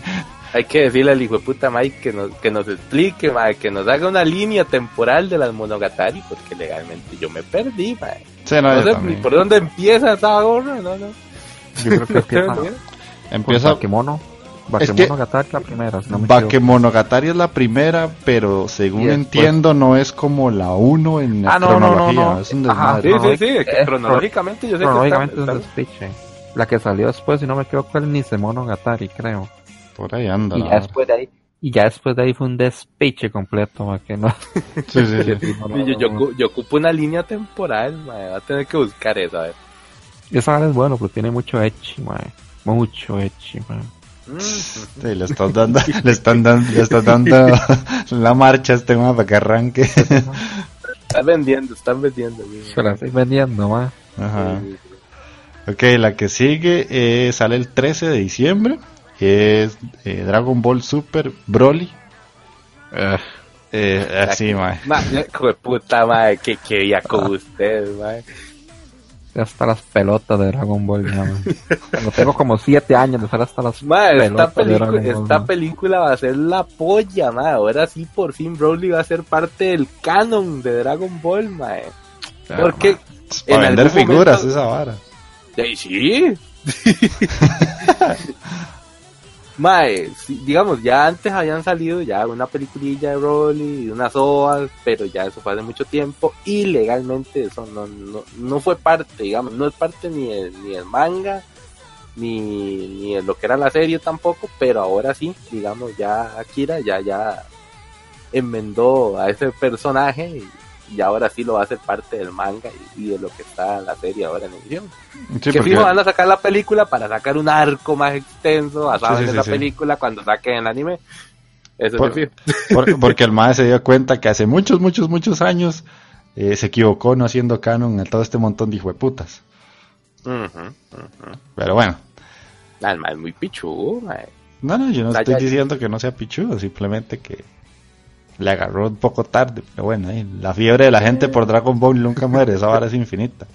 S3: Hay que decirle al hijo de puta Mike que nos, que nos explique, ma, que nos haga una línea temporal de las Monogatari, porque legalmente yo me perdí, ma.
S1: Sí, no,
S3: No
S1: yo
S3: sé
S1: también.
S3: ni por dónde empieza esa gorra, no, no.
S2: Yo creo que empieza con
S1: Empieza
S2: Bakemono.
S1: Es que-
S2: Gatari la primera, si no.
S1: Bakemonogatari es la primera, pero según
S2: después-
S1: entiendo no es como la 1 en la
S2: Ah, no, no, no,
S1: cronología,
S2: no.
S1: es un
S2: Ajá,
S1: desmadre.
S3: Sí, sí, sí, es que
S2: es-
S3: cronológicamente yo sé
S2: Cronológicamente
S3: que
S2: es
S3: está,
S2: un despiche. La que salió después, si no me equivoco, el Nisemono Gatari, creo.
S1: Por ahí anda.
S2: Y ya después de ahí, y ya después de ahí fue un despiche completo, ma, que no.
S1: Sí, sí, sí.
S3: Sí, yo, yo, yo ocupo una línea temporal, ma, va a tener que buscar esa, a ver.
S2: Esa es bueno, pero tiene mucho echi, mae. Mucho echi, mae.
S1: Sí, le están dando, le están dando, le están dando la marcha a este mae para que arranque.
S3: Están vendiendo, están vendiendo.
S2: la estoy vendiendo, mae.
S1: Ajá. Ok, la que sigue eh, sale el 13 de diciembre. Es eh, Dragon Ball Super Broly. Eh, así, mae.
S3: Ma, hijo de puta madre, que quería con usted, madre.
S2: Hasta las pelotas de Dragon Ball. Cuando tengo como 7 años de estar hasta las
S3: Madre, esta,
S2: pelotas de
S3: película,
S2: Dragon Ball,
S3: esta
S2: mae.
S3: película va a ser la polla, madre. Ahora sí, por fin Broly va a ser parte del canon de Dragon Ball, madre. Porque
S1: Para
S3: en
S1: vender figuras,
S3: momento-
S1: esa vara.
S3: Sí, sí. Mae, digamos, ya antes habían salido ya una peliculilla de Broly y unas ovas, pero ya eso fue hace mucho tiempo y legalmente eso no, no, no fue parte, digamos, no es parte ni del, ni del manga, ni, ni de lo que era la serie tampoco, pero ahora sí, digamos, ya Akira ya, ya enmendó a ese personaje y, y ahora sí lo va a hacer parte del manga y, y de lo que está en la serie ahora en edición
S1: Sí,
S3: que
S1: porque-
S3: fijo van a sacar la película para sacar un arco más extenso
S1: sí,
S3: en
S1: sí,
S3: esa
S1: sí.
S3: película cuando saquen el anime. Eso
S1: Por-
S3: sí fijo.
S1: por- porque el mae se dio cuenta que hace muchos, muchos, muchos años eh, se equivocó no haciendo canon a todo este montón de hijueputas.
S3: Ujú, ujú.
S1: Pero bueno,
S3: el mae es muy pichudo, mae.
S1: no, no, yo no estoy
S3: ya-
S1: diciendo que no sea pichudo, simplemente que le agarró un poco tarde. Pero bueno, ahí, la fiebre de la gente por Dragon Ball nunca muere, esa vara es infinita.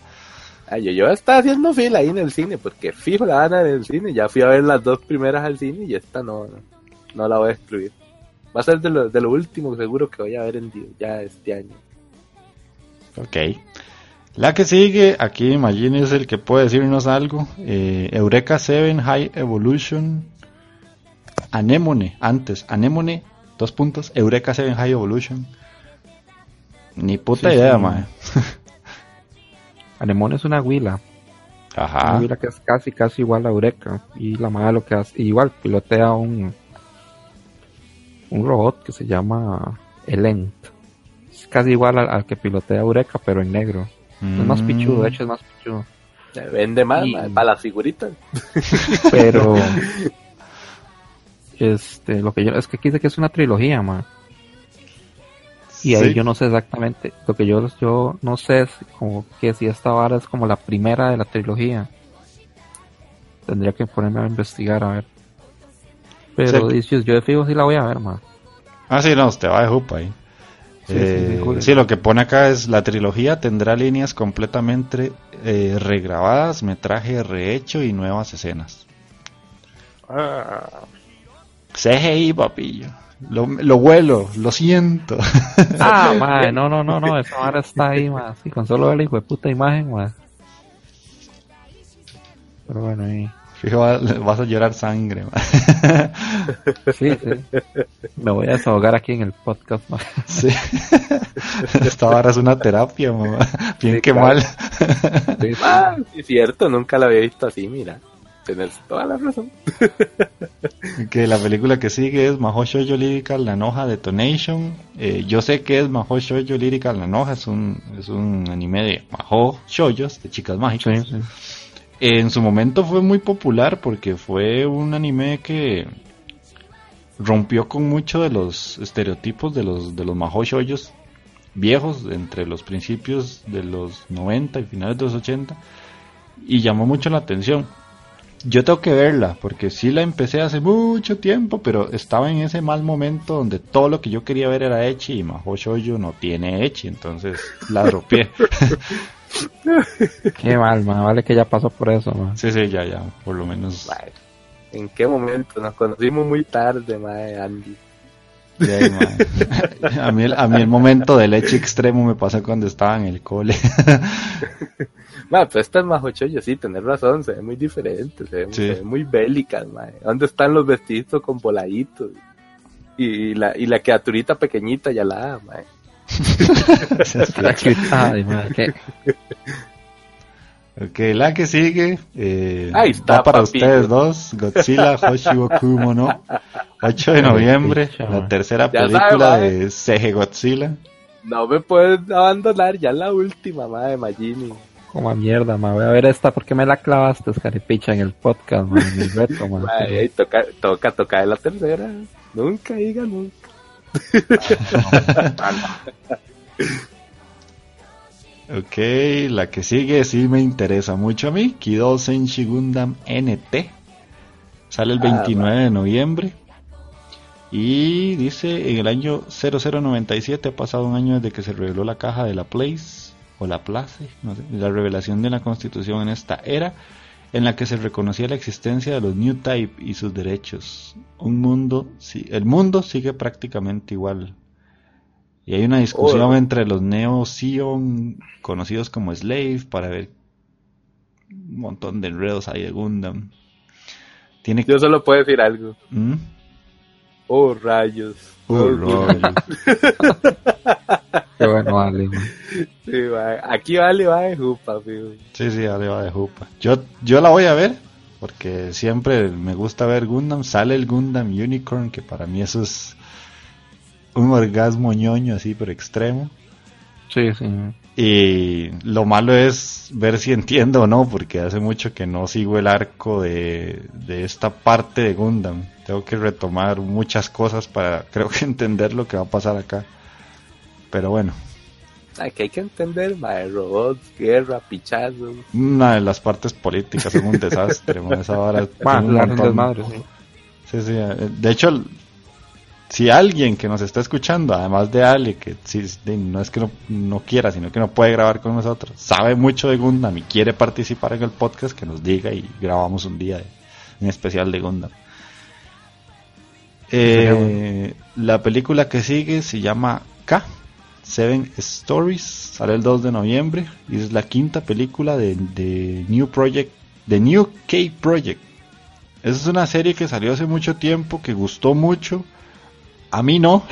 S3: Yo, yo estaba haciendo fila ahí en el cine porque fijo la van a ver en el cine. Ya fui a ver las dos primeras al cine y esta no, no, no la voy a excluir. Va a ser de lo, de lo último seguro que voy a ver en ya este año.
S1: Ok. La que sigue, aquí Imagine es el que puede decirnos algo. Eh, Eureka 7 High Evolution. Anemone, antes. Anemone, dos puntos. Eureka 7 High Evolution. Ni puta
S2: Sí,
S1: idea,
S2: sí.
S1: mae.
S2: Anemón es una huila. Una
S1: Ajá.
S2: huila que es casi, casi igual a Eureka. Y la madre lo que hace, igual pilotea un, un robot que se llama Elent. Es casi igual al, al que pilotea Eureka, pero en negro. Es más pichudo, de hecho es más pichudo.
S3: Se vende más,
S2: Y-
S3: para las figuritas.
S2: Pero este lo que yo es que aquí dice que es una trilogía, man. Y ahí
S1: Sí.
S2: yo no sé exactamente, lo que yo yo no sé es como que si esta vara es como la primera de la trilogía. Tendría que ponerme a investigar a ver. Pero
S1: Sí.
S2: yo de fijo sí la voy a ver, man.
S1: Ah, sí, no, usted va de jupa ahí.
S2: Sí,
S1: Eh,
S2: sí,
S1: lo que pone acá es la trilogía tendrá líneas completamente eh, regrabadas, metraje rehecho y nuevas escenas.
S3: Ah.
S1: CGI, papillo. Lo, lo huelo, lo siento.
S2: Ah, man, no, no, no, no, esa vara está ahí, man. Sí, con solo ver la hijo de puta imagen, man. Pero bueno, ahí.
S1: Fijo, va- vas a llorar sangre. man.
S2: Sí, sí. Me voy a desahogar aquí en el podcast, man.
S1: Sí. Esta vara es una terapia, mamá. Bien
S2: Sí,
S1: que
S2: claro.
S1: mal.
S2: Sí, sí.
S3: Ah, sí, es cierto, nunca la había visto así, mira. Tienes toda la razón.
S1: Que la película que sigue es Mahou Shoujo Lyrical Nanoha Detonation. Eh, yo sé que es Mahou Shoujo Lyrical Nanoha, es un, es un anime de Mahou Shoujos, de chicas mágicas.
S2: Sí, sí.
S1: En su momento fue muy popular porque fue un anime que rompió con mucho de los estereotipos de los de los Mahou Shoujos viejos entre los principios de los 90 y finales de los 80 y llamó mucho la atención. Yo tengo que verla porque sí la empecé hace mucho tiempo, pero estaba en ese mal momento donde todo lo que yo quería ver era Echi y Mahou Shoujo no tiene Echi, entonces la dropeé.
S2: Qué mal, man. Vale que ya pasó por eso, man.
S1: sí, sí, ya, ya, por lo menos
S3: ¿En qué momento? Nos conocimos muy tarde, mae, Andy.
S1: Mae. a, mí el, a mí el momento del leche extremo me pasó cuando estaba en el cole.
S3: Mae, pero esta es más ochoyo, sí, tenés razón, se ve muy diferente, se ve,
S1: Sí.
S3: se ve muy bélicas, mae. ¿Dónde están los vestiditos con voladitos? Y, la, y la criaturita pequeñita ya la mae.
S2: Ay, man, qué-
S1: ok, la que sigue eh,
S3: Ahí está,
S1: va para ustedes dos, Godzilla Hoshigoku Mono, 8 de noviembre, la tercera
S3: Ya
S1: película
S3: sabe,
S1: de CG Godzilla.
S3: No me puedes abandonar, ya la última, mae, Magini.
S2: Como a mierda, ma. Voy a ver esta porque me la clavaste, Caripicha, en el podcast, ma. En el reto, ma.
S3: Toca, toca, toca de la tercera. Nunca diga nunca.
S1: Ok, la que sigue sí me interesa mucho a mí. Kidou Senshi Gundam NT. Sale el
S3: Ah,
S1: 29 de noviembre. Y dice, en el año 0097 ha pasado un año desde que se reveló la caja de la Place, o la Place, no sé, la revelación de la constitución en esta era, en la que se reconocía la existencia de los New Type y sus derechos. Un mundo, si- el mundo sigue prácticamente igual. Y hay una discusión
S3: Oh.
S1: entre los Neo Sion, conocidos como Slave, para ver un montón de enredos ahí de Gundam. Tiene
S3: Yo solo puedo decir algo.
S1: ¿Mm?
S3: Oh, rayos.
S1: Oh,
S3: Oh,
S1: rayos.
S2: Qué bueno, vale.
S3: Sí, mae. Aquí vale, va de jupa, fijo.
S1: Sí, sí, dale, va de jupa. Yo, yo la voy a ver, porque siempre me gusta ver Gundam. Sale el Gundam Unicorn, que para mí eso es un orgasmo ñoño así, pero extremo.
S2: Sí, sí.
S1: Y lo malo es ver si entiendo o no, porque hace mucho que no sigo el arco de, de esta parte de Gundam. Tengo que retomar muchas cosas para, creo que entender lo que va a pasar acá. Pero bueno,
S3: Ay, que hay que entender, mae. Robots, guerra, pichazos.
S1: una de las partes políticas es un desastre. man, esa vara
S2: Ma,
S1: tiene un
S2: la hacen
S1: montón-
S2: desmadre, sí.
S1: Sí, sí. eh, De hecho, si alguien que nos está escuchando, además de Ale, que de- no es que no, no quiera, sino que no puede grabar con nosotros, sabe mucho de Gundam y quiere participar en el podcast, que nos diga y grabamos un día de- en especial de Gundam. Eh, la película que sigue se llama K, Seven Stories, sale el 2 de noviembre y es la quinta película de, de New Project, de New K Project. Esa es una serie que salió hace mucho tiempo, que gustó mucho. A mí no,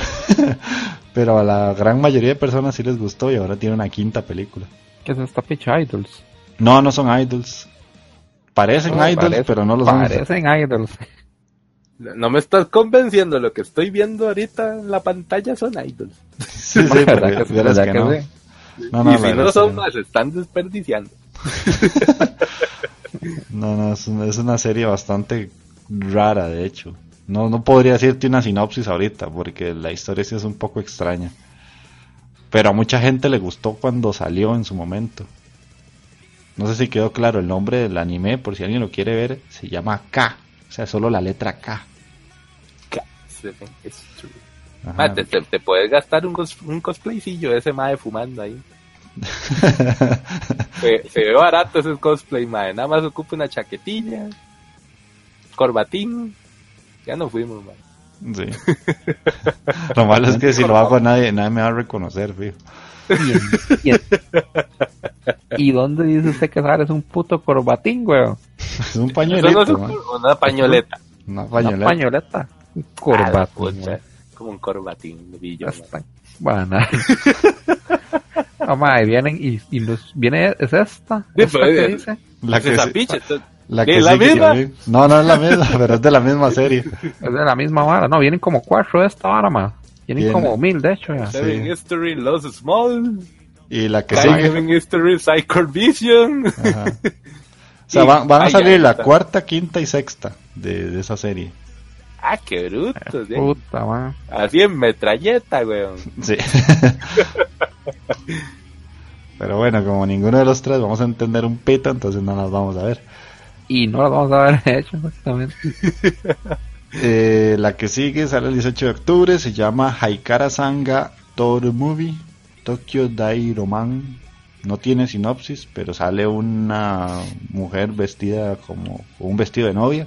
S1: pero a la gran mayoría de personas sí les gustó y ahora tiene una quinta película.
S2: ¿Qué es esta picha Idols?
S1: No, no son idols. Parecen
S2: No,
S1: idols,
S2: parece-
S1: pero no lo son.
S2: Parecen Idols.
S3: No me estás convenciendo. Lo que estoy viendo ahorita en la pantalla son idols.
S1: Sí, sí,
S2: ¿Verdad
S1: porque
S2: que ¿Verdad
S1: que
S2: que
S1: no.
S2: sí?
S1: No, no,
S3: y si no son más, están desperdiciando.
S1: No, no, es una, es una serie bastante rara, de hecho. No, no podría decirte una sinopsis ahorita, porque la historia sí es un poco extraña. Pero a mucha gente le gustó cuando salió en su momento. No sé si quedó claro el nombre del anime, por si alguien lo quiere ver, se llama K. O sea, solo la letra K. Ajá.
S3: Ma, te, te- te puedes gastar un, cos- un cosplaycillo de ese mae fumando ahí. se, se ve barato ese cosplay, mae. Nada más ocupa una chaquetilla, corbatín. Ya no fuimos, mae.
S1: Sí. Lo malo es que si lo hago nadie, nadie me va a reconocer, fijo.
S2: ¿Y, en- y, ¿Y dónde dice usted que sale? Es un puto corbatín, weón.
S1: Es un pañuelito,
S3: no es un-
S1: man.
S3: una pañoleta.
S1: Una
S2: Una
S1: pañoleta.
S2: pañoleta. Un
S3: Ah,
S2: corbatín. weón.
S3: como un corbatín de billo,
S2: Bueno. No, mae, vienen y, y los, viene, ¿es esta?
S3: Sí,
S2: ¿Esta
S3: pues,
S2: que
S3: eh,
S2: dice?
S1: La que,
S3: Esa
S1: sí-
S3: picha, entonces-
S1: la
S3: ¿Qué,
S1: que
S3: la
S1: sigue,
S3: misma?
S1: No, no es la misma, pero es de la misma serie.
S2: Es de la misma vara. No, vienen como cuatro de esta vara, ma. Vienen
S1: Viene.
S2: como mil, de hecho, ya.
S3: Seven History, Los Small,
S1: Y la que sigue.
S3: Seven History, Cycle Vision.
S1: Ajá. O sea,
S3: Y-
S1: van, van a salir la
S3: está.
S1: cuarta, quinta y sexta de, de esa serie.
S3: Ah, qué bruto, ¿sí?
S2: Puta, ma.
S3: Así en metralleta, weón.
S1: Sí. Pero bueno, como ninguno de los tres vamos a entender un pito, entonces no las vamos a ver.
S2: Y no lo vamos a ver hecho, exactamente.
S1: Eh, la que sigue sale el 18 de octubre, se llama Haikara Sanga Toru Movie Tokyo Dai Roman. No tiene sinopsis, pero sale una mujer vestida como con un vestido de novia.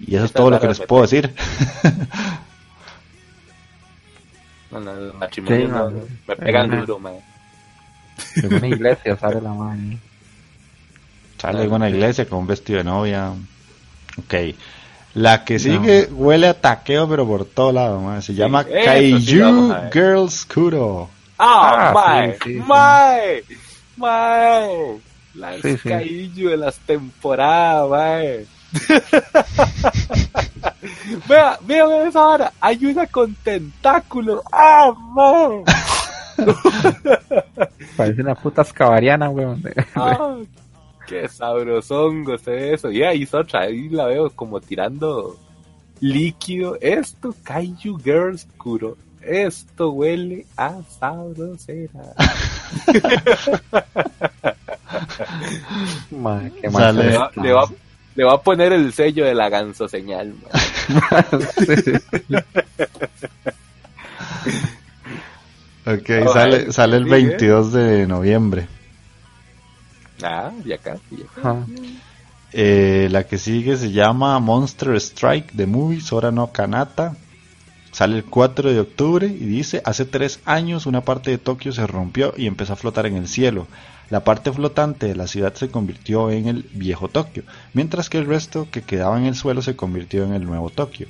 S1: Y eso es todo lo que les puedo decir.
S3: No, no, el matrimonio
S2: Sí,
S3: no, me pegan duro, man.
S2: En una iglesia sale la mano.
S1: Sale en una iglesia con un vestido de novia. Ok. La que sigue huele a taqueo, pero por todo lado. man. Se llama
S3: sí
S1: Kaiju
S3: ver.
S1: Girls Kuro.
S3: ¡Ah,
S2: Ah,
S3: mae!
S2: sí, sí, sí.
S3: ¡Mae! ¡Mae! Las
S2: Sí, sí.
S3: Kaiju de las temporadas, mae. vea, vea esa hora. Hay una con tentáculos. ¡Ah, mae!
S2: Parece una puta escabariana, weón.
S3: Ah, qué sabrosongo se eso. Y ahí otra, ahí la veo como tirando líquido. Esto, Kaiju Girls Kuro. Esto huele a sabrosera.
S2: Madre, qué
S1: Sale-
S3: Le
S2: mal
S3: va, le, va, le va a poner el sello de la ganso señal. man.
S1: Ok, sale, sale el
S3: sí,
S1: 22 de noviembre.
S3: Ah, ya casi.
S1: Eh, la que sigue se llama Monster Strike The Movie Sora no Kanata. Sale el 4 de octubre y dice, hace tres años una parte de Tokio se rompió y empezó a flotar en el cielo. La parte flotante de la ciudad se convirtió en el viejo Tokio, mientras que el resto que quedaba en el suelo se convirtió en el nuevo Tokio.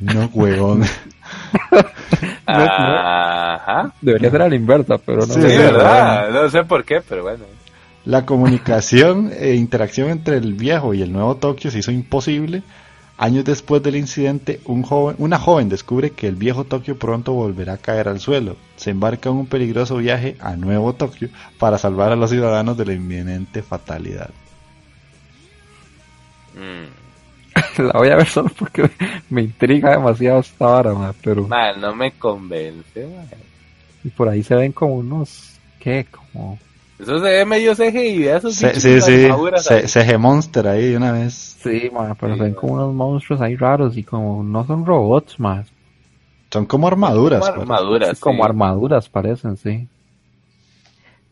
S1: No, huevón.
S3: Ajá.
S2: Debería ser a la inversa, pero no.
S1: Sí,
S3: Sí,
S1: es
S3: verdad. No sé por qué, pero bueno.
S1: La comunicación e interacción entre el viejo y el nuevo Tokio se hizo imposible. Años después del incidente, un joven, una joven descubre que el viejo Tokio pronto volverá a caer al suelo. Se embarca en un peligroso viaje a Nuevo Tokio para salvar a los ciudadanos de la inminente fatalidad.
S3: Mm.
S2: La voy a ver solo porque me intriga demasiado esta vara, ma, pero
S3: no me convence. man.
S2: y por ahí se ven como unos, ¿qué? Como,
S3: Eso se ve medio CGI de esos
S1: Se-
S3: bichos
S1: sí, sí,
S3: ahí.
S1: CG Monster ahí de una vez.
S2: sí, ma, pero
S3: Sí,
S2: se ven
S3: ma.
S2: como unos monstruos ahí raros y como no son robots, más,
S1: Son como armaduras.
S3: Como
S1: pues.
S3: armaduras.
S2: como
S3: sí.
S2: armaduras parecen, sí.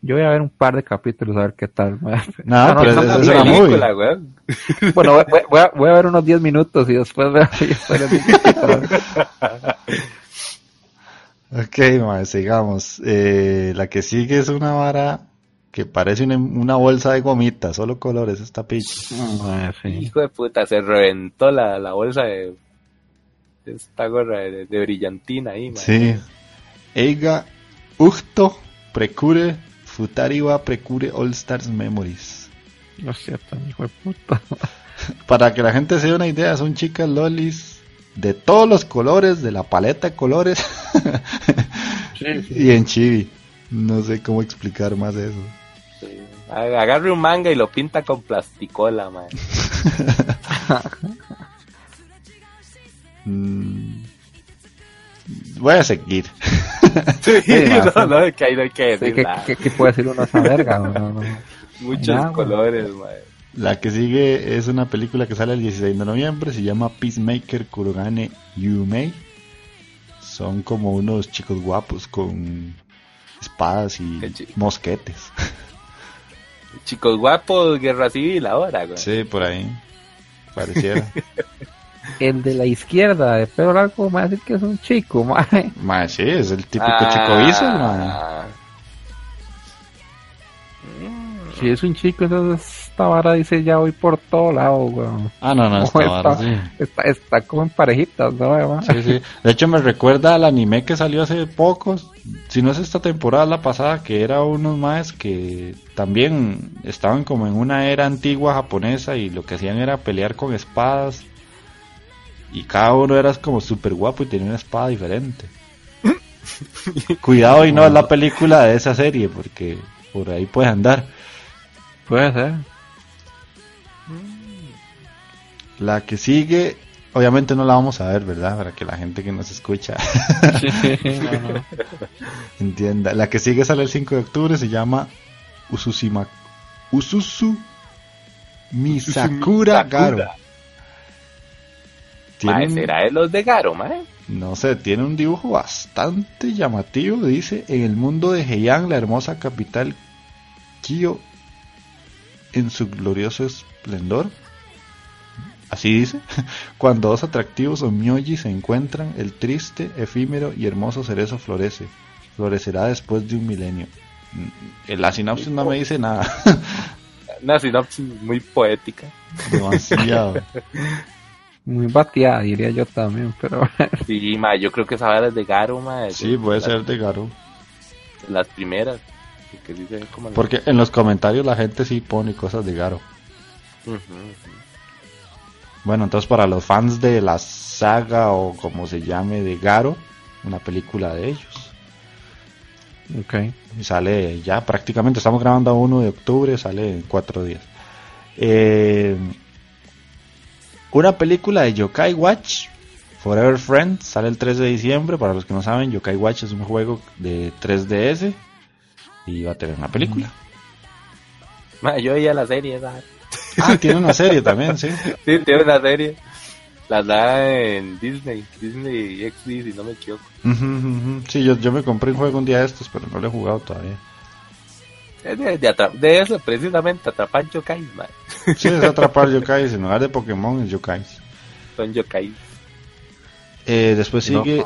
S2: Yo voy a ver un par de capítulos a ver qué tal. ma.
S1: No,
S2: No,
S1: pero
S2: no,
S1: es,
S2: no,
S1: es una movie.
S3: película, weón.
S2: Bueno, voy, a, voy a ver unos 10 minutos y después veo y.
S1: Ok, mae, sigamos. Eh, la que sigue es una vara que parece una, una bolsa de gomitas, solo colores, esta picha.
S2: Sí.
S3: Hijo de puta, se reventó la, la bolsa de, de esta gorra de, de brillantina ahí, man.
S1: Sí. Eiga Uchto Precure Futariwa Precure All Stars Memories.
S2: Es cierto, hijo de puta.
S1: Para que la gente se dé una idea, son chicas lolis de todos los colores, de la paleta de colores. y en chibi. No sé cómo explicar más eso.
S3: Agarre un manga y lo pinta con plasticola, man.
S1: Mm. Voy a seguir.
S3: Sí,
S2: ma,
S3: no, no, que ahí no hay que decir
S2: ¿qué,
S3: nada.
S2: qué, qué puede decir uno a esa verga? No, no, no.
S3: Muchos colores, man.
S1: La que sigue es una película que sale el 16 de noviembre, se llama Peacemaker Kurogane Yumei. Son como unos chicos guapos con espadas y mosquetes.
S3: Chicos guapos, guerra civil ahora, güey.
S1: Sí, por ahí. Pareciera.
S2: El de la izquierda, de pelo largo, me va a decir que es un chico, mae.
S1: Mae, sí, es el típico
S3: Ah.
S1: chico Diesel, mae.
S2: Si es un chico, entonces esta vara dice ya voy por todo lado, weón.
S1: Ah, no, no, esta
S2: Como
S1: vara,
S2: está,
S1: sí.
S2: está, está como en parejitas, ¿no? mae?
S1: Sí, sí. De hecho, me recuerda al anime que salió hace poco. Si no es esta temporada, la pasada, que era unos más que también estaban como en una era antigua japonesa y lo que hacían era pelear con espadas. Y cada uno era como súper guapo y tenía una espada diferente. Cuidado y no es la película de esa serie, porque por ahí puede andar.
S2: Puede ser.
S1: La que sigue, obviamente no la vamos a ver, ¿verdad? Para que la gente que nos escucha
S2: no, no.
S1: entienda. La que sigue sale el 5 de octubre, se llama Ususima, Ususu Misakura Garo.
S3: Mae, será de los de Garo, mae.
S1: no sé, tiene un dibujo bastante llamativo. Dice, en el mundo de Heian, la hermosa capital Kyo, en su glorioso esplendor. Así dice, cuando dos atractivos omyoji se encuentran, el triste, efímero y hermoso cerezo florece. Florecerá después de un milenio. Mm, La sinopsis no me dice nada.
S3: Una sinopsis muy poética.
S1: Demasiado.
S2: Muy bateada, diría yo también, pero
S3: Sí, mae, yo creo que esa vara es de Garo, mae.
S1: Sí, puede
S3: Las-
S1: ser de Garo.
S3: Las primeras. Sí se como
S1: Porque en los comentarios la gente sí pone cosas de Garo.
S3: Ujú.
S1: Bueno, entonces para los fans de la saga o como se llame de Garo, una película de ellos.
S2: Ok.
S1: Y sale ya prácticamente, estamos grabando a 1 de octubre, sale en cuatro días. Eh, una película de Yokai Watch, Forever Friends, sale el 3 de diciembre. Para los que no saben, Yokai Watch es un juego de 3DS y va a tener una película.
S3: Ma, yo veía la serie, ¿sabes?
S1: Ah, tiene una serie también, sí.
S3: Sí, tiene una serie. La da en Disney, Disney XD, si no me equivoco.
S1: Ujú. Sí, yo, yo me compré un juego un día de estos, pero no lo he jugado todavía.
S3: Es de, de, de eso, precisamente, atrapar yokai, ma.
S1: Sí, es atrapar Yokais, en lugar de Pokémon es Yokais.
S3: Son yokai.
S1: Eh, después
S2: No.
S1: sigue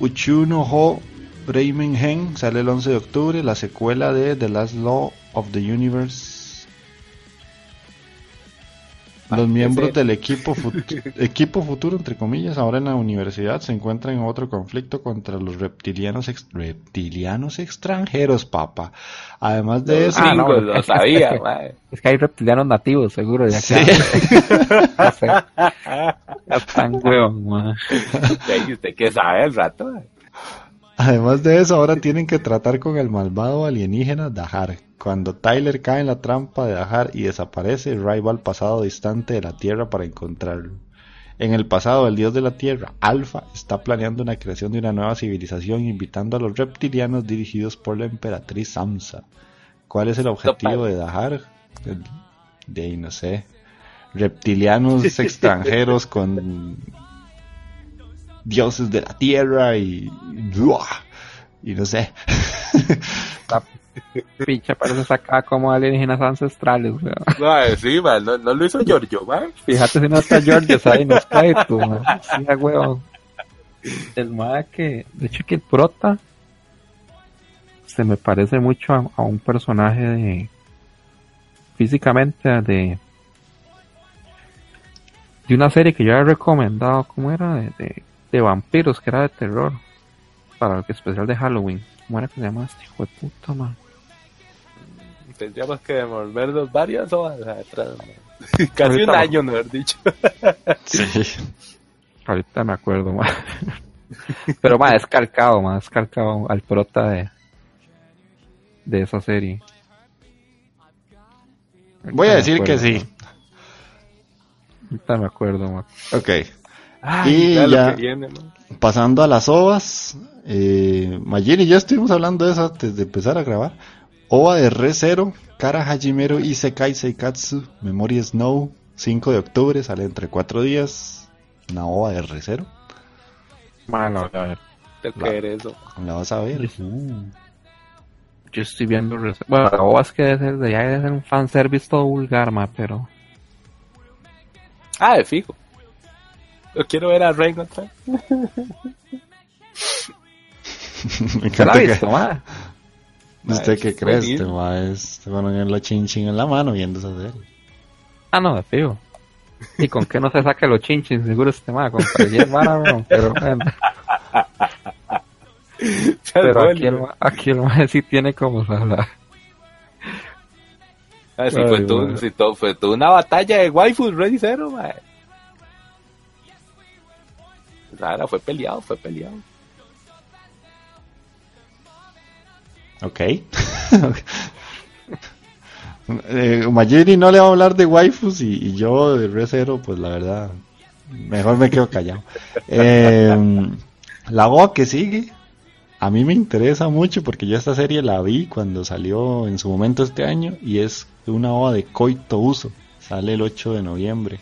S1: Uchuno Ho Bremen Hen, sale el 11 de octubre, la secuela de The Last Law of the Universe. Los miembros del equipo, fut- equipo futuro, entre comillas, ahora en la universidad, se encuentran en otro conflicto contra los reptilianos, ex- reptilianos extranjeros, papa. Además de eso,
S2: Ah, no,
S3: lo sabía,
S2: es que-
S3: ma.
S2: Es que hay reptilianos nativos, seguro.
S1: Sí.
S2: no sé. Ya están huevón, ma.
S3: Ya, ¿y usted qué sabe el rato?
S1: Además de eso, ahora tienen que tratar con el malvado alienígena Dahar. Cuando Tyler cae en la trampa de Dahar y desaparece, Ray va al pasado distante de la Tierra para encontrarlo. En el pasado, el dios de la Tierra, Alpha, está planeando una creación de una nueva civilización invitando a los reptilianos dirigidos por la emperatriz Samsa. ¿Cuál es el objetivo de Dahar? De ahí no sé. Reptilianos extranjeros con dioses de la tierra y y no sé
S2: Esta pinche parece sacada como alienígenas ancestrales, weón.
S3: Sí, no, no lo hizo Giorgio, ma.
S2: Fíjate si no está George ahí, nos cae tú, man. Sí. El más que, de hecho que el prota se me parece mucho a, a un personaje de físicamente de de una serie que yo había recomendado, ¿cómo era? De, de, de vampiros, que era de terror, para el especial de Halloween. ¿Cómo era que se llama este hijo de puta, man?
S3: Tendríamos que devolvernos varias horas atrás. Casi
S2: Ahorita
S3: un año, no haber dicho.
S1: sí
S2: Ahorita me acuerdo, más. Pero más es calcado, más es calcado al prota de, de esa serie.
S1: voy a decir que sí
S2: Ahorita me acuerdo, más.
S1: ok
S3: Ay,
S1: Y
S3: ya lo
S1: ya.
S3: que viene, ma.
S1: pasando a las ovas eh, Majin y yo estuvimos hablando de eso antes de empezar a grabar ova de Re Zero Kara Hajimero Isekai Seikatsu Memory Snow 5 de octubre sale entre 4 días una ova de Re Zero
S2: Malo, a ver.
S3: Ver eso.
S1: la vas a ver
S2: Yo estoy viendo. Bueno, la OVA es que debe ser, de ya debe ser un fanservice todo vulgar, ma, pero.
S3: Ah, de fijo. Yo quiero ver a otra vez.
S1: me
S2: ¿Se la
S1: encanta
S2: ha
S1: que
S2: visto, ma?
S1: ¿Usted qué cree? Este ma es con la chin chin en la mano viendo esa serie.
S2: Ah, no, de fijo. ¿Y con qué no se saca los chinches? Seguro este ma, con cualquier vara, pero bueno. Pero aquí el, ma- aquí el ma sí tiene como la,
S3: Ah, sí,
S2: Ay,
S3: fue,
S2: bueno.
S3: sí, todo- fue toda una batalla de waifus Ready Zero, mae. Fue peleado, fue peleado.
S1: Ok. eh, Mayuri no le va a hablar de waifus y, y yo de Re Zero, pues la verdad, mejor me quedo callado. Eh, la OA que sigue, a mí me interesa mucho porque yo esta serie la vi cuando salió en su momento este año y es una OA de Coito Uso. Sale el 8 de noviembre.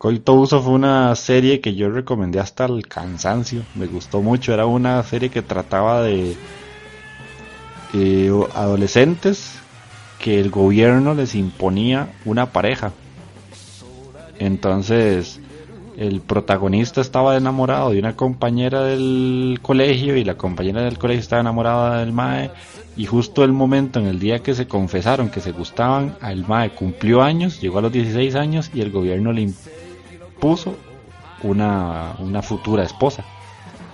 S1: Coito Uso fue una serie que yo recomendé hasta el cansancio. Me gustó mucho. Era una serie que trataba de eh, adolescentes que el gobierno les imponía una pareja. Entonces el protagonista estaba enamorado de una compañera del colegio y la compañera del colegio estaba enamorada del mae y justo el momento en el día que se confesaron que se gustaban, el mae cumplió años, llegó a los 16 años y el gobierno le impuso una, una futura esposa.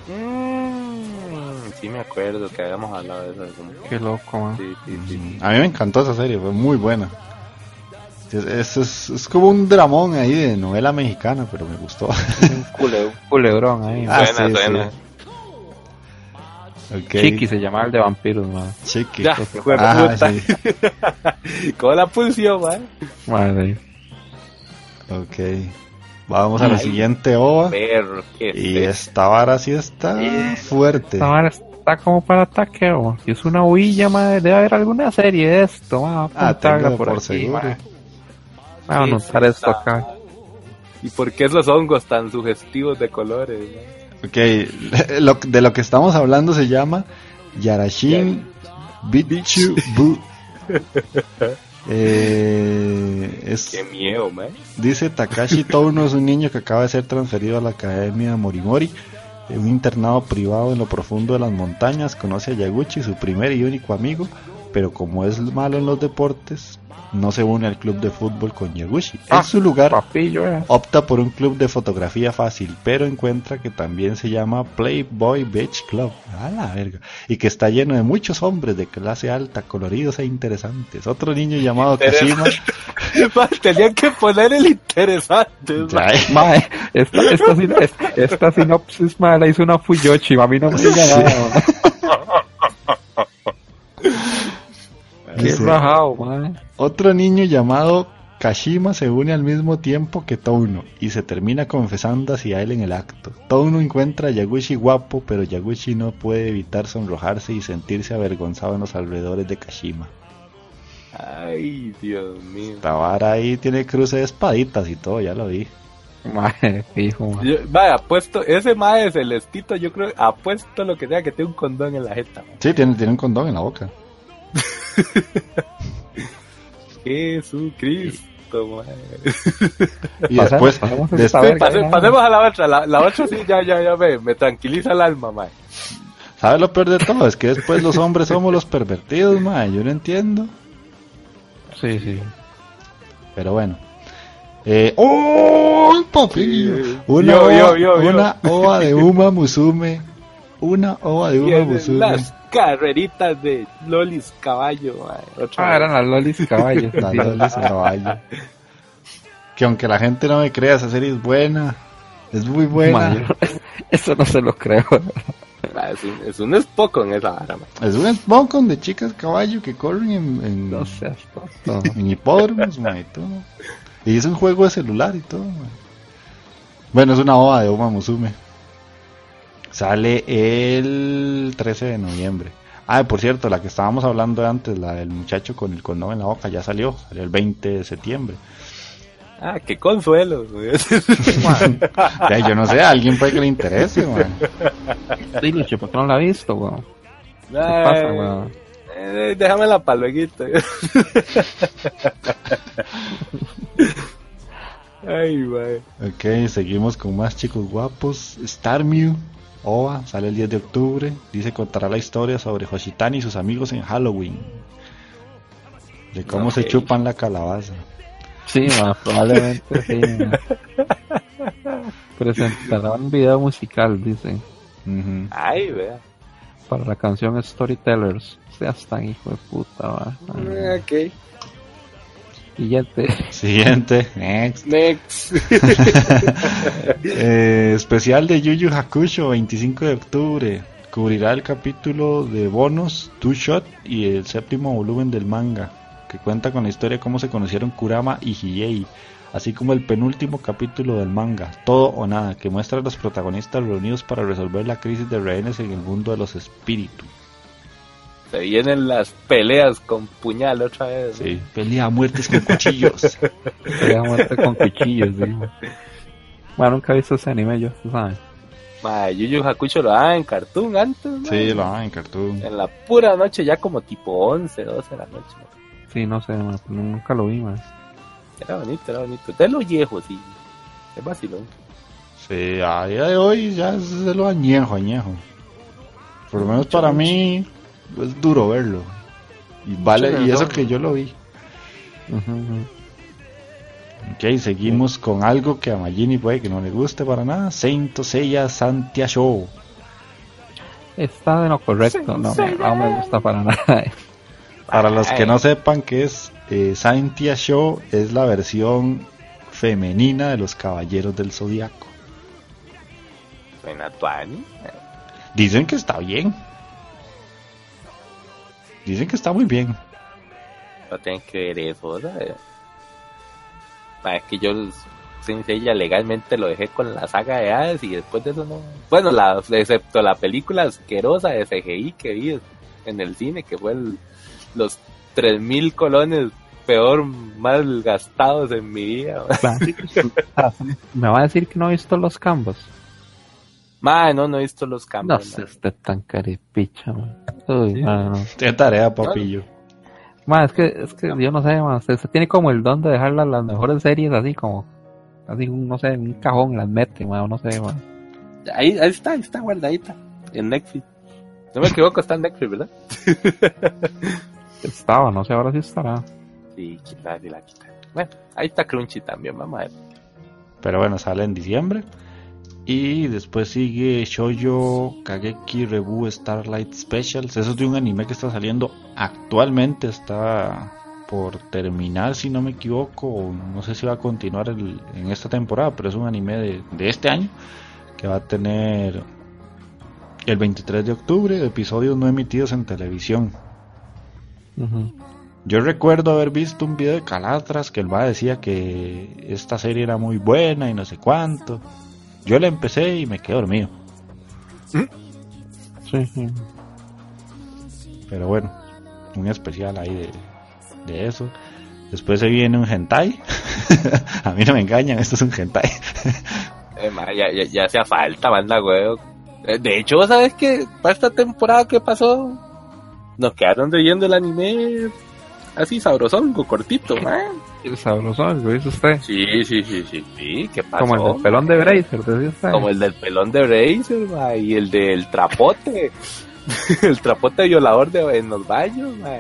S3: Mm, sí me acuerdo que habíamos hablado de eso.
S2: Qué loco.
S3: Sí, sí, sí.
S1: A mí me encantó esa serie, fue muy buena. Es, es, como un dramón ahí de novela mexicana, pero me gustó.
S2: Un, cule- un culebrón ahí.
S1: Ah,
S3: Suena,
S1: sí,
S3: suena.
S1: sí. Ok.
S2: Chiqui se llamaba el de vampiros, man.
S1: Chiqui.
S3: Ya,
S1: Ah,
S3: puta.
S1: sí.
S3: ¿Cómo la pulsió, man?
S2: Madre.
S1: Ok. Vamos a la siguiente ova.
S3: Perro,
S1: Y esta vara sí está fuerte.
S2: Esta vara está como para ataqueo. Si es una huilla, madre, debe haber alguna serie de esto. Vamos a
S1: Ah,
S2: apuntarla
S1: tengo por,
S2: aquí, madre. Vamos a anotar esto acá.
S3: ¿Y por qué esos hongos tan sugestivos de colores? man?
S1: Ok, lo, de lo que estamos hablando se llama Yarashin Bichu Bu. Eh, es,
S3: Qué miedo, man.
S1: dice Takashi Touno es un niño que acaba de ser transferido a la Academia Morimori, en un internado privado en lo profundo de las montañas. Conoce a Yaguchi, su primer y único amigo, pero como es malo en los deportes, no se une al club de fútbol con Yaguchi.
S2: Ah,
S1: en su lugar,
S2: Papillo, eh.
S1: opta por un club de fotografía fácil, pero encuentra que también se llama Playboy Beach Club. A la verga. Y que está lleno de muchos hombres de clase alta, coloridos e interesantes. Otro niño llamado Kashima.
S3: Tenían que poner el interesante.
S1: eh.
S2: Mae, esta, esta, sin- es- esta sinopsis mae, la hizo una Fuyoshi, a mí no me diga nada. Qué
S1: Sí.
S2: rajado.
S1: Otro niño llamado Kashima se une al mismo tiempo que Touno y se termina confesando hacia él en el acto. Touno encuentra a Yaguchi guapo, pero Yaguchi no puede evitar sonrojarse y sentirse avergonzado en los alrededores de Kashima.
S3: Ay, Dios mío.
S1: Esta vara ahí tiene cruce de espaditas y todo, ya lo vi.
S2: Fijo.
S3: Yo- vaya, apuesto, ese mae celestito, yo creo, apuesto lo que sea que tiene un condón en la jeta. man.
S1: Sí, tiene, tiene un condón en la boca.
S3: Jesucristo, mae.
S1: Y después,
S2: pasemos
S1: después.
S3: Pase- pasemos a la otra, la, la otra sí, ya, ya, ya me, me tranquiliza el alma, mae.
S1: ¿sabes lo peor de todo? Es que después los hombres somos los pervertidos, mae. Yo no entiendo.
S2: Sí, sí.
S1: Pero bueno. Eh, ¡Oh, papi! Una,
S3: Yo,
S1: ova,
S3: yo, yo, yo.
S1: una ova de Uma Musume. Una ova de Uma Musume.
S3: las carreritas de Lolis Caballo. Otra
S2: Ah, eran las lolis caballos.
S1: La
S2: sí.
S1: Lolis Caballo. Que aunque la gente no me crea, esa serie es buena. Es muy buena.
S2: Eso no se lo creo.
S3: Es un, es un poco en esa vara.
S1: Es un Spokon de chicas caballo que corren en, en,
S2: No seas tonto.
S1: en hipódromos, y todo. Y es un juego de celular y todo. Bueno, es una ova de Uma Musume. Sale el 13 de noviembre. Ah, por cierto, la que estábamos hablando antes, la del muchacho con el condón en la boca, ya salió. Salió el 20 de septiembre.
S3: Ah, qué consuelo. güey.
S1: Ya, yo no sé, a alguien puede que le interese, mae.
S2: Sí, Lucho, ¿por qué no la has visto, weón? ¿Qué
S3: Ay,
S2: pasa, weón?
S3: eh, déjame la palueguita. Ay, güey.
S1: Ok, seguimos con más chicos guapos. Star Mew, OVA, sale el 10 de octubre. Dice contará la historia sobre Hoshitani y sus amigos en Halloween. De cómo se chupan la calabaza.
S2: Sí, ma, probablemente sí. ma. Presentará un video musical, dicen.
S3: Ay, vea.
S2: para la canción Storytellers. Seas tan hijo de puta, va.
S3: Ah, Ok.
S2: Y ya te...
S1: Siguiente, next.
S3: Next.
S1: Eh, especial de Yu Yu Hakusho, 25 de octubre. Cubrirá el capítulo de bonus, Two Shot y el séptimo volumen del manga, que cuenta con la historia de cómo se conocieron Kurama y Hiei, así como el penúltimo capítulo del manga, Todo o Nada, que muestra a los protagonistas reunidos para resolver la crisis de rehenes en el mundo de los espíritus.
S3: Se vienen las peleas con puñal otra vez. ¿no?
S1: Sí, pelea a muertes con cuchillos.
S2: Pelea a muerte con cuchillos, sí. Bueno, nunca he visto ese anime yo, tú sabes.
S3: Ma, Yu Yu Hakusho lo daban en Cartoon antes, ¿no?
S1: sí, lo hagan en cartoon.
S3: En la pura noche, ya como tipo 11, 12 de la noche. ¿no?
S2: Sí, no sé, nunca lo vi, más.
S3: Era bonito, era bonito. De lo viejo, sí. Es vacilón.
S1: Sí, a día de hoy ya es de lo añejo, añejo. Por lo menos para mí es duro verlo. Y vale, y eso que yo lo vi.
S2: Ujú.
S1: Ok, seguimos con algo que a Magini puede que no le guste para nada. Saint Seiya Santia Show.
S2: Está de lo correcto, no, me- no me gusta para nada.
S1: Para los que no sepan qué es, eh, Santia Show es la versión femenina de los Caballeros del Zodiaco.
S3: Suena tuani.
S1: Dicen que está bien. Dicen que está muy bien.
S3: No tienen que ver eso, ¿sabes? Ma, es que yo, sencilla, legalmente lo dejé con la saga de Hades y después de eso no. Bueno, la, excepto la película asquerosa de CGI que vi en el cine, que fue el- los 3000 colones peor mal gastados en mi vida. ma.
S2: Me va a decir que no ha visto los cambos.
S3: No, no he visto los
S2: No
S3: cambios.
S2: sé,
S3: ma.
S2: usted tan caripicha, man. Uy, man, no.
S1: Tiene tarea, papillo.
S2: Ma, es que, es que yo no sé, man, usted, usted tiene como el don de dejar las, las mejores series así como, así, un, no sé, en un cajón las mete, man, no sé, man.
S3: Ahí, ahí está, ahí está guardadita. En Netflix. No me equivoco, está en Netflix, ¿verdad?
S2: Estaba, no sé, ahora sí estará.
S3: Sí, sí la quita. Bueno, ahí está Crunchy también, vamos a ver.
S1: Pero bueno, sale en diciembre. Y después sigue Shoujo Kageki Rebu Starlight Specials. Eso es de un anime que está saliendo actualmente. Está por terminar, si no me equivoco. No sé si va a continuar el- en esta temporada, pero es un anime de, de este año que va a tener el 23 de octubre episodios no emitidos en televisión. Yo recuerdo haber visto un video de Calatras que el va decía que esta serie era muy buena y no sé cuánto. Yo la empecé y me quedé dormido.
S2: Sí, sí.
S1: Pero bueno, un especial ahí de, de eso. Después se viene un hentai. A mí no me engañan, esto es un hentai.
S3: Eh, ma, ya, ya, ya hacía falta, banda, güey. Eh, De hecho, ¿sabes qué? Para esta temporada que pasó, nos quedaron leyendo el anime así sabrosongo, cortito, man.
S2: El sabrosón, lo dice usted.
S3: Sí, sí, sí, sí, sí. ¿Qué pasó?
S2: Como el del pelón de Bracer, decía usted.
S3: Como el del pelón de Razer, ma, y el del trapote. el trapote violador de, en los baños, ma.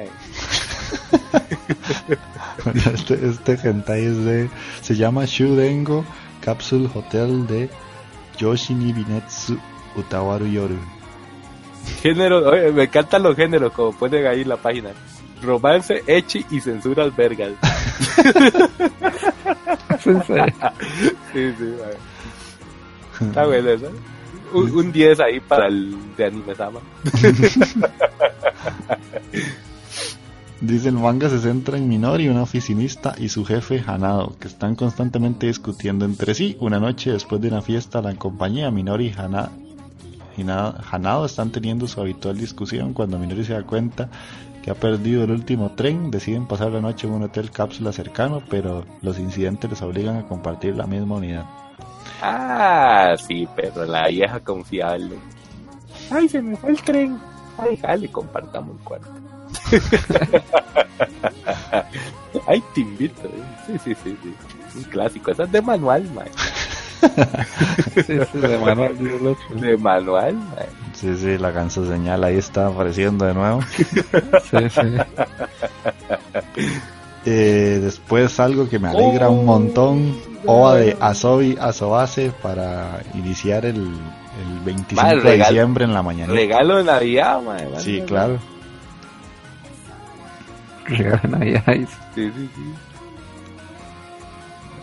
S1: Bueno, este, este hentai es de, se llama Shudengo Capsule Hotel de Yoshini Binetsu Utawaru Yoru.
S3: Género, oye, me encantan los géneros, como ponen ahí en la página. Romance, echi y censuras vergas.
S2: Sí, sí.
S3: Está bueno eso. Un, un 10 ahí para el de Anime Sama.
S1: Dice el manga se centra en Minori, una oficinista, y su jefe Hanado, que están constantemente discutiendo entre sí. Una noche después de una fiesta, la compañía Minori y Hana- Hanado están teniendo su habitual discusión. Cuando Minori se da cuenta que ha perdido el último tren, deciden pasar la noche en un hotel cápsula cercano, pero los incidentes les obligan a compartir la misma unidad.
S3: Ah, sí, pero la vieja confiable. Ay, se me fue el tren. Ay, jale, compartamos el cuarto. Ay, te invito. eh. Sí, sí, sí, sí. Un clásico. Esa es de manual, man.
S2: Sí, sí, de manual.
S3: De manual, man.
S1: Sí, sí, la canción señal ahí está apareciendo de nuevo.
S2: Sí, sí.
S1: Eh, después algo que me alegra un montón, OVA de Asobi Asobase para iniciar el, el 25
S3: Madre,
S1: de
S3: regalo-
S1: diciembre en la mañana.
S3: Regalo de Navidad, man.
S1: Sí, claro.
S2: Regalo de Navidad.
S3: Sí, sí, sí.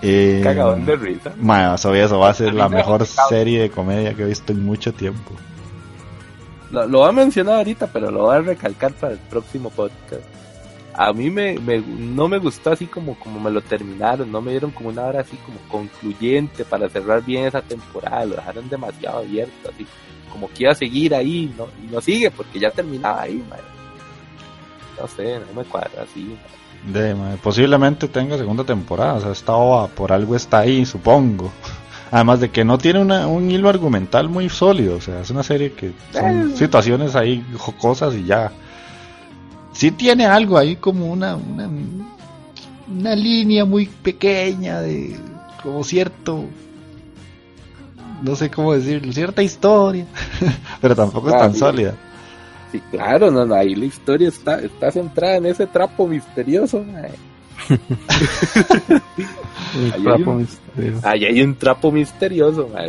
S1: Eh,
S3: Cagadón de risa.
S1: mae, Asobi Asobase es
S3: A mí
S1: la
S3: me
S1: mejor serie de comedia que he visto en mucho tiempo.
S3: Lo, lo voy a mencionar ahorita, pero lo voy a recalcar para el próximo podcast. A mí me, me- no me gustó así como, como me lo terminaron, no me dieron como una hora así como concluyente para cerrar bien esa temporada, lo dejaron demasiado abierto, así como que iba a seguir ahí, no, y no sigue porque ya terminaba ahí, man. No sé, no me cuadra así. man.
S1: De, posiblemente tenga segunda temporada, o sea, esta OVA por algo está ahí, supongo. Además de que no tiene una- un hilo argumental muy sólido, o sea, es una serie que son
S3: Eh.
S1: situaciones ahí jocosas y ya. Sí tiene algo ahí como una, una, una línea muy pequeña de como cierto, no sé cómo decirlo, cierta historia, pero tampoco es
S3: Ah,
S1: tan sólida.
S3: Sí, claro, no, no, ahí la historia está, está centrada en ese trapo misterioso.
S2: El
S3: hay
S2: trapo
S3: un-
S2: misterioso.
S3: Ahí hay un trapo misterioso, ma,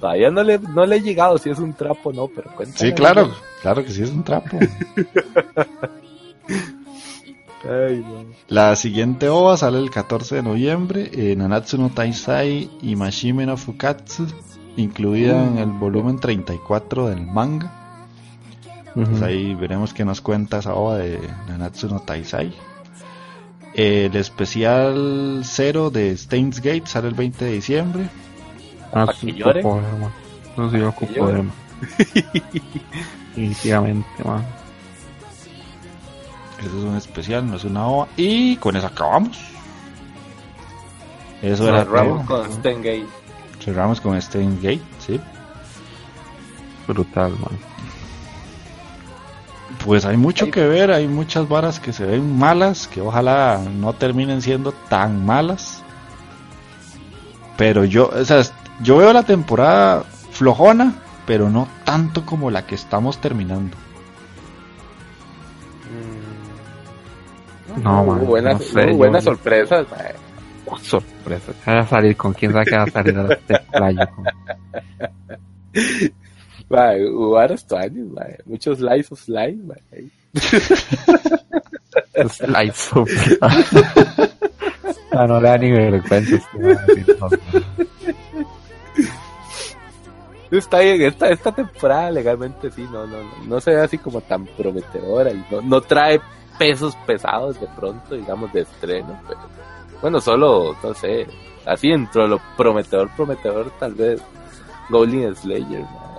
S3: Todavía no le, no le he llegado si es un trapo o no, pero cuéntame.
S1: Sí, claro, claro que sí es un trapo.
S3: Ay.
S1: La siguiente OVA sale el 14 de noviembre, eh, Nanatsu no Taisai y Mashime no Fukatsu, incluida en el volumen 34 del manga. Pues
S2: Ujú.
S1: ahí veremos qué nos cuenta esa ova de Nanatsu no Taisai. El especial cero de Steins Gate sale el 20 de diciembre.
S2: Ah, sí,
S3: llore.
S2: No sé, yo ocupo
S3: llore.
S2: ver, man. Definitivamente, man.
S1: Ese es un especial, no es una ova. Y con eso acabamos. Eso era
S3: Cerramos con Stengate.
S1: Cerramos con Steins Gate, sí.
S2: Brutal, man.
S1: Pues hay mucho que ver, hay muchas varas que se ven malas, que ojalá no terminen siendo tan malas. Pero yo, o sea, yo veo la temporada flojona, pero no tanto como la que estamos terminando.
S2: No, man,
S3: Hubo buenas,
S2: no sé, yo-
S3: buenas sorpresas. mae.
S2: Oh, sorpresa. Que vaya a salir con quién sabe que va a salir a este playo. man.
S3: Mae, hubo varios años, mae. muchos likes of life. mae.
S2: Es el iPhone. Ah, no le da ni vergüenza. este man, man.
S3: Está bien, esta, esta temporada legalmente sí, no, no, no, no se ve así como tan prometedora y no, no trae pesos pesados de pronto, digamos, de estreno. Pero, bueno, solo, no sé, así dentro de lo prometedor, prometedor, tal vez Goblin Slayer. mae.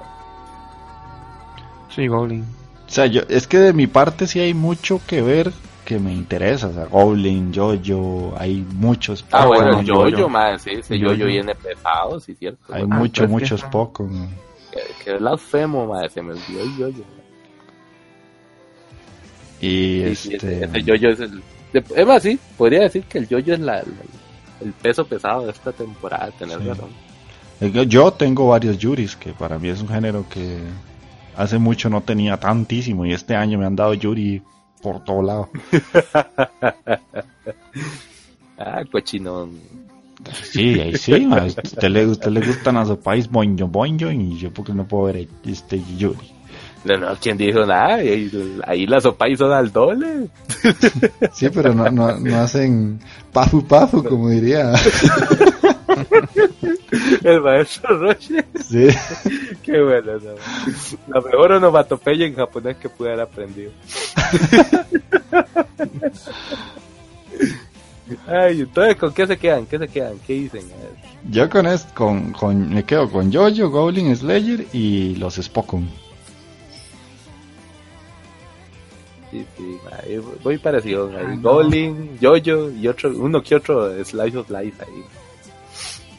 S2: Sí, Goblin.
S1: O sea, yo, es que de mi parte sí hay mucho que ver que me interesa. O sea, Goblin, Jojo, hay muchos.
S3: Ah,
S1: Pokémon,
S3: bueno, el
S2: Yo-Yo.
S3: Yoyo, man, sí, ese
S1: Yo-Yo.
S3: Yoyo viene pesado, sí, cierto.
S1: Hay muchos,
S2: pues que-
S1: muchos Pokémon.
S3: Que, que blasfemo, man, se me olvidó el Yoyo.
S1: Y
S3: Sí,
S1: este.
S3: ese, ese Yoyo es el. es más, sí, podría decir que el Yoyo es la, la- el peso pesado de esta temporada, tener
S1: Sí.
S3: razón.
S1: Yo- Yo tengo varios Yuris, que para mí es un género que hace mucho no tenía tantísimo y este año me han dado Yuri por todo lado.
S3: Ah, cochinón.
S1: Sí, ahí sí, ma, usted le, usted le gustan a su país boinjo boinjo y yo porque no puedo ver este Yuri.
S3: No, no, ¿quién dijo nada? Ahí, ahí las opais son al doble.
S1: Sí, pero no, no, no hacen pafu pafu como diría.
S3: El maestro Roche.
S1: Sí.
S3: Qué bueno, no. La mejor onomatopeya en japonés que pude haber aprendido. Ay, entonces, ¿con qué se quedan? ¿Qué se quedan? ¿Qué dicen?
S1: Yo con esto, con, con, me quedo con Jojo, Goblin Slayer y los Spokon.
S3: Sí, sí, voy parecido. Ahí. Goblin, Yoyo y otro, uno que otro Slice of Life ahí.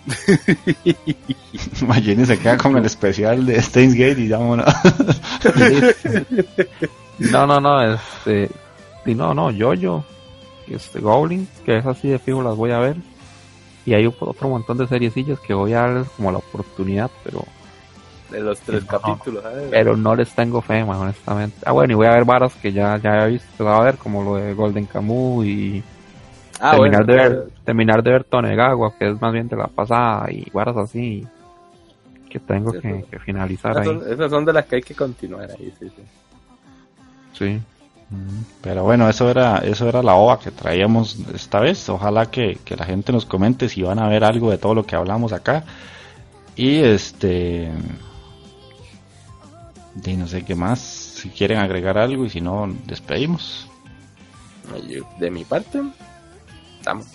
S1: Magini se queda con el especial de Steins Gate y vámonos.
S2: No, no, no, este. Y no, no, Yo-Yo. Este Goblin, que es así de fijo, las voy a ver. Y hay otro montón de seriecillas que voy a darles como la oportunidad, pero
S3: De los tres
S2: No.
S3: capítulos.
S2: pero no les tengo fe, man, honestamente. Ah, bueno, y voy a ver varas que ya, ya he visto, a ver, como lo de Golden Kamuy y
S3: Ah,
S2: terminar,
S3: bueno,
S2: de ver, terminar de ver Tonegawa, que es más bien de la pasada, y varas así que tengo
S3: Sí,
S2: que, finalizar
S3: esas,
S2: ahí.
S3: son, esas son de las que hay que continuar ahí, sí, sí.
S2: Sí.
S1: Pero bueno, eso era, eso era la ova que traíamos esta vez. Ojalá que, que la gente nos comente si van a ver algo de todo lo que hablamos acá. Y este. Y no sé qué más. Si quieren agregar algo y si no, despedimos.
S3: De mi parte, estamos.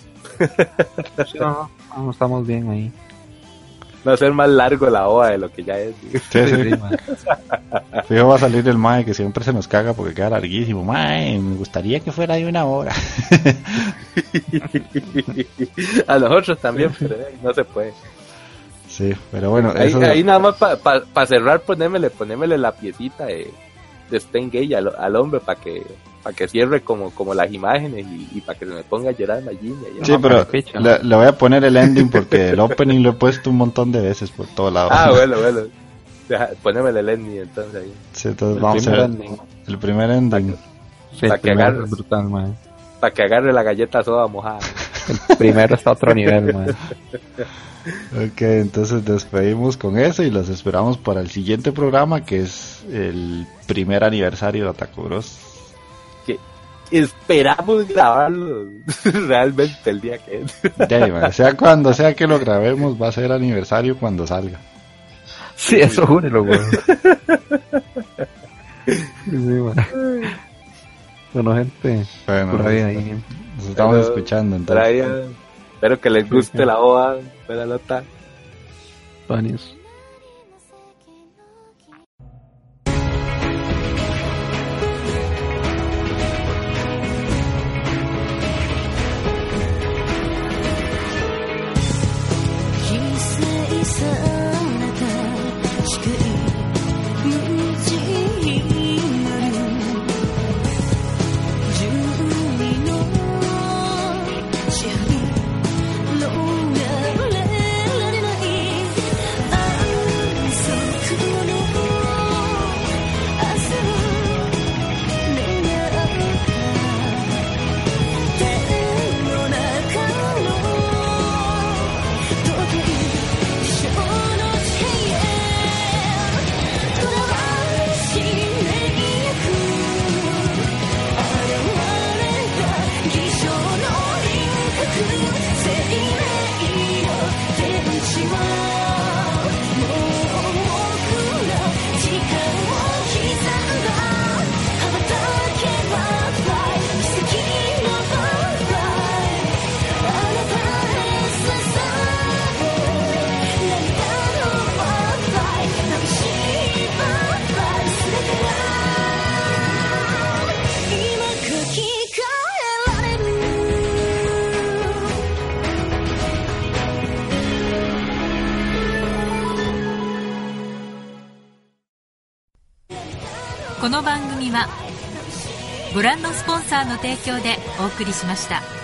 S2: Sí, no, no, no, estamos bien ahí.
S3: Va a ser más largo la OA de lo que ya es.
S1: Sí,
S2: Sí.
S1: Fijo va a salir el mae que siempre se nos caga porque queda larguísimo. Mae, me gustaría que fuera de una hora.
S3: a nosotros también, pero eh, no se puede.
S1: Sí, pero bueno,
S3: Ahí,
S1: eso.
S3: ahí nada más para cerrar, ponémele, ponémele la piecita de, de Stain Gay al, al hombre para que para que cierre como, como las imágenes y, para que se me ponga a llorar allá.
S1: Sí, pero
S2: para
S1: le, le voy a poner el ending porque el opening lo he puesto un montón de veces por todos lados.
S3: Ah, bueno, bueno. Deja, ponémele el ending entonces ahí.
S1: Sí, entonces
S2: El
S1: vamos a
S2: primer
S1: ver
S2: ending.
S1: el primer ending.
S2: Sí,
S3: Pa'
S2: el
S3: que
S2: es brutal, man.
S3: Para que agarre la galleta soda mojada.
S2: El primero está a otro nivel, man.
S1: Ok, entonces despedimos con eso y los esperamos para el siguiente programa que es el primer aniversario de Otaku Bros.
S3: Que esperamos grabarlo realmente el día que es.
S1: sea cuando sea que lo grabemos, va a ser aniversario cuando salga.
S2: Sí, eso júrelo, weón. Sí, bueno, gente,
S1: bueno,
S2: por ahí.
S1: Nos estamos escuchando, entonces.
S4: Espero que les guste la OA, la nota.
S5: ブラ
S6: ンドスポンサーの提供でお送りしました。